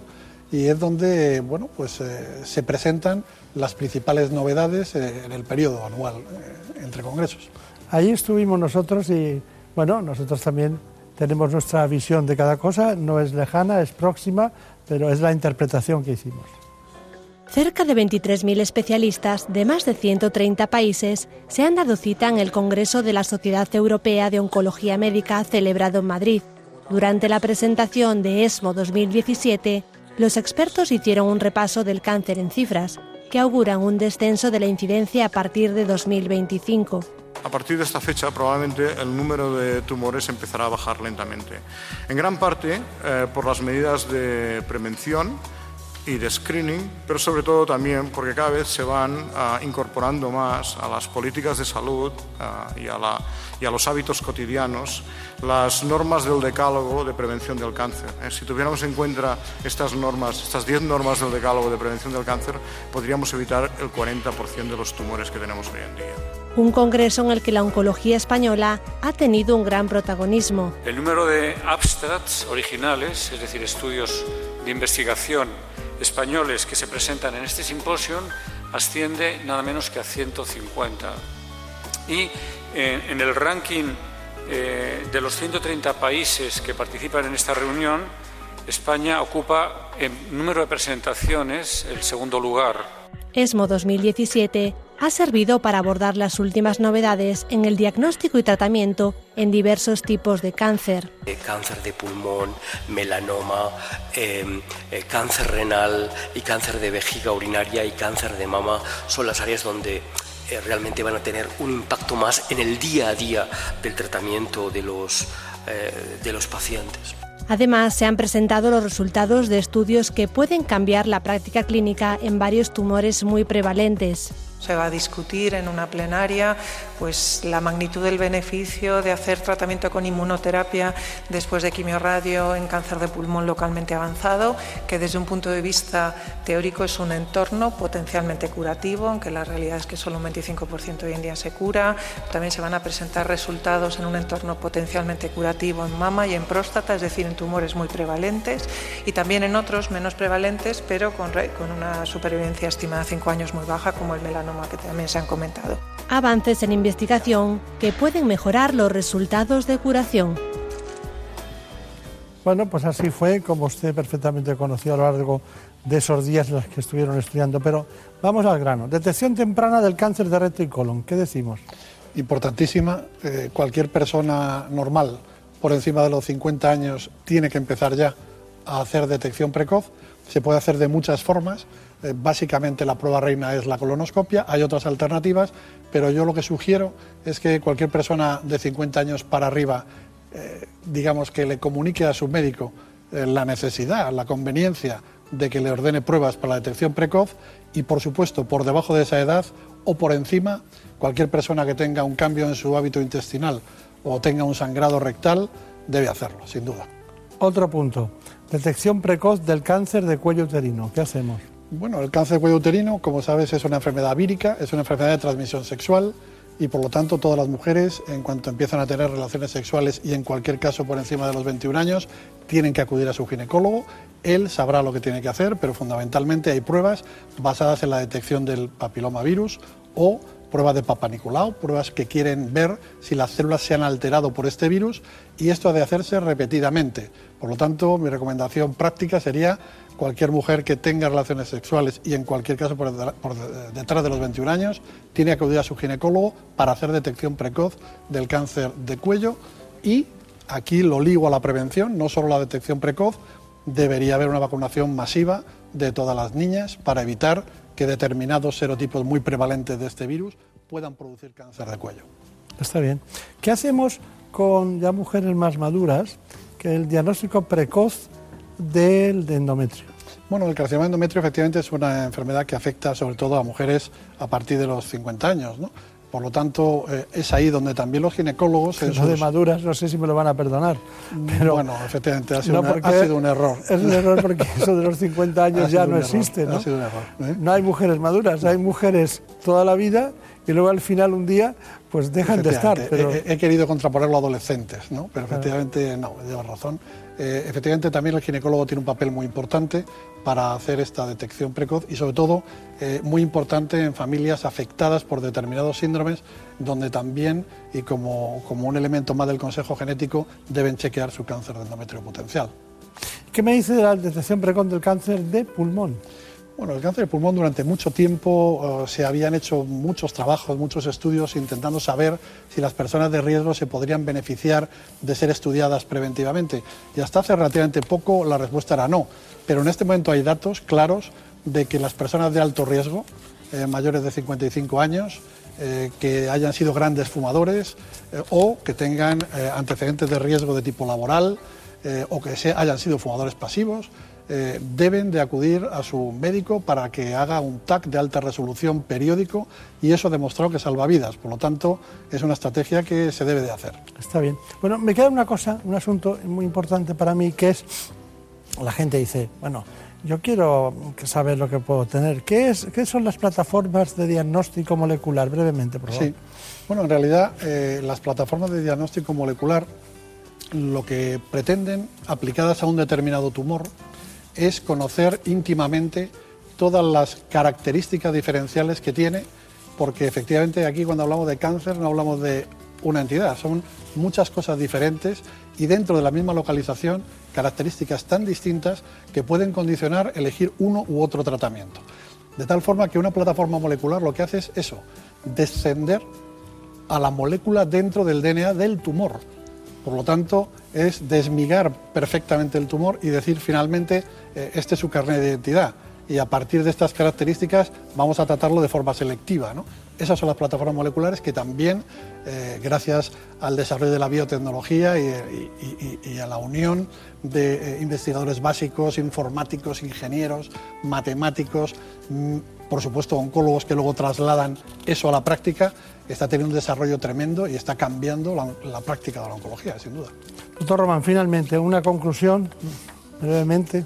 y es donde bueno, pues, eh, se presentan las principales novedades eh, en el periodo anual entre congresos. Ahí estuvimos nosotros y bueno, nosotros también tenemos nuestra visión de cada cosa, no es lejana, es próxima, pero es la interpretación que hicimos. Cerca de 23.000 especialistas de más de 130 países se han dado cita en el Congreso de la Sociedad Europea de Oncología Médica celebrado en Madrid. Durante la presentación de ESMO 2017, los expertos hicieron un repaso del cáncer en cifras, que auguran un descenso de la incidencia a partir de 2025. A partir de esta fecha probablemente el número de tumores empezará a bajar lentamente. En gran parte eh, por las medidas de prevención y de screening, pero sobre todo también porque cada vez se van ah, incorporando más a las políticas de salud ah, y, a la, y, a los hábitos cotidianos las normas del decálogo de prevención del cáncer. Eh, si tuviéramos en cuenta estas normas, estas 10 normas del decálogo de prevención del cáncer, podríamos evitar el 40% de los tumores que tenemos hoy en día. Un congreso en el que la oncología española ha tenido un gran protagonismo. El número de abstracts originales, es decir, estudios de investigación españoles que se presentan en este simposio asciende nada menos que a 150. Y eh, en el ranking eh, de los 130 países que participan en esta reunión, España ocupa en número de presentaciones el segundo lugar. ESMO 2017 ha servido para abordar las últimas novedades en el diagnóstico y tratamiento en diversos tipos de cáncer. cáncer de pulmón, melanoma, em, eh, cáncer renal y cáncer de vejiga urinaria y cáncer de mama son las áreas donde eh, realmente van a tener un impacto más en el día a día del tratamiento de los, eh, de los pacientes. Además, se han presentado los resultados de estudios que pueden cambiar la práctica clínica en varios tumores muy prevalentes. Se va a discutir en una plenaria pues, la magnitud del beneficio de hacer tratamiento con inmunoterapia después de quimioradio en cáncer de pulmón localmente avanzado, que desde un punto de vista teórico es un entorno potencialmente curativo, aunque la realidad es que solo un 25% hoy en día se cura. También se van a presentar resultados en un entorno potencialmente curativo en mama y en próstata, es decir, en tumores muy prevalentes, y también en otros menos prevalentes, pero con, con una supervivencia estimada a 5 años muy baja, como el melanoma que también se han comentado. Avances en investigación que pueden mejorar los resultados de curación. Bueno, pues así fue, como usted perfectamente conoció a lo largo de esos días en los que estuvieron estudiando. Pero vamos al grano. Detección temprana del cáncer de recto y colon. ¿Qué decimos? Importantísima. Eh, cualquier persona normal por encima de los 50 años tiene que empezar ya a hacer detección precoz. Se puede hacer de muchas formas. Eh, básicamente la prueba reina es la colonoscopia, hay otras alternativas, pero yo lo que sugiero es que cualquier persona de 50 años para arriba, eh, digamos que le comunique a su médico eh, la necesidad, la conveniencia de que le ordene pruebas para la detección precoz y, por supuesto, por debajo de esa edad o por encima, cualquier persona que tenga un cambio en su hábito intestinal o tenga un sangrado rectal debe hacerlo, sin duda. Otro punto, detección precoz del cáncer de cuello uterino. ¿Qué hacemos? Bueno, el cáncer cuello uterino, como sabes, es una enfermedad vírica, es una enfermedad de transmisión sexual y por lo tanto todas las mujeres, en cuanto empiezan a tener relaciones sexuales y en cualquier caso por encima de los 21 años, tienen que acudir a su ginecólogo. Él sabrá lo que tiene que hacer, pero fundamentalmente hay pruebas basadas en la detección del papilomavirus o pruebas de Papa pruebas que quieren ver si las células se han alterado por este virus y esto ha de hacerse repetidamente. Por lo tanto, mi recomendación práctica sería cualquier mujer que tenga relaciones sexuales y en cualquier caso por, detrás de los 21 años tiene que acudir a su ginecólogo para hacer detección precoz del cáncer de cuello y aquí lo ligo a la prevención, no solo la detección precoz, debería haber una vacunación masiva de todas las niñas para evitar que determinados serotipos muy prevalentes de este virus puedan producir cáncer de cuello. Está bien. ¿Qué hacemos con ya mujeres más maduras que el diagnóstico precoz del endometrio? Bueno, el carcinoma endometrio efectivamente es una enfermedad que afecta sobre todo a mujeres a partir de los 50 años, ¿no? Por lo tanto, eh, es ahí donde también los ginecólogos... En de maduras, no sé si me lo van a perdonar. Mm, pero bueno, efectivamente, ha sido, un error. Es un error porque eso de los 50 años ya no existe, ¿no? Ha sido un error. ¿eh? No hay mujeres maduras, hay mujeres toda la vida y luego al final un día pues dejan de estar. Pero... He, querido contraponerlo a adolescentes, ¿no? Pero efectivamente no, lleva razón. Eh, efectivamente también el ginecólogo tiene un papel muy importante para hacer esta detección precoz y sobre todo eh, muy importante en familias afectadas por determinados síndromes donde también y como, como un elemento más del consejo genético deben chequear su cáncer de endometrio potencial. ¿Qué me dice de la detección precoz del cáncer de pulmón? Bueno, el cáncer de pulmón durante mucho tiempo eh, se habían hecho muchos trabajos, muchos estudios intentando saber si las personas de riesgo se podrían beneficiar de ser estudiadas preventivamente. Y hasta hace relativamente poco la respuesta era no. Pero en este momento hay datos claros de que las personas de alto riesgo, eh, mayores de 55 años, eh, que hayan sido grandes fumadores o que tengan antecedentes de riesgo de tipo laboral o que hayan sido fumadores pasivos, eh, deben de acudir a su médico para que haga un TAC de alta resolución periódico y eso ha demostrado que salva vidas. Por lo tanto, es una estrategia que se debe de hacer. Está bien. Bueno, me queda una cosa, un asunto muy importante para mí, que es, la gente dice, bueno, yo quiero saber lo que puedo tener. ¿Qué, es, qué son las plataformas de diagnóstico molecular? Brevemente, por favor. Sí. Bueno, en realidad, eh, las plataformas de diagnóstico molecular lo que pretenden, aplicadas a un determinado tumor, es conocer íntimamente todas las características diferenciales que tiene, porque efectivamente aquí cuando hablamos de cáncer no hablamos de una entidad, son muchas cosas diferentes y dentro de la misma localización características tan distintas que pueden condicionar elegir uno u otro tratamiento. De tal forma que una plataforma molecular lo que hace es eso, descender a la molécula dentro del DNA del tumor. Por lo tanto, es desmigar perfectamente el tumor y decir finalmente eh, este es su carnet de identidad y a partir de estas características vamos a tratarlo de forma selectiva. Esas son las plataformas moleculares que también, eh, gracias al desarrollo de la biotecnología y, a la unión de eh, investigadores básicos, informáticos, ingenieros, matemáticos, mm, por supuesto oncólogos que luego trasladan eso a la práctica, está teniendo un desarrollo tremendo y está cambiando la práctica de la oncología, sin duda. Doctor Román, finalmente, una conclusión, brevemente.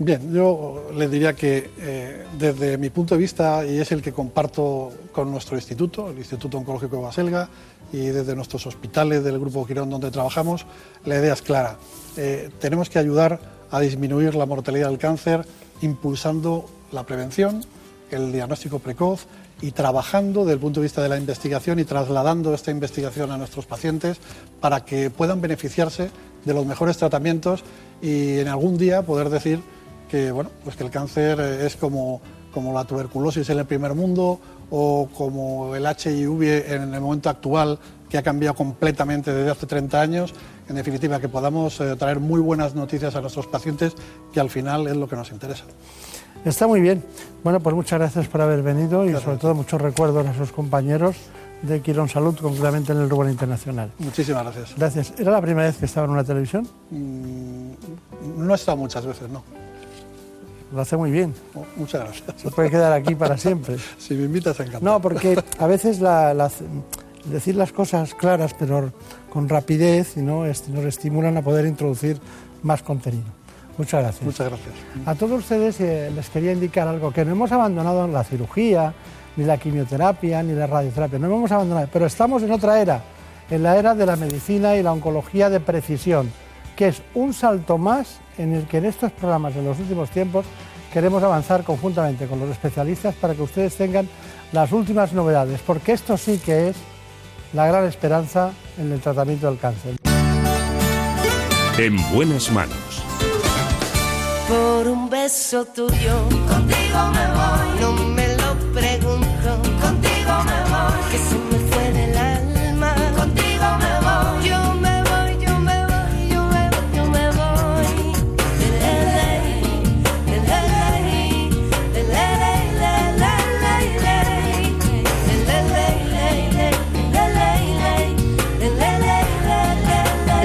Bien, yo le diría que eh, desde mi punto de vista, y es el que comparto con nuestro instituto, el Instituto Oncológico de Baselga, y desde nuestros hospitales del Grupo Quirón donde trabajamos, la idea es clara. Eh, tenemos que ayudar a disminuir la mortalidad del cáncer impulsando la prevención, el diagnóstico precoz y trabajando desde el punto de vista de la investigación y trasladando esta investigación a nuestros pacientes para que puedan beneficiarse de los mejores tratamientos y en algún día poder decir que, bueno, pues que el cáncer es como, como la tuberculosis en el primer mundo o como el HIV en el momento actual que ha cambiado completamente desde hace 30 años. En definitiva, que podamos eh, traer muy buenas noticias a nuestros pacientes, que al final es lo que nos interesa. Está muy bien. Bueno, pues muchas gracias por haber venido y sobre todo muchos recuerdos a sus compañeros de Quirón Salud, concretamente en el Rubén Internacional. Muchísimas gracias. Gracias. ¿Era la primera vez que estaba en una televisión? Mm, no he estado muchas veces, no. Lo hace muy bien. Oh, muchas gracias. Se puede quedar aquí para siempre. si me invitas, encantado. No, porque a veces decir las cosas claras, pero con rapidez, y ¿no? nos estimulan a poder introducir más contenido. Muchas gracias. Muchas gracias. A todos ustedes eh, les quería indicar algo, que no hemos abandonado la cirugía, ni la quimioterapia, ni la radioterapia, no hemos abandonado, pero estamos en otra era, en la era de la medicina y la oncología de precisión, que es un salto más en el que en estos programas en los últimos tiempos queremos avanzar conjuntamente con los especialistas para que ustedes tengan las últimas novedades, porque esto sí que es la gran esperanza en el tratamiento del cáncer. En buenas manos por un beso tuyo. Contigo me voy, no me lo pregunto. Contigo me voy, que se me fue del alma. Contigo me voy, yo me voy, yo me voy, yo me voy, yo me voy.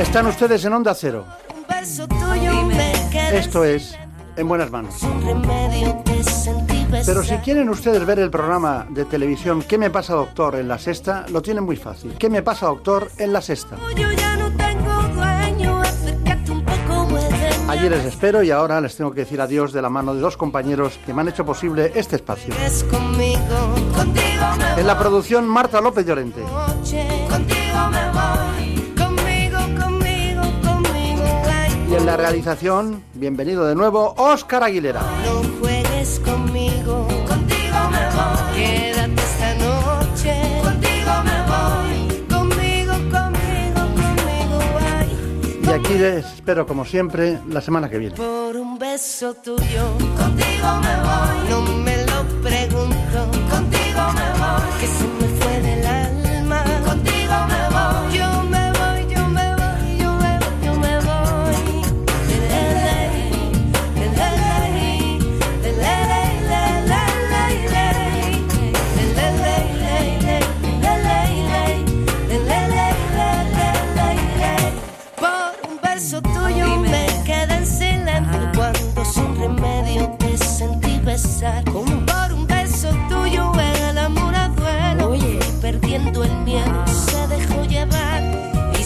Están ustedes en Onda Cero. Esto es En Buenas Manos. Pero si quieren ustedes ver el programa de televisión ¿Qué me pasa doctor? en la sexta, lo tienen muy fácil. ¿Qué me pasa doctor? en la sexta. Allí les espero y ahora les tengo que decir adiós de la mano de dos compañeros que me han hecho posible este espacio. En la producción Marta López Llorente. Y en la realización, bienvenido de nuevo, Óscar Aguilera. No juegues conmigo, contigo me voy. Quédate esta noche, contigo me voy. Conmigo, conmigo, conmigo, ay. aquí les espero como siempre la semana que viene. Por un beso tuyo, contigo me voy. No me lo pregunto, contigo me voy. Que